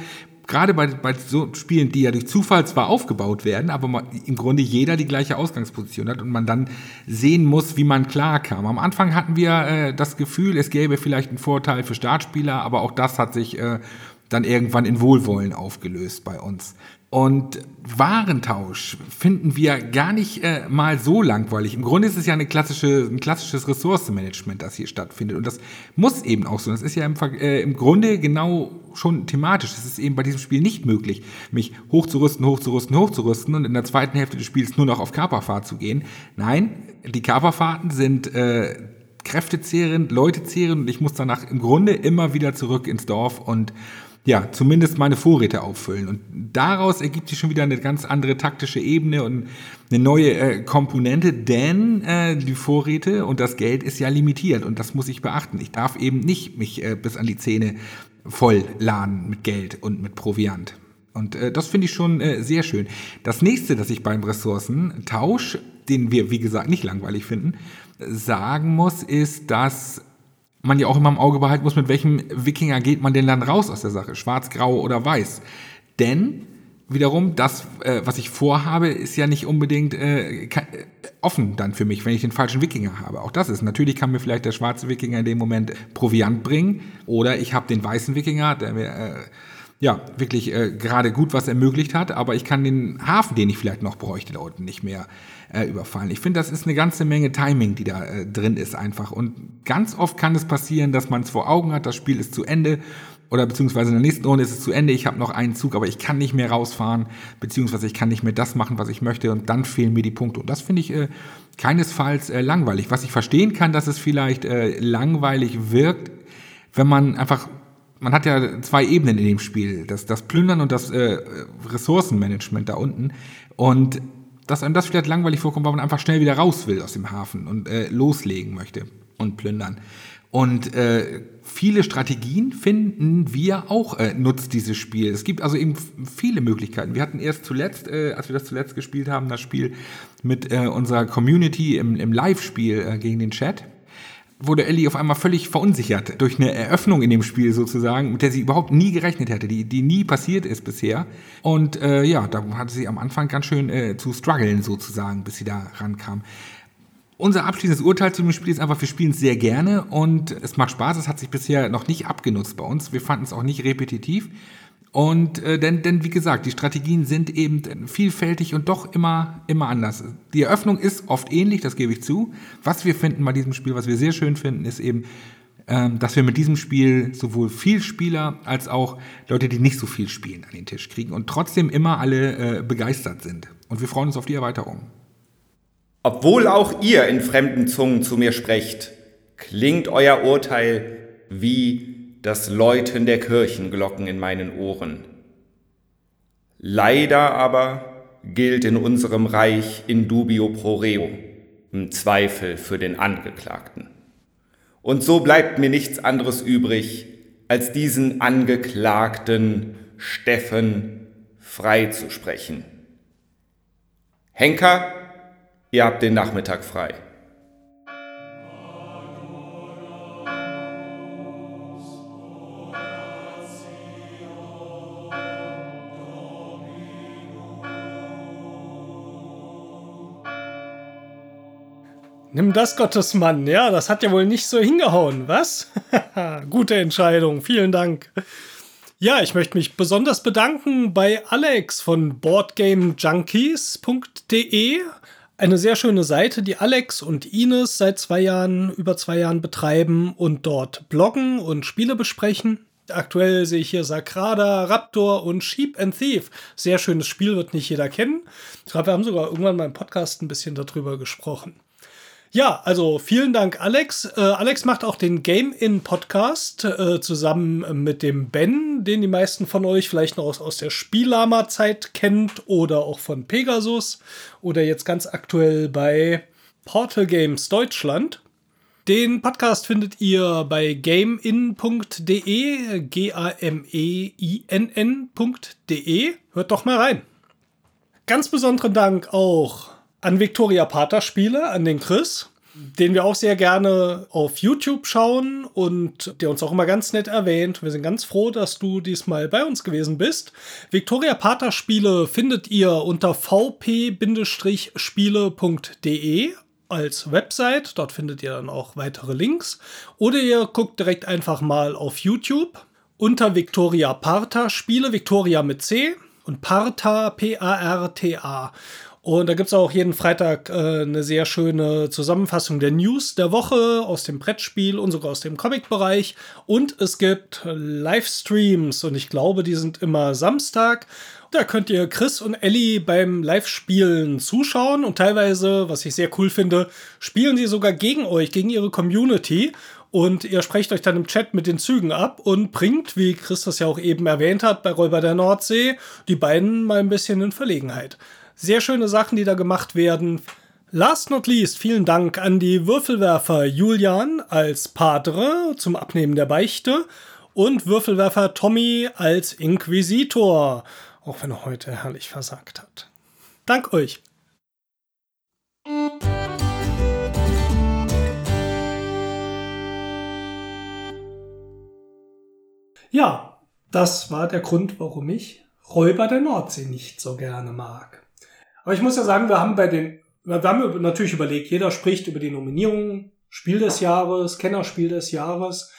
gerade bei, bei so Spielen, die ja durch Zufall zwar aufgebaut werden, aber man, im Grunde jeder die gleiche Ausgangsposition hat und man dann sehen muss, wie man klarkam. Am Anfang hatten wir äh, das Gefühl, es gäbe vielleicht einen Vorteil für Startspieler, aber auch das hat sich äh, dann irgendwann in Wohlwollen aufgelöst bei uns. Und Warentausch finden wir gar nicht äh, mal so langweilig. Im Grunde ist es ja eine klassische, ein klassisches Ressourcenmanagement, das hier stattfindet. Und das muss eben auch so. Das ist ja im, äh, im Grunde genau schon thematisch. Es ist eben bei diesem Spiel nicht möglich, mich hochzurüsten, hochzurüsten, hochzurüsten und in der zweiten Hälfte des Spiels nur noch auf Kaperfahrt zu gehen. Nein, die Kaperfahrten sind äh, kräftezehrend, leutezehrend und ich muss danach im Grunde immer wieder zurück ins Dorf und ja, zumindest meine Vorräte auffüllen. Und daraus ergibt sich schon wieder eine ganz andere taktische Ebene und eine neue äh, Komponente, denn äh, die Vorräte und das Geld ist ja limitiert und das muss ich beachten. Ich darf eben nicht mich äh, bis an die Zähne voll laden mit Geld und mit Proviant. Und äh, das finde ich schon äh, sehr schön. Das nächste, das ich beim Ressourcentausch, den wir wie gesagt nicht langweilig finden, sagen muss, ist, dass man ja auch immer im Auge behalten muss, mit welchem Wikinger geht man denn dann raus aus der Sache, schwarz, grau oder weiß. Denn wiederum, das, äh, was ich vorhabe, ist ja nicht unbedingt äh, offen dann für mich, wenn ich den falschen Wikinger habe. Auch das ist, natürlich kann mir vielleicht der schwarze Wikinger in dem Moment Proviant bringen oder ich habe den weißen Wikinger, der mir äh, ja wirklich äh, gerade gut was ermöglicht hat, aber ich kann den Hafen, den ich vielleicht noch bräuchte, da unten nicht mehr äh, überfallen. Ich finde, das ist eine ganze Menge Timing, die da äh, drin ist einfach. Und ganz oft kann es passieren, dass man es vor Augen hat, das Spiel ist zu Ende oder beziehungsweise in der nächsten Runde ist es zu Ende, ich habe noch einen Zug, aber ich kann nicht mehr rausfahren, beziehungsweise ich kann nicht mehr das machen, was ich möchte und dann fehlen mir die Punkte. Und das finde ich äh, keinesfalls äh, langweilig. Was ich verstehen kann, dass es vielleicht äh, langweilig wirkt, wenn man einfach, man hat ja zwei Ebenen in dem Spiel, das, das Plündern und das äh, Ressourcenmanagement da unten. Und dass einem das vielleicht langweilig vorkommt, weil man einfach schnell wieder raus will aus dem Hafen und äh, loslegen möchte und plündern. Und äh, viele Strategien finden wir auch äh, nutzt dieses Spiel. Es gibt also eben viele Möglichkeiten. Wir hatten erst zuletzt, äh, als wir das zuletzt gespielt haben, das Spiel mit äh, unserer Community im, im Live-Spiel äh, gegen den Chat wurde Ellie auf einmal völlig verunsichert durch eine Eröffnung in dem Spiel sozusagen, mit der sie überhaupt nie gerechnet hätte, die, die nie passiert ist bisher. Und äh, ja, da hatte sie am Anfang ganz schön äh, zu strugglen sozusagen, bis sie da rankam. Unser abschließendes Urteil zu dem Spiel ist einfach, wir spielen es sehr gerne und es macht Spaß. Es hat sich bisher noch nicht abgenutzt bei uns. Wir fanden es auch nicht repetitiv. Und äh, denn, denn wie gesagt, die Strategien sind eben vielfältig und doch immer, immer anders. Die Eröffnung ist oft ähnlich, das gebe ich zu. Was wir finden bei diesem Spiel, was wir sehr schön finden, ist eben, ähm, dass wir mit diesem Spiel sowohl viel Spieler als auch Leute, die nicht so viel spielen, an den Tisch kriegen und trotzdem immer alle äh, begeistert sind. Und wir freuen uns auf die Erweiterung. Obwohl auch ihr in fremden Zungen zu mir sprecht, klingt euer Urteil wie das Läuten der Kirchenglocken in meinen Ohren. Leider aber gilt in unserem Reich in dubio pro reo, im Zweifel für den Angeklagten. Und so bleibt mir nichts anderes übrig, als diesen Angeklagten Steffen freizusprechen. Henker, ihr habt den Nachmittag frei. Nimm das, Gottesmann. Ja, das hat ja wohl nicht so hingehauen, was? [LAUGHS] Gute Entscheidung. Vielen Dank. Ja, ich möchte mich besonders bedanken bei Alex von boardgamejunkies.de. Eine sehr schöne Seite, die Alex und Ines seit zwei Jahren, über zwei Jahren betreiben und dort bloggen und Spiele besprechen. Aktuell sehe ich hier Sakrada, Raptor und Sheep and Thief. Sehr schönes Spiel, wird nicht jeder kennen. Ich glaube, wir haben sogar irgendwann mal im Podcast ein bisschen darüber gesprochen. Ja, also vielen Dank, Alex. Äh, Alex macht auch den Game In Podcast äh, zusammen mit dem Ben, den die meisten von euch vielleicht noch aus, aus der Spiellama-Zeit kennt oder auch von Pegasus oder jetzt ganz aktuell bei Portal Games Deutschland. Den Podcast findet ihr bei gamein.de, G-A-M-E-I-N-N.de. Hört doch mal rein. Ganz besonderen Dank auch an Victoria Pater Spiele, an den Chris, den wir auch sehr gerne auf YouTube schauen und der uns auch immer ganz nett erwähnt. Wir sind ganz froh, dass du diesmal bei uns gewesen bist. Victoria Pater Spiele findet ihr unter vp-spiele.de als Website. Dort findet ihr dann auch weitere Links. Oder ihr guckt direkt einfach mal auf YouTube unter Victoria Parta Spiele, Victoria mit C und Parta, P-A-R-T-A. Und da gibt es auch jeden Freitag äh, eine sehr schöne Zusammenfassung der News der Woche aus dem Brettspiel und sogar aus dem Comic-Bereich. Und es gibt Livestreams und ich glaube, die sind immer Samstag. Da könnt ihr Chris und Ellie beim Live-Spielen zuschauen und teilweise, was ich sehr cool finde, spielen sie sogar gegen euch, gegen ihre Community. Und ihr sprecht euch dann im Chat mit den Zügen ab und bringt, wie Chris das ja auch eben erwähnt hat, bei Räuber der Nordsee, die beiden mal ein bisschen in Verlegenheit. Sehr schöne Sachen, die da gemacht werden. Last not least, vielen Dank an die Würfelwerfer Julian als Padre zum Abnehmen der Beichte und Würfelwerfer Tommy als Inquisitor, auch wenn er heute herrlich versagt hat. Dank euch. Ja, das war der Grund, warum ich Räuber der Nordsee nicht so gerne mag. Aber ich muss ja sagen, wir haben bei den, wir haben natürlich überlegt, jeder spricht über die Nominierungen, Spiel des Jahres, Kennerspiel des Jahres.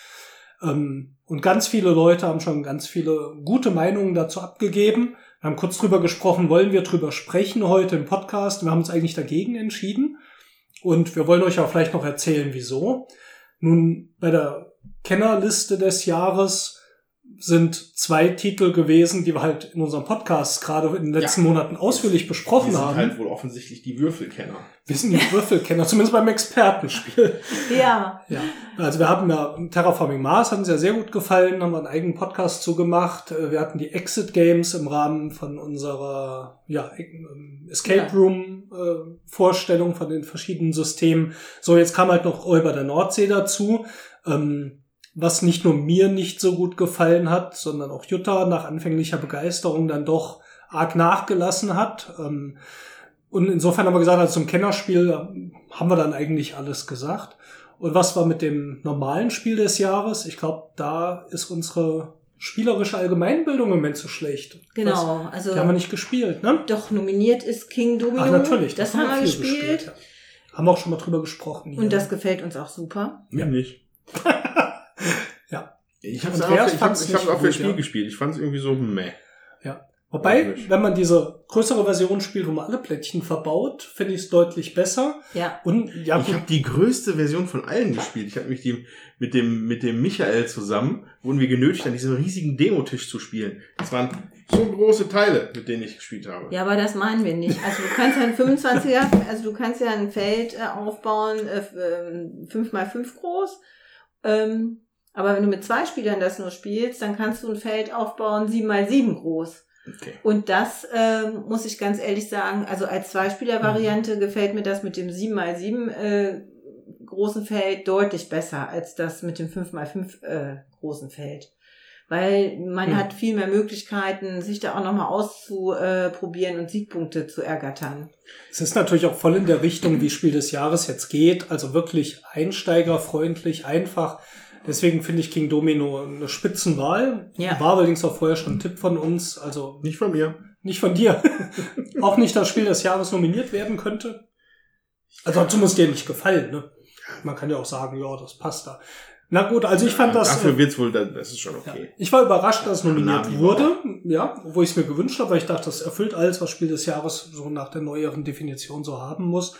Ähm, und ganz viele Leute haben schon ganz viele gute Meinungen dazu abgegeben. Wir haben kurz drüber gesprochen, wollen wir drüber sprechen heute im Podcast. Wir haben uns eigentlich dagegen entschieden. Und wir wollen euch auch vielleicht noch erzählen, wieso. Nun, bei der Kennerliste des Jahres sind zwei Titel gewesen, die wir halt in unserem Podcast gerade in den letzten Ja. Monaten ausführlich besprochen Die sind haben. halt wohl offensichtlich die Würfelkenner. wir sind die Würfelkenner, zumindest beim Expertenspiel. [LAUGHS] Ja. Ja, also wir haben ja Terraforming Mars, hat uns ja sehr gut gefallen, haben wir einen eigenen Podcast zugemacht. Äh, Wir hatten die Exit Games im Rahmen von unserer ja, ähm, Escape. Room äh, Vorstellung von den verschiedenen Systemen. So, jetzt kam halt noch Räuber der Nordsee dazu. Ähm, was nicht nur mir nicht so gut gefallen hat, sondern auch Jutta nach anfänglicher Begeisterung dann doch arg nachgelassen hat. Ähm, und insofern haben wir gesagt, also zum Kennerspiel haben wir dann eigentlich alles gesagt. Und was war mit dem normalen Spiel des Jahres? Ich glaube, da ist unsere spielerische Allgemeinbildung im Moment zu schlecht. Genau, Was, also die haben wir nicht gespielt, ne? doch nominiert ist King Domino. Ach, natürlich. Das haben haben wir viel gespielt. ja. Haben wir auch schon mal drüber gesprochen. hier. Und das gefällt uns auch super. Mir nicht. Ich habe es ich hab's, ich auch für gut, Spiel ja. gespielt. Ich fand es irgendwie so meh. Ja. Wobei, wenn man diese größere Version spielt, wo man alle Plättchen verbaut, finde ich es deutlich besser. Ja. Und ja, Ich habe die größte Version von allen gespielt. Ich habe mich die, mit dem mit dem Michael zusammen wurden wir genötigt, an diesem riesigen Demotisch zu spielen. Das waren so große Teile, mit denen ich gespielt habe. Ja, aber das meinen wir nicht. Also du kannst ja ein 25er, also du kannst ja ein Feld äh, aufbauen, äh, 5 mal 5 groß. Ähm, aber wenn du mit zwei Spielern das nur spielst, dann kannst du ein Feld aufbauen, 7 mal 7 groß. Okay. Und das ähm, muss ich ganz ehrlich sagen, also als Zweispieler-Variante gefällt mir das mit dem 7x7 äh, großen Feld deutlich besser als das mit dem 5x5 äh, großen Feld. Weil man Hm. hat viel mehr Möglichkeiten, sich da auch nochmal auszuprobieren und Siegpunkte zu ergattern. es ist natürlich auch voll in der Richtung, wie Spiel des Jahres jetzt geht. Also wirklich einsteigerfreundlich, einfach. Deswegen finde ich King Domino eine Spitzenwahl. Ja. War allerdings auch vorher schon ein Tipp von uns. Also Nicht von mir. nicht von dir. [LAUGHS] auch nicht das Spiel des Jahres nominiert werden könnte. Also dazu muss dir nicht gefallen. Ne? Man kann ja auch sagen, ja, das passt da. Na gut, also ich fand das. Dafür äh, wird's wohl, das ist schon ja. okay. Ich war überrascht, dass es nominiert Navi wurde, ja, wo ich es mir gewünscht habe, weil ich dachte, das erfüllt alles, was Spiel des Jahres so nach der neueren Definition so haben muss.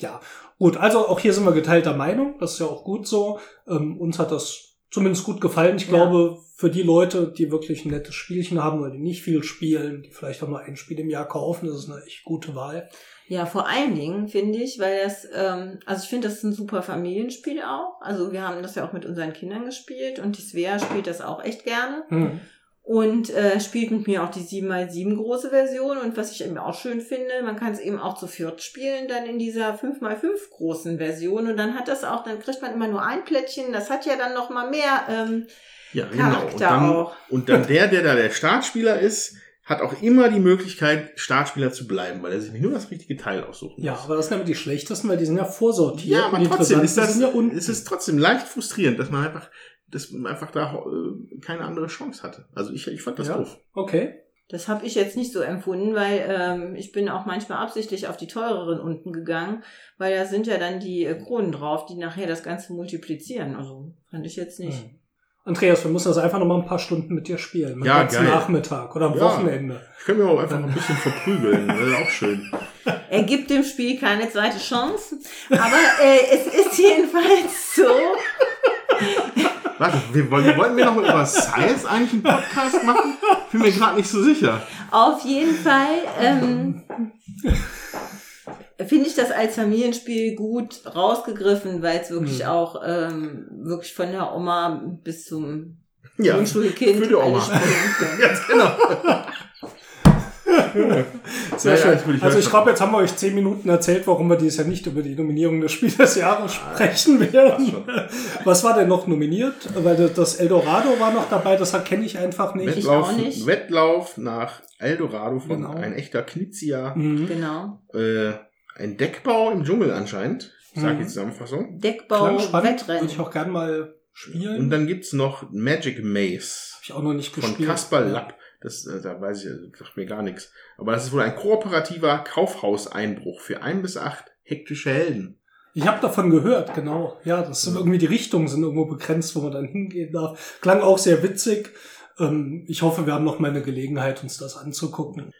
Ja, gut, also auch hier sind wir geteilter Meinung, das ist ja auch gut so. Ähm, uns hat das zumindest gut gefallen. Ich Ja. glaube, für die Leute, die wirklich ein nettes Spielchen haben oder die nicht viel spielen, die vielleicht auch nur ein Spiel im Jahr kaufen, das ist eine echt gute Wahl. Ja, vor allen Dingen finde ich, weil das, ähm, also ich finde, das ist ein super Familienspiel auch. Also wir haben das ja auch mit unseren Kindern gespielt und die Svea spielt das auch echt gerne. Hm. Und äh, spielt mit mir auch die 7x7 große Version. Und was ich eben auch schön finde, man kann es eben auch zu viert spielen, dann in dieser 5x5 großen Version. Und dann hat das auch, dann kriegt man immer nur ein Plättchen. Das hat ja dann noch mal mehr ähm, Ja, genau. Und Charakter dann, auch. und dann der, der da der Startspieler ist, hat auch immer die Möglichkeit, Startspieler zu bleiben, weil er sich nur das richtige Teil aussuchen Ja, muss. aber das sind aber die schlechtesten, weil die sind ja vorsortiert. Ja, aber und die trotzdem ist das, sind ja unten. ist es trotzdem leicht frustrierend, dass man einfach, dass man einfach da äh, keine andere Chance hatte. Also ich, ich fand das Ja. doof. Okay. Das habe ich jetzt nicht so empfunden, weil ähm, ich bin auch manchmal absichtlich auf die teureren unten gegangen, weil da sind ja dann die äh, Kronen drauf, die nachher das Ganze multiplizieren. Also fand ich jetzt nicht. Hm. Andreas, wir müssen das einfach noch mal ein paar Stunden mit dir spielen. Am Ja, ganzen geil. Nachmittag oder am Ja. Wochenende. Ich könnte mir auch einfach ein bisschen verprügeln. [LAUGHS] Das ist auch schön. Er gibt dem Spiel keine zweite Chance, aber äh, es ist jedenfalls so. [LAUGHS] Warte, wir wollen, wollten wir noch über Science eigentlich einen Podcast machen? Bin mir gerade nicht so sicher. Auf jeden Fall ähm, finde ich das als Familienspiel gut rausgegriffen, weil es wirklich Hm. auch ähm, wirklich von der Oma bis zum Ja, Grundschulkind für die Oma. [LAUGHS] Ganz genau. Sehr Ja, ja, schön. ich ich also ich glaube, jetzt haben wir euch zehn Minuten erzählt, warum wir dieses Jahr nicht über die Nominierung des Spiels des Jahres sprechen werden. Was war denn noch nominiert? Weil das- Eldorado war noch dabei, das kenne ich einfach nicht. Wettlauf, auch nicht. Wettlauf nach Eldorado von Genau. ein echter Knizia. Mhm. Genau. Äh, ein Deckbau im Dschungel anscheinend. Ich sage Mhm. die Zusammenfassung. Deckbau, spannend, würde Wettrennen. ich auch gern mal spielen. Und dann gibt's noch Magic Maze Hab ich auch noch nicht von gespielt. Kaspar Lapp. Das, äh, da weiß ich, das sagt mir gar nichts. Aber das ist wohl ein kooperativer Kaufhauseinbruch für ein bis acht hektische Helden. Ich habe davon gehört, genau. Ja, das sind irgendwie die Richtungen sind irgendwo begrenzt, wo man dann hingehen darf. Klang auch sehr witzig. Ähm, ich hoffe, wir haben noch mal eine Gelegenheit, uns das anzugucken.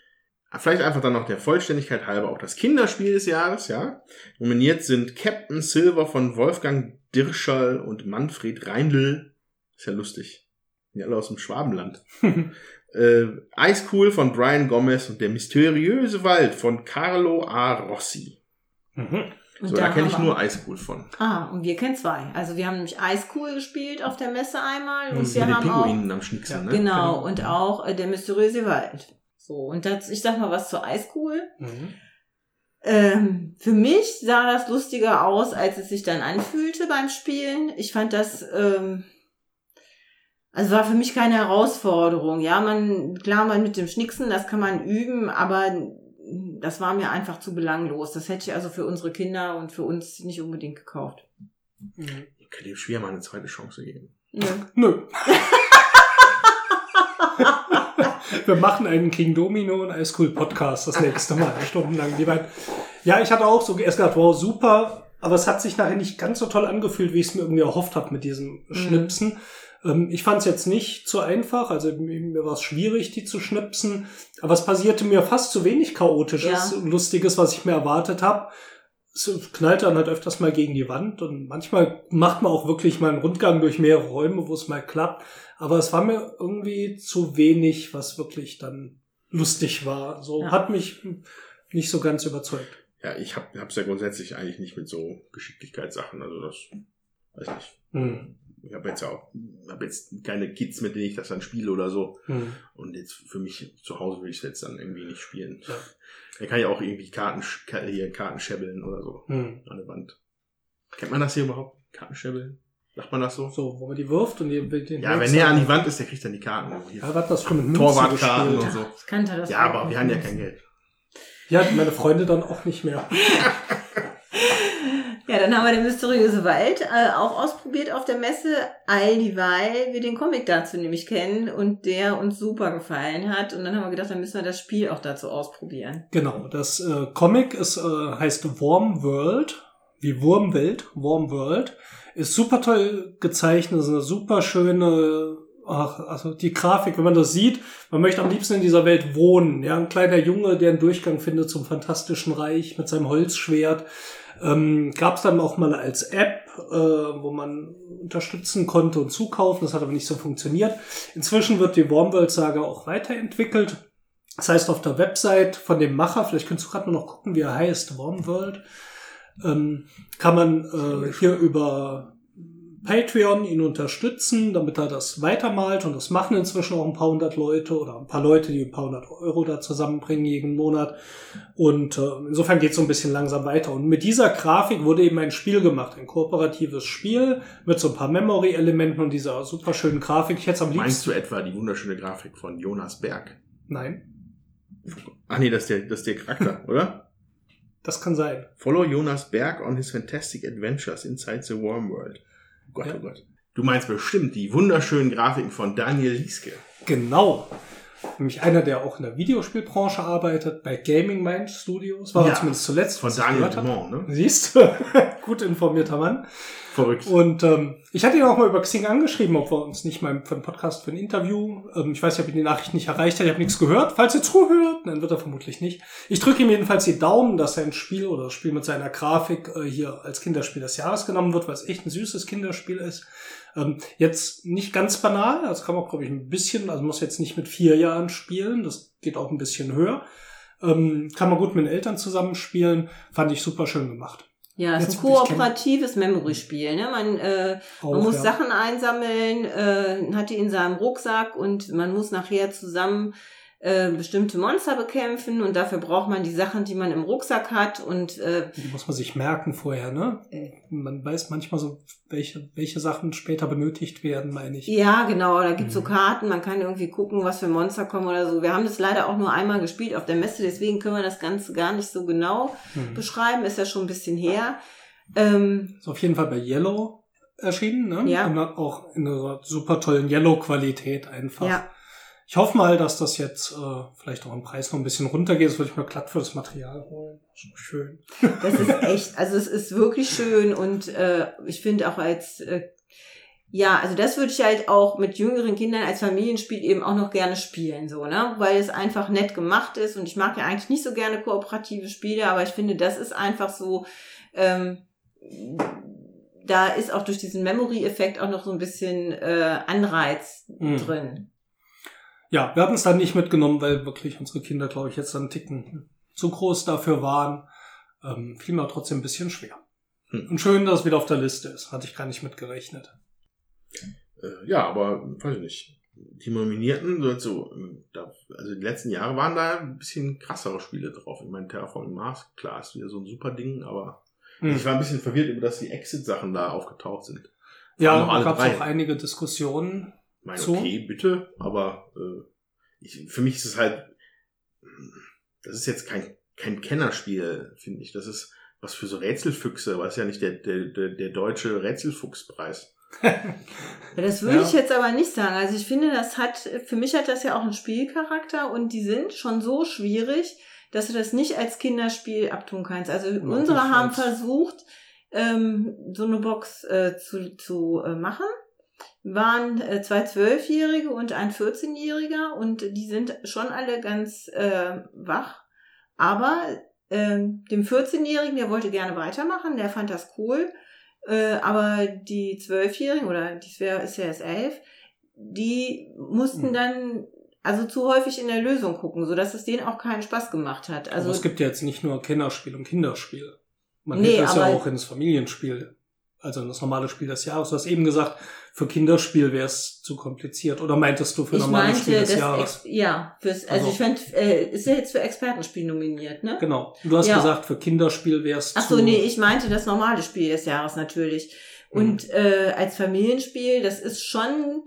Vielleicht einfach dann noch der Vollständigkeit halber auch das Kinderspiel des Jahres, ja. Nominiert sind Captain Silver von Wolfgang Dirscherl und Manfred Reindl. Ist ja lustig. Die alle aus dem Schwabenland. [LAUGHS] äh, Ice Cool von Brian Gomez und der mysteriöse Wald von Carlo A. Rossi. Mhm. Und So, da kenne ich nur Ice Cool von. Ah, und wir kennen zwei. Also wir haben nämlich Ice Cool gespielt auf der Messe einmal und Mhm, wir Mit den haben auch Pinguinen am Schnicksen, Ja, ne? genau und auch äh, der mysteriöse Wald. So und das, ich sag mal was zu Ice Cool. Mhm. Ähm, für mich sah das lustiger aus, als es sich dann anfühlte beim Spielen. Ich fand das, ähm, also war für mich keine Herausforderung. Ja, man, klar, man mit dem Schnicksen, das kann man üben, aber das war mir einfach zu belanglos. Das hätte ich also für unsere Kinder und für uns nicht unbedingt gekauft. Mhm. Ich könnte dem Schwer mal eine zweite Chance geben. Nö. [LAUGHS] Nö. Wir machen einen King Domino und Ice Cool Podcast das nächste Mal, [LAUGHS] stundenlang. Die beiden. Ja, ich hatte auch so erst gedacht, wow, super, aber es hat sich nachher nicht ganz so toll angefühlt, wie ich es mir irgendwie erhofft habe mit diesem Schnipsen. Ähm, ich fand es jetzt nicht so einfach, also mir, mir war es schwierig, die zu schnipsen, aber es passierte mir fast zu wenig Chaotisches, Ja. Lustiges, was ich mir erwartet habe. Es knallt dann halt öfters mal gegen die Wand und manchmal macht man auch wirklich mal einen Rundgang durch mehrere Räume, wo es mal klappt. Aber es war mir irgendwie zu wenig, was wirklich dann lustig war. So Ja. hat mich nicht so ganz überzeugt. Ja, ich hab, hab's ja grundsätzlich eigentlich nicht mit so Geschicklichkeitssachen. Also das weiß nicht. Hm. Ich habe jetzt ja auch hab jetzt keine Kids, mit denen ich das dann spiele oder so. Hm. Und jetzt für mich zu Hause will ich es jetzt dann irgendwie nicht spielen. Ja. Da [LAUGHS] kann ja auch irgendwie Karten, hier Karten schäbeln oder so Hm. an der Wand. Kennt man das hier überhaupt? Karten schäbeln? Sagt man das so? So, wo man die wirft und die, den Ja, wenn der an die Wand ist, der kriegt dann die Karten. Ja, was das schon mit Torwartkarten und so. Ich kannte das Ja, aber wir haben ja kein Geld. Ja, meine Freunde dann auch nicht mehr. [LAUGHS] Haben wir den mysteriöse Wald äh, auch ausprobiert auf der Messe, all dieweil wir den Comic dazu nämlich kennen und der uns super gefallen hat. Und dann haben wir gedacht, dann müssen wir das Spiel auch dazu ausprobieren. Genau, das äh, Comic ist, äh, heißt Warm World, wie Wurmwelt, Warm World. Ist super toll gezeichnet, ist eine super schöne, ach, also die Grafik, wenn man das sieht, man möchte am liebsten in dieser Welt wohnen. Ja, ein kleiner Junge, der einen Durchgang findet zum Fantastischen Reich mit seinem Holzschwert. Ähm, Gab es dann auch mal als App, äh, wo man unterstützen konnte und zukaufen. Das hat aber nicht so funktioniert. Inzwischen wird die Warmworld-Saga auch weiterentwickelt. Das heißt, auf der Website von dem Macher, vielleicht könntest du gerade noch gucken, wie er heißt, Warmworld, ähm, kann man äh, hier über Patreon ihn unterstützen, damit er das weitermalt. Und das machen inzwischen auch ein paar hundert Leute oder ein paar Leute, die ein paar hundert Euro da zusammenbringen jeden Monat. Und äh, insofern geht es so ein bisschen langsam weiter. Und mit dieser Grafik wurde eben ein Spiel gemacht, ein kooperatives Spiel mit so ein paar Memory-Elementen und dieser super schönen Grafik. Ich hätte am liebsten. Meinst du etwa die wunderschöne Grafik von Jonas Berg? Nein, Ach nee, das ist der, das ist der Charakter, [LAUGHS] oder? das kann sein. Follow Jonas Berg on his fantastic adventures inside the Worm World. Oh Gott, Ja. oh Gott. Du meinst bestimmt die wunderschönen Grafiken von Daniel Lieske. Genau. Nämlich einer, der auch in der Videospielbranche arbeitet, bei Gaming Mind Studios, war Ja, er zumindest zuletzt. Von was ich Daniel. Dumont, ne? Siehst du? [LAUGHS] Gut informierter Mann. Verrückt. Und ähm, ich hatte ihn auch mal über Xing angeschrieben, ob wir uns nicht mal für einen Podcast, für ein Interview, ähm, ich weiß nicht, ob ihn die Nachricht nicht erreicht hat, ich habe nichts gehört. Falls ihr zuhört, dann wird er vermutlich nicht. Ich drücke ihm jedenfalls die Daumen, dass sein Spiel oder das Spiel mit seiner Grafik äh, hier als Kinderspiel des Jahres genommen wird, weil es echt ein süßes Kinderspiel ist. Ähm, jetzt nicht ganz banal, das kann man, glaube ich, ein bisschen, also muss jetzt nicht mit vier Jahren spielen, das geht auch ein bisschen höher. Ähm, kann man gut mit den Eltern zusammenspielen, fand ich super schön gemacht. Ja, es ist ein kooperatives Memory-Spiel. Ne? Man, äh, man muss ja. Sachen einsammeln, äh, hat die in seinem Rucksack und man muss nachher zusammen äh, bestimmte Monster bekämpfen und dafür braucht man die Sachen, die man im Rucksack hat und äh, Die muss man sich merken vorher, ne? Äh. Man weiß manchmal so, welche, welche Sachen später benötigt werden, meine ich. ja, genau, da gibt's so Mhm. Karten, man kann irgendwie gucken, was für Monster kommen oder so. Wir haben das leider auch nur einmal gespielt auf der Messe, deswegen können wir das Ganze gar nicht so genau Hm. beschreiben, ist ja schon ein bisschen her. Ähm, Ist auf jeden Fall bei Yellow erschienen, ne? Ja. Und auch in einer super tollen Yellow-Qualität einfach. ja. Ich hoffe mal, dass das jetzt äh, vielleicht auch im Preis noch ein bisschen runtergeht. Das würde ich mir glatt für das Material holen. So schön. [LAUGHS] Das ist echt, also es ist wirklich schön und äh, ich finde auch als, äh, ja, also das würde ich halt auch mit jüngeren Kindern als Familienspiel eben auch noch gerne spielen, so, ne? Weil es einfach nett gemacht ist und ich mag ja eigentlich nicht so gerne kooperative Spiele, aber ich finde, das ist einfach so, ähm, da ist auch durch diesen Memory-Effekt auch noch so ein bisschen äh, Anreiz Mhm. drin. Ja, wir hatten es dann nicht mitgenommen, weil wirklich unsere Kinder, glaube ich, jetzt dann Ticken zu groß dafür waren. Ähm, fiel mir trotzdem ein bisschen schwer. Hm. Und schön, dass es wieder auf der Liste ist. Hatte ich gar nicht mitgerechnet. Äh, ja, aber weiß ich nicht. Die Nominierten, so, so, ähm, also die letzten Jahre waren da ein bisschen krassere Spiele drauf. Ich meine, Terraforming Mars, klar, ist wieder so ein super Ding, aber Hm. ich war ein bisschen verwirrt über, dass die Exit-Sachen da aufgetaucht sind. Ja, da gab es auch einige Diskussionen. Ich meine, So? okay, bitte, aber äh, ich, für mich ist es halt, das ist jetzt kein, kein Kennerspiel, finde ich. Das ist was für so Rätselfüchse, was ja nicht der, der, der, der deutsche Rätselfuchspreis. Ja, das würde Ja. ich jetzt aber nicht sagen. Also ich finde, das hat, für mich hat das ja auch einen Spielcharakter und die sind schon so schwierig, dass du das nicht als Kinderspiel abtun kannst. Also unsere das haben versucht, ähm, so eine Box äh, zu, zu äh, machen. Waren äh, zwei Zwölfjährige und ein 14-Jähriger und die sind schon alle ganz äh, wach. Aber ähm, dem 14-Jährigen, der wollte gerne weitermachen, der fand das cool. Äh, aber die Zwölfjährigen, oder die wär, ist ja erst elf, die mussten Mhm. dann also zu häufig in der Lösung gucken, sodass es denen auch keinen Spaß gemacht hat. Also Also es gibt ja jetzt nicht nur Kennerspiel und Kinderspiel. Man Nee, nee, das ja aber- auch ins Familienspiel. Also das normale Spiel des Jahres. Du hast eben gesagt, für Kinderspiel wäre es zu kompliziert. Oder meintest du für ich normales meinte, Spiel des Jahres? Ex ja, fürs, also, Also- ich fand, äh, ist ja jetzt für Expertenspiel nominiert, ne? Genau. Du hast Ja. gesagt, für Kinderspiel wäre es Ach so, nee, ich meinte das normale Spiel des Jahres natürlich. Und äh, als Familienspiel, das ist schon,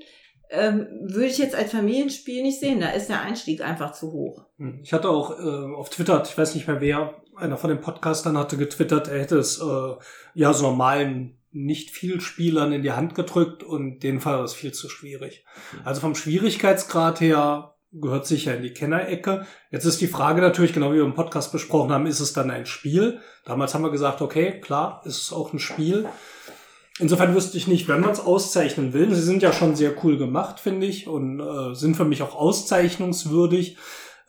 ähm, würde ich jetzt als Familienspiel nicht sehen. Da ist der Einstieg einfach zu hoch. Hm. Ich hatte auch äh, auf Twitter, ich weiß nicht mehr wer, einer von den Podcastern hatte getwittert, er hätte es äh, ja so normalen nicht viel Spielern in die Hand gedrückt und denen war das viel zu schwierig. Also vom Schwierigkeitsgrad her gehört sicher in die Kennerecke. Jetzt ist die Frage natürlich, genau wie wir im Podcast besprochen haben, ist es dann ein Spiel? Damals haben wir gesagt, okay, klar, ist es auch ein Spiel. Insofern wüsste ich nicht, wenn man es auszeichnen will. Sie sind ja schon sehr cool gemacht, finde ich, und äh, sind für mich auch auszeichnungswürdig.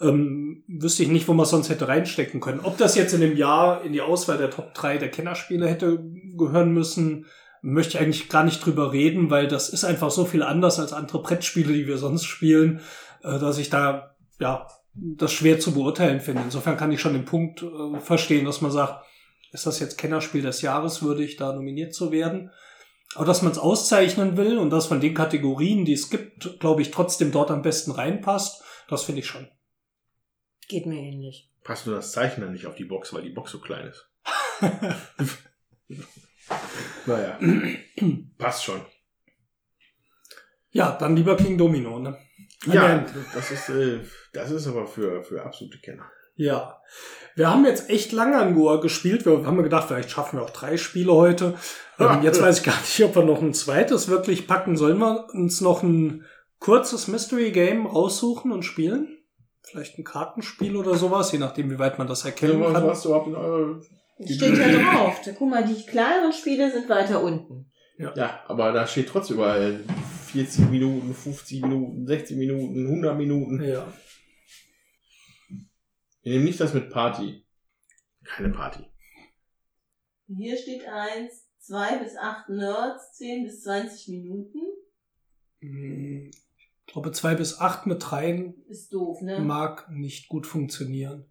Ähm, wüsste ich nicht, wo man sonst hätte reinstecken können. Ob das jetzt in dem Jahr in die Auswahl der Top 3 der Kennerspiele hätte gehören müssen, möchte ich eigentlich gar nicht drüber reden, weil das ist einfach so viel anders als andere Brettspiele, die wir sonst spielen, äh, dass ich da, ja, das schwer zu beurteilen finde. Insofern kann ich schon den Punkt äh, verstehen, dass man sagt, ist das jetzt Kennerspiel des Jahres würdig, da nominiert zu werden? Aber dass man es auszeichnen will und das von den Kategorien, die es gibt, glaube ich, trotzdem dort am besten reinpasst, das finde ich schon. Geht mir ähnlich. Passt nur das Zeichen dann nicht auf die Box, weil die Box so klein ist. [LAUGHS] naja. Passt schon. Ja, dann lieber King Domino, ne? Ja, das ist, äh, das ist aber für, für absolute Kenner. Ja. Wir haben jetzt echt lange an Goa gespielt. Wir haben gedacht, vielleicht schaffen wir auch drei Spiele heute. [LAUGHS] Ähm, jetzt weiß ich gar nicht, ob wir noch ein zweites wirklich packen. Sollen wir uns noch ein kurzes Mystery Game raussuchen und spielen? Vielleicht ein Kartenspiel oder sowas, je nachdem, wie weit man das erkennen was kann. hast du überhaupt in eurer Steht ja drauf. Guck mal, die kleineren Spiele sind weiter unten. Ja, aber da steht trotzdem überall 40 Minuten, 50 Minuten, 60 Minuten, 100 Minuten. Ja. Wir nehmen nicht das mit Party. Keine Party. Hier steht eins, zwei bis acht Nerds, 10 bis 20 Minuten. Hm, Ich glaube, zwei bis acht mit dreien Ist doof, ne? mag nicht gut funktionieren.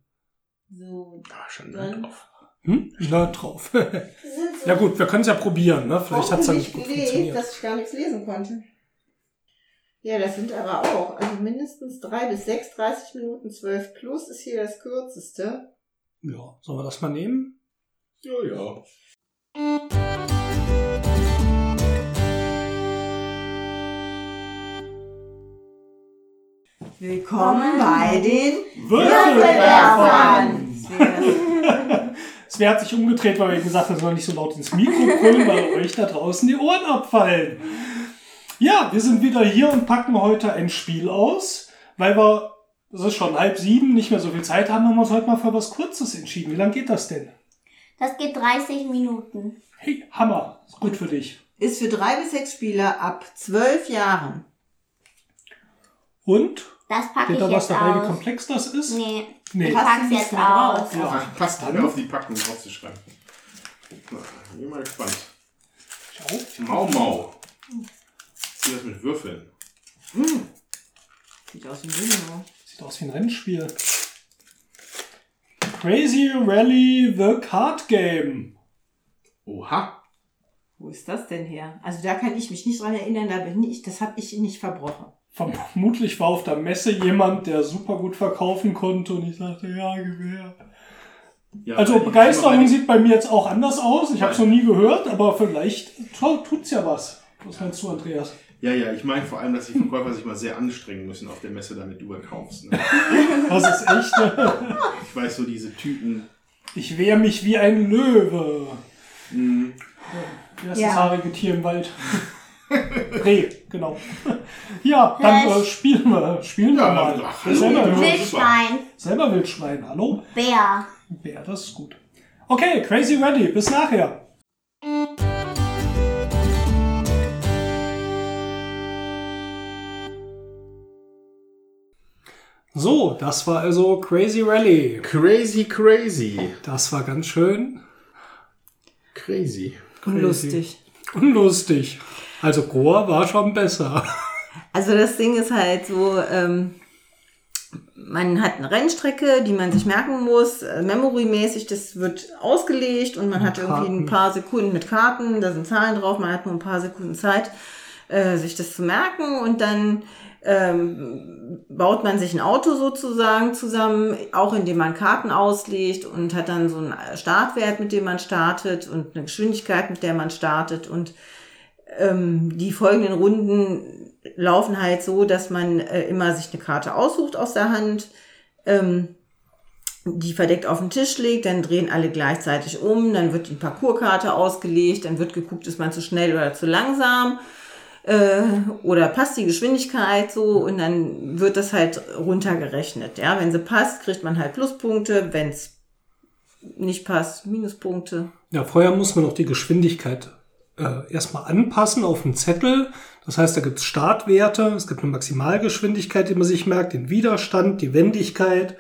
So, Ah, schon Dann- drauf. Hm? Na, drauf. so ja gut, wir können es ja probieren, ne? Vielleicht hat es dann nicht gut gelegt, funktioniert. dass ich gar nichts lesen konnte. Ja, das sind aber auch, also mindestens drei bis sechs, 30 Minuten, 12 plus ist hier das kürzeste. Ja, sollen wir das mal nehmen? Ja, ja. Willkommen bei den Würfelwerfern! Svea hat sich umgedreht, weil wir gesagt haben, wir sollen nicht so laut ins Mikro brüllen, weil [LAUGHS] euch da draußen die Ohren abfallen. Ja, wir sind wieder hier und packen heute ein Spiel aus, weil wir, das ist schon halb sieben, nicht mehr so viel Zeit haben, haben wir uns heute mal für was Kurzes entschieden. Wie lange geht das denn? Das geht 30 Minuten. Hey, Hammer, ist gut für dich. Ist für drei bis sechs Spieler ab zwölf Jahren. Und? Das packe Steht ich da was jetzt dabei, wie aus. komplex das ist? Nee, Nee. ich Passt pack's jetzt aus. Ja. Passt alle auf die Packung draufzuschreiben. Na, bin mal gespannt. Schau. Mau Mau. Was ist das mit Würfeln? Sieht aus wie ein Dynamo. Sieht aus wie ein Rennspiel. Crazy Rally The Card Game. Oha. Wo ist das denn her? Also da kann ich mich nicht dran erinnern, da bin ich, das habe ich nicht verbrochen. Vermutlich war auf der Messe jemand, der super gut verkaufen konnte und ich sagte, ja, Gewehr. Ja, Also Begeisterung sieht bei mir jetzt auch anders aus. Ich habe es noch nie gehört, aber vielleicht tu- tut's ja was. Was meinst du, Andreas? Ja, ja, ich meine vor allem, dass die Verkäufer sich mal sehr anstrengen müssen auf der Messe, damit du kaufst. Ne? [LAUGHS] Das ist echt. äh, Ich weiß so diese Typen. Ich wehre mich wie ein Löwe. Mh, Wie heißt Ja. das haarige Tier im Wald? Reh, genau. [LAUGHS] Ja, dann äh, spielen wir. Spielen wir Ja, mal. ach, selber. Wildschwein, selber Wildschwein. Hallo? Bär. Ja, das ist gut. Okay, Crazy Ready. Bis nachher. So, das war also Crazy Rally. crazy, crazy. Das war ganz schön Crazy. Lustig. unlustig. Also Goa war schon besser. Also das Ding ist halt so, ähm, man hat eine Rennstrecke, die man sich merken muss, äh, memorymäßig, das wird ausgelegt und man hat irgendwie Karten. ein paar Sekunden mit Karten, da sind Zahlen drauf, man hat nur ein paar Sekunden Zeit, äh, sich das zu merken und dann ähm, baut man sich ein Auto sozusagen zusammen, auch indem man Karten auslegt und hat dann so einen Startwert, mit dem man startet und eine Geschwindigkeit, mit der man startet und ähm, die folgenden Runden laufen halt so, dass man äh, immer sich eine Karte aussucht aus der Hand, ähm, die verdeckt auf den Tisch legt, dann drehen alle gleichzeitig um, dann wird die Parcourskarte ausgelegt, dann wird geguckt, ist man zu schnell oder zu langsam äh, oder passt die Geschwindigkeit so und dann wird das halt runtergerechnet. Ja, wenn sie passt, kriegt man halt Pluspunkte, wenn es nicht passt, Minuspunkte. Ja, vorher muss man noch die Geschwindigkeit äh, erstmal anpassen auf den Zettel. Das heißt, da gibt es Startwerte, es gibt eine Maximalgeschwindigkeit, die man sich merkt, den Widerstand, die Wendigkeit,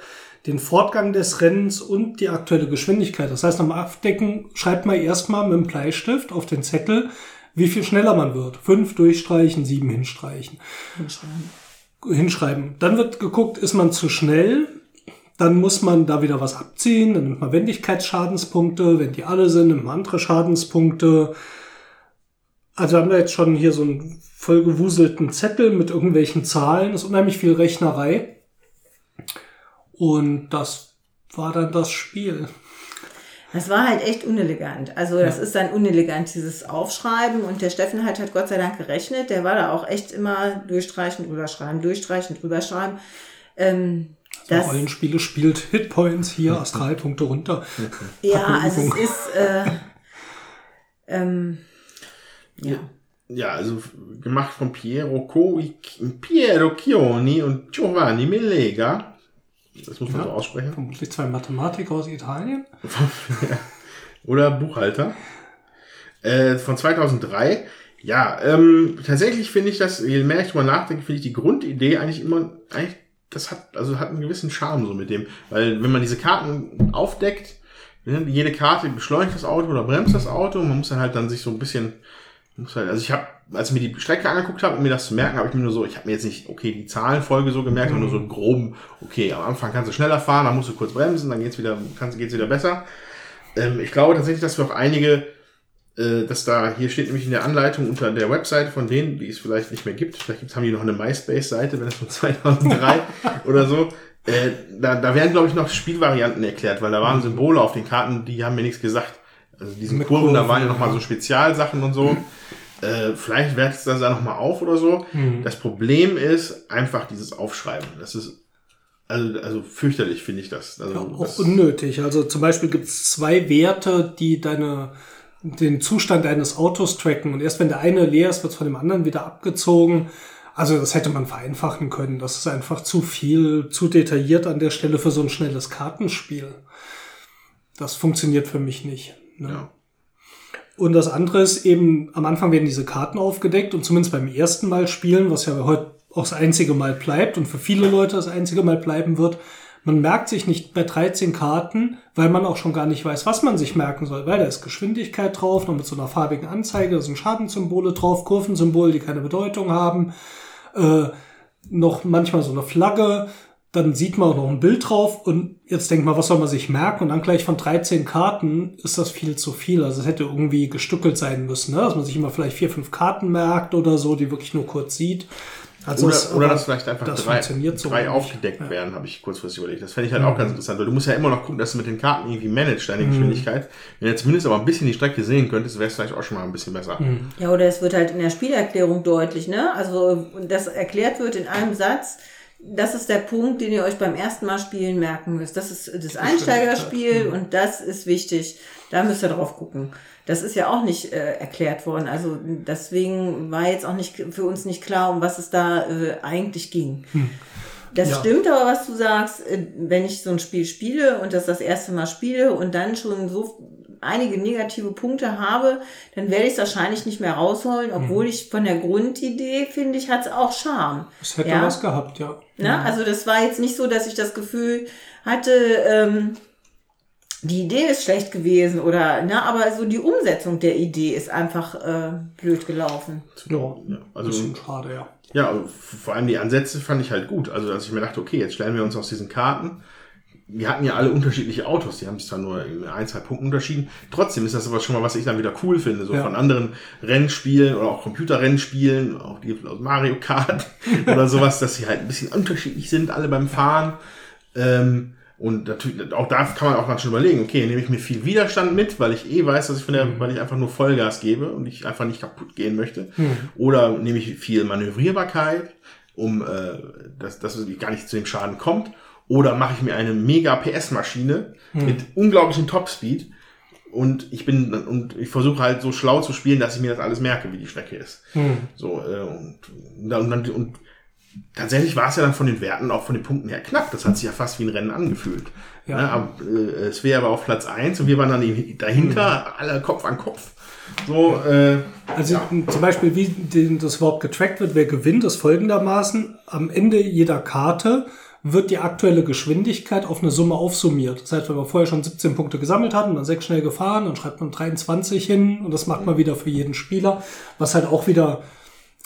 den Fortgang des Rennens und die aktuelle Geschwindigkeit. Das heißt, am Abdecken schreibt man erstmal mit dem Bleistift auf den Zettel, wie viel schneller man wird. Fünf durchstreichen, sieben hinstreichen. Hinschreiben. Dann wird geguckt, ist man zu schnell, dann muss man da wieder was abziehen, dann nimmt man Wendigkeitsschadenspunkte, wenn die alle sind, nimmt man andere Schadenspunkte. Also haben wir jetzt schon hier so einen vollgewuselten Zettel mit irgendwelchen Zahlen. Das ist unheimlich viel Rechnerei. Und das war dann das Spiel. Das war halt echt unelegant. Also das Ja. ist dann unelegant, dieses Aufschreiben. Und der Steffen halt hat Gott sei Dank gerechnet. Der war da auch echt immer durchstreichen, drüber schreiben, durchstreichen, drüber schreiben. Ähm, das, Rollenspiele spielt Hitpoints hier, Astralpunkte runter. ja, also es ist, äh, ähm, ja. Ja, also gemacht von Piero, Co Piero Chioni und Giovanni Melega. Das muss man Ja. so aussprechen. Vermutlich zwei Mathematiker aus Italien. [LAUGHS] Oder Buchhalter. Äh, von 2003. Ja, ähm, tatsächlich finde ich das, je mehr ich drüber nachdenke, finde ich die Grundidee eigentlich immer, eigentlich, das hat, also hat einen gewissen Charme so mit dem. Weil wenn man diese Karten aufdeckt, ne, jede Karte beschleunigt das Auto oder bremst das Auto, man muss dann halt dann sich so ein bisschen, muss halt, also ich habe, als ich mir die Strecke angeguckt habe, um mir das zu merken, habe ich mir nur so, ich habe mir jetzt nicht, okay, die Zahlenfolge so gemerkt, sondern nur so groben, okay, am Anfang kannst du schneller fahren, dann musst du kurz bremsen, dann geht's wieder, kannst, geht's wieder besser. Ähm, ich glaube tatsächlich, dass wir auch einige, äh, dass da, hier steht nämlich in der Anleitung unter der Webseite von denen, die es vielleicht nicht mehr gibt, vielleicht gibt's, haben die noch eine MySpace-Seite, wenn es von [LAUGHS] 2003 oder so, äh, da, da werden, glaube ich, noch Spielvarianten erklärt, weil da waren Symbole auf den Karten, die haben mir nichts gesagt. Also diesen Mit Kurven, da Kurven, waren ja noch mal ja. so Spezialsachen und so. [CLEARS THROAT] Äh, vielleicht wertet es das da noch mal auf oder so. Mhm. Das Problem ist einfach dieses Aufschreiben. Das ist also, also fürchterlich, finde ich das. Also, Ja, auch das unnötig. Also zum Beispiel gibt es zwei Werte, die deine, den Zustand deines Autos tracken. Und erst wenn der eine leer ist, wird von dem anderen wieder abgezogen. Also das hätte man vereinfachen können. Das ist einfach zu viel, zu detailliert an der Stelle für so ein schnelles Kartenspiel. Das funktioniert für mich nicht. Ne? Ja. Und das andere ist eben, am Anfang werden diese Karten aufgedeckt und zumindest beim ersten Mal spielen, was ja heute auch das einzige Mal bleibt und für viele Leute das einzige Mal bleiben wird, man merkt sich nicht bei 13 Karten, weil man auch schon gar nicht weiß, was man sich merken soll, weil da ist Geschwindigkeit drauf, noch mit so einer farbigen Anzeige, da sind Schadenssymbole drauf, Kurvensymbole, die keine Bedeutung haben, äh, noch manchmal so eine Flagge, dann sieht man auch noch ein Bild drauf und jetzt denkt man, was soll man sich merken? Und dann gleich von 13 Karten ist das viel zu viel. Also es hätte irgendwie gestückelt sein müssen, ne? dass man sich immer vielleicht vier, fünf Karten merkt oder so, die wirklich nur kurz sieht. Also oder, es- oder dass vielleicht einfach das drei, funktioniert so drei nicht. aufgedeckt Ja. Mhm. werden, habe ich kurzfristig überlegt. Das fände ich halt auch ganz interessant, weil du musst ja immer noch gucken, dass du mit den Karten irgendwie managst, deine Geschwindigkeit. Wenn du zumindest aber ein bisschen die Strecke sehen könntest, wäre es vielleicht auch schon mal ein bisschen besser. Mhm. Ja, oder es wird halt in der Spielerklärung deutlich, ne? Also, das erklärt wird in einem Satz. Das ist der Punkt, den ihr euch beim ersten Mal spielen merken müsst. Das ist das Einsteigerspiel und das ist wichtig. Da müsst ihr drauf gucken. Das ist ja auch nicht äh, erklärt worden. Also deswegen war jetzt auch nicht für uns nicht klar, um was es da äh, eigentlich ging. Das Ja. stimmt aber, was du sagst, äh, wenn ich so ein Spiel spiele und das das erste Mal spiele und dann schon so einige negative Punkte habe, dann werde ich es wahrscheinlich nicht mehr rausholen, obwohl ich von der Grundidee finde ich, hat es auch Charme. Es hätte Ja. was gehabt, ja. Ne? Also das war jetzt nicht so, dass ich das Gefühl hatte, ähm, die Idee ist schlecht gewesen oder, ne, aber so die Umsetzung der Idee ist einfach äh, blöd gelaufen. Ja, also- bisschen schade, ja. Ja, vor allem die Ansätze fand ich halt gut. Also, dass ich mir dachte, okay, jetzt stellen wir uns aus diesen Karten. Wir hatten ja alle unterschiedliche Autos, die haben sich zwar nur in ein, zwei Punkten unterschieden. Trotzdem ist das aber schon mal, was ich dann wieder cool finde, so Ja. von anderen Rennspielen oder auch Computerrennspielen, auch die aus Mario Kart [LAUGHS] oder sowas, dass sie halt ein bisschen unterschiedlich sind, alle beim Fahren. Ähm, und natürlich, auch da kann man auch dann schon überlegen, okay, nehme ich mir viel Widerstand mit, weil ich eh weiß, dass ich von der, weil ich einfach nur Vollgas gebe und ich einfach nicht kaputt gehen möchte. Oder nehme ich viel Manövrierbarkeit, um äh, dass, dass es gar nicht zu dem Schaden kommt. Oder mache ich mir eine mega PS-Maschine mit unglaublichem Topspeed und ich bin und ich versuche halt so schlau zu spielen, dass ich mir das alles merke, wie die Strecke ist. So äh, und, und, dann- und, tatsächlich war es ja dann von den Werten, auch von den Punkten her knapp. Das hat sich ja fast wie ein Rennen angefühlt. Ja. Ne, aber, äh, es wäre aber auf Platz eins und wir waren dann dahinter, alle Kopf an Kopf. So, äh, Also zum Beispiel, wie das überhaupt getrackt wird, wer gewinnt, ist folgendermaßen. Am Ende jeder Karte wird die aktuelle Geschwindigkeit auf eine Summe aufsummiert. Das heißt, wenn man vorher schon 17 Punkte gesammelt hat und dann sechs schnell gefahren, dann schreibt man 23 hin und das macht man wieder für jeden Spieler, was halt auch wieder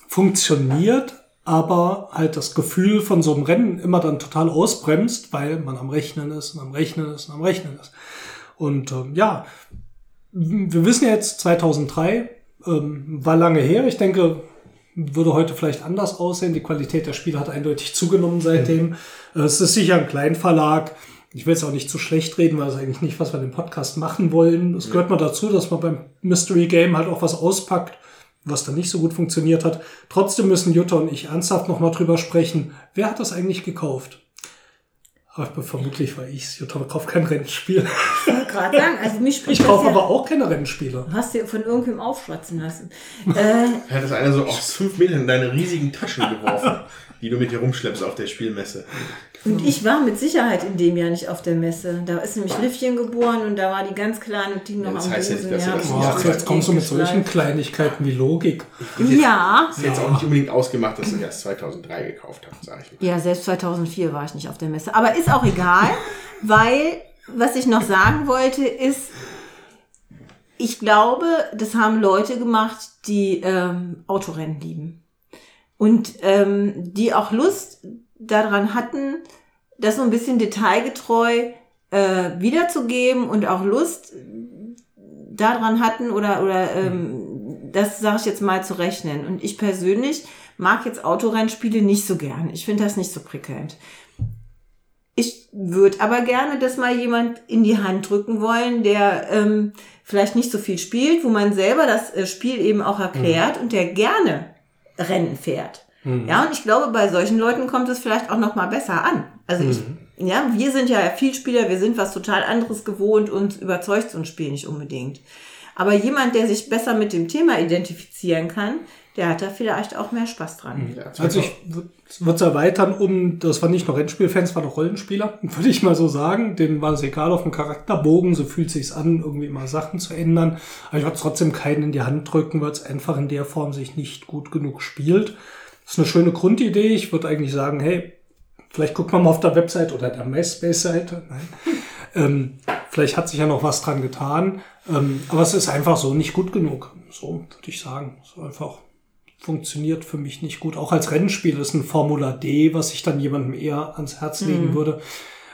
funktioniert, aber halt das Gefühl von so einem Rennen immer dann total ausbremst, weil man am Rechnen ist und am Rechnen ist und am Rechnen ist. Und ähm, ja, wir wissen jetzt 2003, Ähm, war lange her. Ich denke, würde heute vielleicht anders aussehen. Die Qualität der Spiele hat eindeutig zugenommen seitdem. Äh, Es ist sicher ein Kleinverlag. Ich will es auch nicht zu schlecht reden, weil es eigentlich nicht, was wir in dem Podcast machen wollen. Es gehört mal dazu, dass man beim Mystery Game halt auch was auspackt, was dann nicht so gut funktioniert hat. Trotzdem müssen Jutta und ich ernsthaft nochmal drüber sprechen. Wer hat das eigentlich gekauft? Aber vermutlich war ich's. Jutta kauft kein Rennspiel. Ich wollte gerade [LAUGHS] sagen, also mich spricht Ich kaufe ja, aber auch keine Rennspiele. Du hast dir von irgendwem aufschwatzen lassen. [LAUGHS] äh, Er hat das einer so aus fünf Metern in deine riesigen Taschen geworfen, [LAUGHS] die du mit dir rumschleppst auf der Spielmesse. und ich war mit Sicherheit in dem Jahr nicht auf der Messe. Da ist nämlich Livchen geboren und da war die ganz kleine und die noch das am heißt ja Busen. nicht, dass du das ja, jetzt kommst du mit solchen. Kleinigkeiten wie Logik. Ja, Ist jetzt auch nicht unbedingt ausgemacht, dass du erst 2003 gekauft hast, sag ich mal. Ja, selbst 2004 war ich nicht auf der Messe. Aber ist auch egal, [LAUGHS] weil was ich noch sagen wollte ist, ich glaube, das haben Leute gemacht, die ähm, Autorennen lieben. Und ähm, die auch Lust daran hatten, das so ein bisschen detailgetreu äh, wiederzugeben und auch Lust daran hatten oder, oder ähm, das sage ich jetzt mal zu rechnen. Und ich persönlich mag jetzt Autorennspiele nicht so gern. Ich finde das nicht so prickelnd. Ich würde aber gerne das mal jemand in die Hand drücken wollen, der ähm, vielleicht nicht so viel spielt, wo man selber das äh, Spiel eben auch erklärt und der gerne Rennen fährt. Ja, und ich glaube, bei solchen Leuten kommt es vielleicht auch noch mal besser an. Also ich, ja, wir sind ja Vielspieler, wir sind was total anderes gewohnt und überzeugt so ein Spiel nicht unbedingt. Aber jemand, der sich besser mit dem Thema identifizieren kann, der hat da vielleicht auch mehr Spaß dran. Ja, Also ich würde es erweitern um, das waren nicht nur Rennspielfans, waren auch Rollenspieler, [LAUGHS] würde ich mal so sagen. Denen war es egal auf dem Charakterbogen, so fühlt sich's an, irgendwie mal Sachen zu ändern. Aber ich würde trotzdem keinen in die Hand drücken, weil es einfach in der Form sich nicht gut genug spielt. Das ist eine schöne Grundidee. Ich würde eigentlich sagen, hey, vielleicht guckt man mal auf der Website oder der MySpace-Seite. Nein. [LAUGHS] ähm, vielleicht hat sich ja noch was dran getan. Ähm, aber es ist einfach so nicht gut genug. So würde ich sagen. So einfach funktioniert für mich nicht gut. Auch als Rennspiel ist ein Formula D, was ich dann jemandem eher ans Herz legen würde.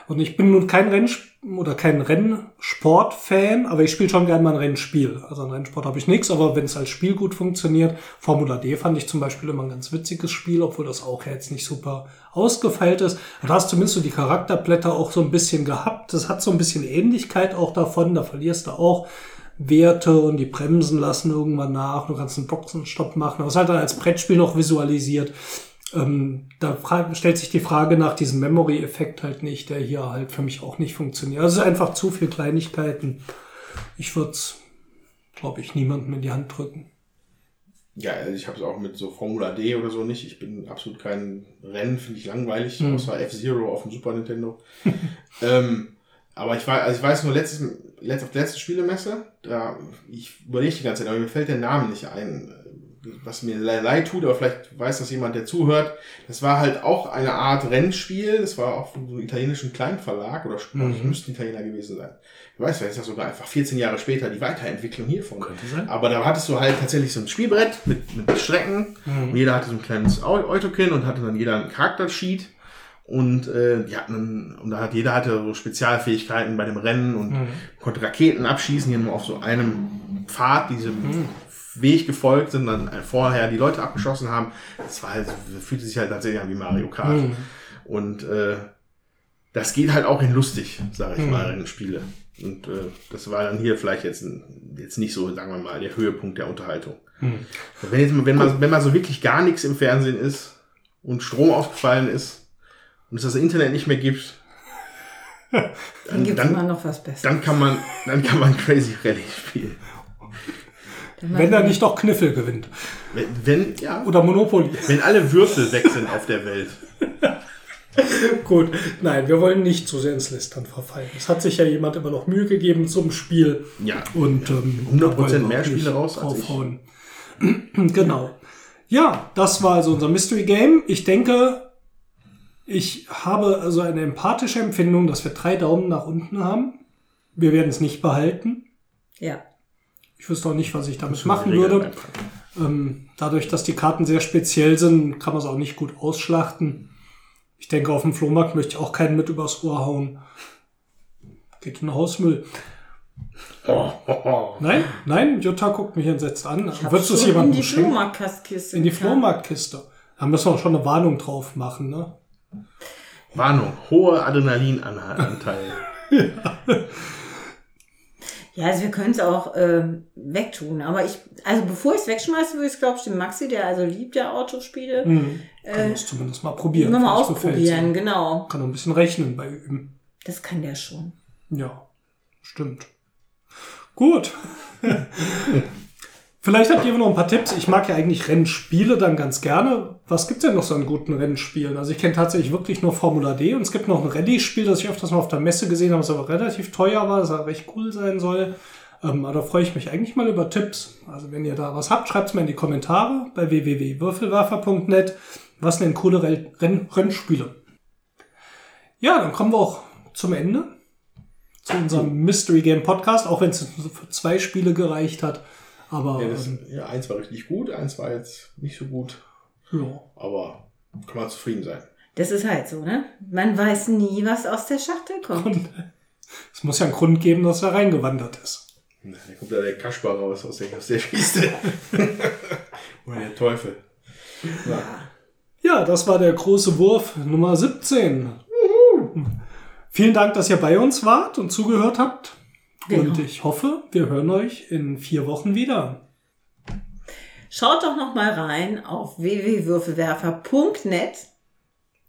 Und ich bin nun kein Rennsp oder kein Rennsport-Fan, aber ich spiele schon gerne mal ein Rennspiel. Also ein Rennsport habe ich nichts, aber wenn es als Spiel gut funktioniert, Formula D fand ich zum Beispiel immer ein ganz witziges Spiel, obwohl das auch jetzt nicht super ausgefeilt ist. Da hast zumindest so die Charakterblätter auch so ein bisschen gehabt. Das hat so ein bisschen Ähnlichkeit auch davon. Da verlierst du auch Werte und die Bremsen lassen irgendwann nach. Du kannst einen Boxenstopp machen. Aber es halt dann als Brettspiel noch visualisiert. Ähm, da stellt sich die Frage nach diesem Memory-Effekt halt nicht, der hier halt für mich auch nicht funktioniert. Also es ist einfach zu viel Kleinigkeiten. Ich würde es, glaube ich, niemandem in die Hand drücken. Ja, also ich habe es auch mit so Formula D oder so nicht. Ich bin absolut kein Rennen, finde ich langweilig, Mhm. außer F-Zero auf dem Super Nintendo. [LAUGHS] ähm, aber ich weiß, also ich weiß nur, letztes, letzt, auf der letzten Spielemesse, da, ich überlege die ganze Zeit, aber mir fällt der Name nicht ein, was mir le- leid tut, aber vielleicht weiß das jemand, der zuhört. Das war halt auch eine Art Rennspiel, das war auch von so einem italienischen Kleinverlag, oder Mhm. das müssten Italiener gewesen sein. Ich weiß, vielleicht ist das sogar einfach 14 Jahre später die Weiterentwicklung hiervon. Könnte sein. Aber da hattest du halt tatsächlich so ein Spielbrett mit, mit Strecken. Mhm. Und jeder hatte so ein kleines Au- Autokin und hatte dann jeder einen Charaktersheet. Und äh, die hatten und da hat jeder hatte so Spezialfähigkeiten bei dem Rennen und Mhm. konnte Raketen abschießen, die nur auf so einem Pfad, diesem Weg gefolgt sind, dann vorher die Leute abgeschossen haben. Das war halt, fühlte sich halt tatsächlich an wie Mario Kart. Mhm. Und äh, das geht halt auch in lustig, sage ich mal, in Spiele. Und äh, das war dann hier vielleicht jetzt, ein, jetzt nicht so, sagen wir mal, der Höhepunkt der Unterhaltung. Wenn, jetzt, wenn, man, wenn man so wirklich gar nichts im Fernsehen ist und Strom ausgefallen ist und es das Internet nicht mehr gibt, Dann dann, gibt es immer noch was Besseres. dann, kann man, dann kann man Crazy Rally spielen. Wenn er nicht doch Kniffel gewinnt. Wenn, wenn, ja, Oder Monopoly. wenn alle Würfel weg sind auf der Welt. [LAUGHS] Gut, nein, wir wollen nicht zu sehr ins Lästern verfallen. Es hat sich ja jemand immer noch Mühe gegeben zum Spiel. Ja, Und ähm, 100% da wollen wir mehr Spiele raus als ich. aufhauen. [CLEARS THROAT] genau. Ja, das war also unser Mystery Game. Ich denke, ich habe also eine empathische Empfindung, dass wir drei Daumen nach unten haben. Wir werden es nicht behalten. Ja. Ich wüsste auch nicht, was ich damit machen würde. Ähm, dadurch, dass die Karten sehr speziell sind, kann man es auch nicht gut ausschlachten. Ich denke, auf dem Flohmarkt möchte ich auch keinen mit übers Ohr hauen. Geht in den Hausmüll. Nein, nein, Jutta guckt mich entsetzt an. Würdest du es schon in jemandem die schenken? Flohmarktkastkiste. In die. Flohmarktkiste. Da müssen wir auch schon eine Warnung drauf machen, ne? Warnung, hoher Adrenalinanteil. [LAUGHS] Ja, also wir können es auch ähm, wegtun. Aber ich, also bevor ich es wegschmeiße, würde ich es, glaube ich, dem Maxi, der also liebt ja Autospiele, Mhm. äh, Kann das zumindest mal probieren. mal ausprobieren. Genau. Kann auch ein bisschen rechnen bei üben. Das kann der schon. Ja, stimmt. Gut. [LAUGHS] Vielleicht habt ihr noch ein paar Tipps. Ich mag ja eigentlich Rennspiele dann ganz gerne. Was gibt's denn noch so an guten Rennspielen? Also ich kenne tatsächlich wirklich nur Formula D und es gibt noch ein Rallye-Spiel, das ich öfters mal auf der Messe gesehen habe, das aber relativ teuer war, das aber recht cool sein soll. Ähm, aber da freue ich mich eigentlich mal über Tipps. Also wenn ihr da was habt, schreibt's mir in die Kommentare bei www.würfelwerfer.net. Was sind denn coole Renn Rennspiele? Ja, dann kommen wir auch zum Ende zu unserem Mystery Game Podcast, auch wenn es für zwei Spiele gereicht hat. Aber Ja, das, ähm, ja, eins war richtig gut, eins war jetzt nicht so gut. ja. Aber kann man zufrieden sein. Das ist halt so, ne? Man weiß nie, was aus der Schachtel kommt. [LAUGHS] Es muss ja einen Grund geben, dass er reingewandert ist. Da kommt da der Kaspar raus aus der, aus der Kiste. [LAUGHS] Oder der Teufel. Ja. Ja, das war der große Wurf Nummer 17. Vielen Dank, dass ihr bei uns wart und zugehört habt. Und ich hoffe, wir hören euch in vier Wochen wieder. Schaut doch noch mal rein auf www.würfelwerfer.net.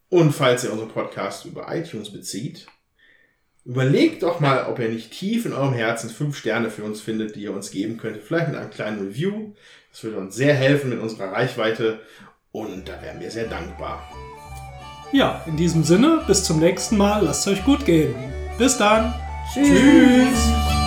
Und falls ihr unseren Podcast über iTunes bezieht, überlegt doch mal, ob ihr nicht tief in eurem Herzen fünf Sterne für uns findet, die ihr uns geben könnt. Vielleicht mit einem kleinen Review. Das würde uns sehr helfen mit unserer Reichweite und da wären wir sehr dankbar. Ja, in diesem Sinne, bis zum nächsten Mal. Lasst es euch gut gehen. Bis dann. Tschüss. Tschüss.